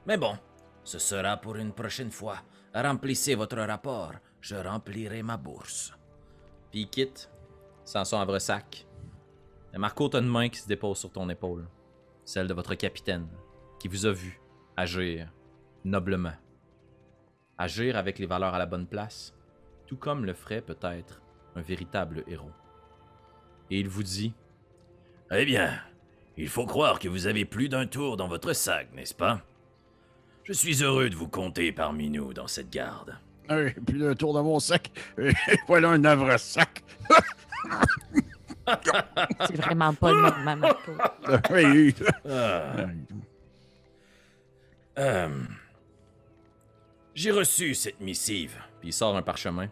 Mais bon, ce sera pour une prochaine fois. Remplissez votre rapport, je remplirai ma bourse. Puis il quitte, sans son. Et Marco, t'as une main qui se dépose sur ton épaule. Celle de votre capitaine, qui vous a vu agir noblement. Agir avec les valeurs à la bonne place, tout comme le ferait peut-être un véritable héros. Et il vous dit Eh bien, il faut croire que vous avez plus d'un tour dans votre sac, n'est-ce pas? Je suis heureux de vous compter parmi nous dans cette garde. Hey, puis le tour dans mon sac, et *laughs* voilà un havre-sac. *laughs* C'est vraiment pas le même Marco. *laughs* Oui. Ah, euh, J'ai reçu cette missive. Puis il sort un parchemin.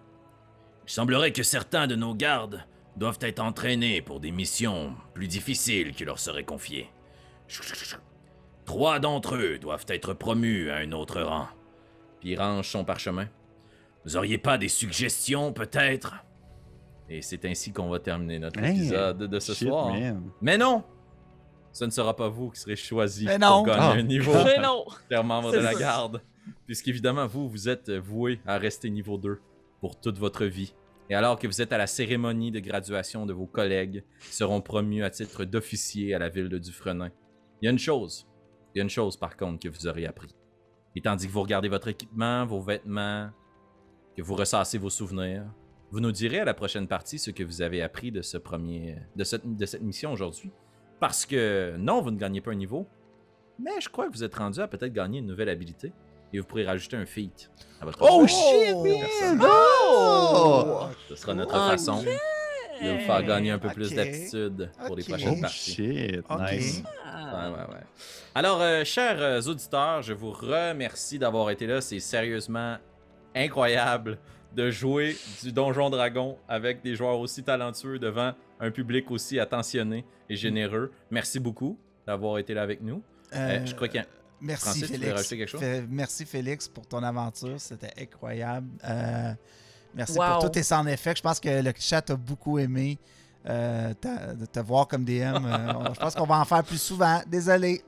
Il semblerait que certains de nos gardes doivent être entraînés pour des missions plus difficiles qui leur seraient confiées. Trois d'entre eux doivent être promus à un autre rang. Puis il range son parchemin. Vous auriez pas des suggestions, peut-être? Et c'est ainsi qu'on va terminer notre Hey, épisode de ce Shit, soir. man. Mais non! Ce ne sera pas vous qui serez choisi pour gagner Ah. un niveau. Mais non! Cher membre de la garde. Puisqu'évidemment, vous, vous êtes voué à rester niveau 2 pour toute votre vie. Et alors que vous êtes à la cérémonie de graduation de vos collègues qui seront promus à titre d'officier à la ville de Dufresnin, il y a une chose. Il y a une chose, par contre, que vous aurez appris. Et tandis que vous regardez votre équipement, vos vêtements, que vous ressassez vos souvenirs, vous nous direz à la prochaine partie ce que vous avez appris de ce cette, de cette mission aujourd'hui. Parce que non, vous ne gagnez pas un niveau, mais je crois que vous êtes rendu à peut-être gagner une nouvelle habilité et vous pourrez rajouter un feat à votre Oh shit, Oh! man! Oh! Ce sera notre Oh, façon de vous faire gagner un peu plus Ok. d'attitude pour les prochaines Oh parties. shit, nice. Ah. Ouais, ouais, ouais. Alors, euh, chers euh, auditeurs, je vous remercie d'avoir été là. C'est sérieusement incroyable de jouer du Donjon Dragon avec des joueurs aussi talentueux devant un public aussi attentionné et généreux. Merci beaucoup d'avoir été là avec nous. Euh, Euh, je crois qu'il y a... Merci Francis, Félix. quelque chose? Merci Félix pour ton aventure, c'était incroyable. Euh, merci Wow. pour tous tes sound effects. Je pense que le chat a beaucoup aimé euh, te voir comme DM. Euh, je pense qu'on va en faire plus souvent. Désolé.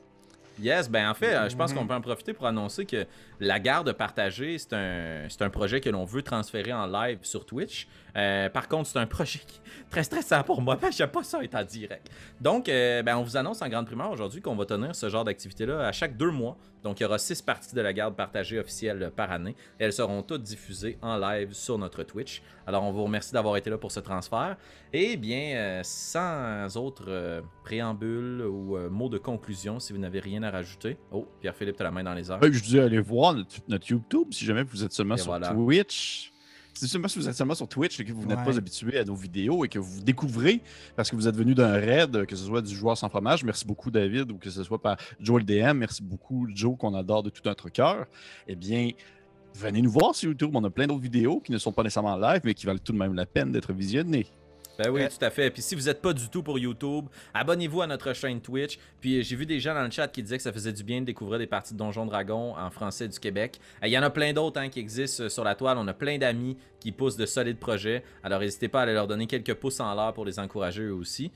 Yes, ben en fait, euh, je pense qu'on peut en profiter pour annoncer que la garde partagée, c'est un, c'est un projet que l'on veut transférer en live sur Twitch. Euh, par contre, c'est un projet qui est très stressant pour moi, parce que j'aime pas ça être en direct. Donc, euh, ben, on vous annonce en grande primeur aujourd'hui qu'on va tenir ce genre d'activité-là à chaque deux mois. Donc, il y aura six parties de la garde partagée officielle par année. Et elles seront toutes diffusées en live sur notre Twitch. Alors, on vous remercie d'avoir été là pour ce transfert. Et bien, euh, sans autre euh, préambule ou euh, mot de conclusion, si vous n'avez rien à rajouter. Oh, Pierre-Philippe, tu as la main dans les airs. Je disais, allez voir notre, notre YouTube si jamais vous êtes seulement Et sur voilà. Twitch. Si seulement si vous êtes seulement sur Twitch et que vous n'êtes Ouais. pas habitué à nos vidéos et que vous découvrez parce que vous êtes venu d'un raid, que ce soit du joueur sans fromage, merci beaucoup David, ou que ce soit par Joel DM, merci beaucoup Joe qu'on adore de tout notre cœur, eh bien, venez nous voir sur YouTube. On a plein d'autres vidéos qui ne sont pas nécessairement en live, mais qui valent tout de même la peine d'être visionnées. Ben oui, Euh, tout à fait. Puis si vous n'êtes pas du tout pour YouTube, abonnez-vous à notre chaîne Twitch. Puis euh, j'ai vu des gens dans le chat qui disaient que ça faisait du bien de découvrir des parties de Donjon Dragon en français du Québec. Euh, Il y en a plein d'autres hein, qui existent sur la toile. On a plein d'amis qui poussent de solides projets. Alors n'hésitez pas à aller leur donner quelques pouces en l'air pour les encourager eux aussi.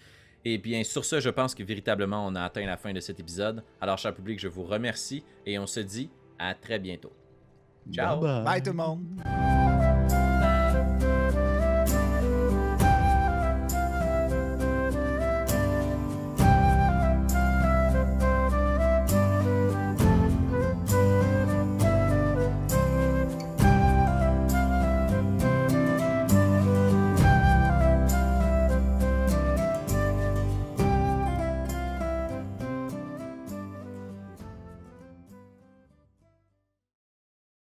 Et bien sur ce, je pense que véritablement on a atteint la fin de cet épisode. Alors cher public, je vous remercie et on se dit à très bientôt. Ciao. Bye bye. Bye tout le monde.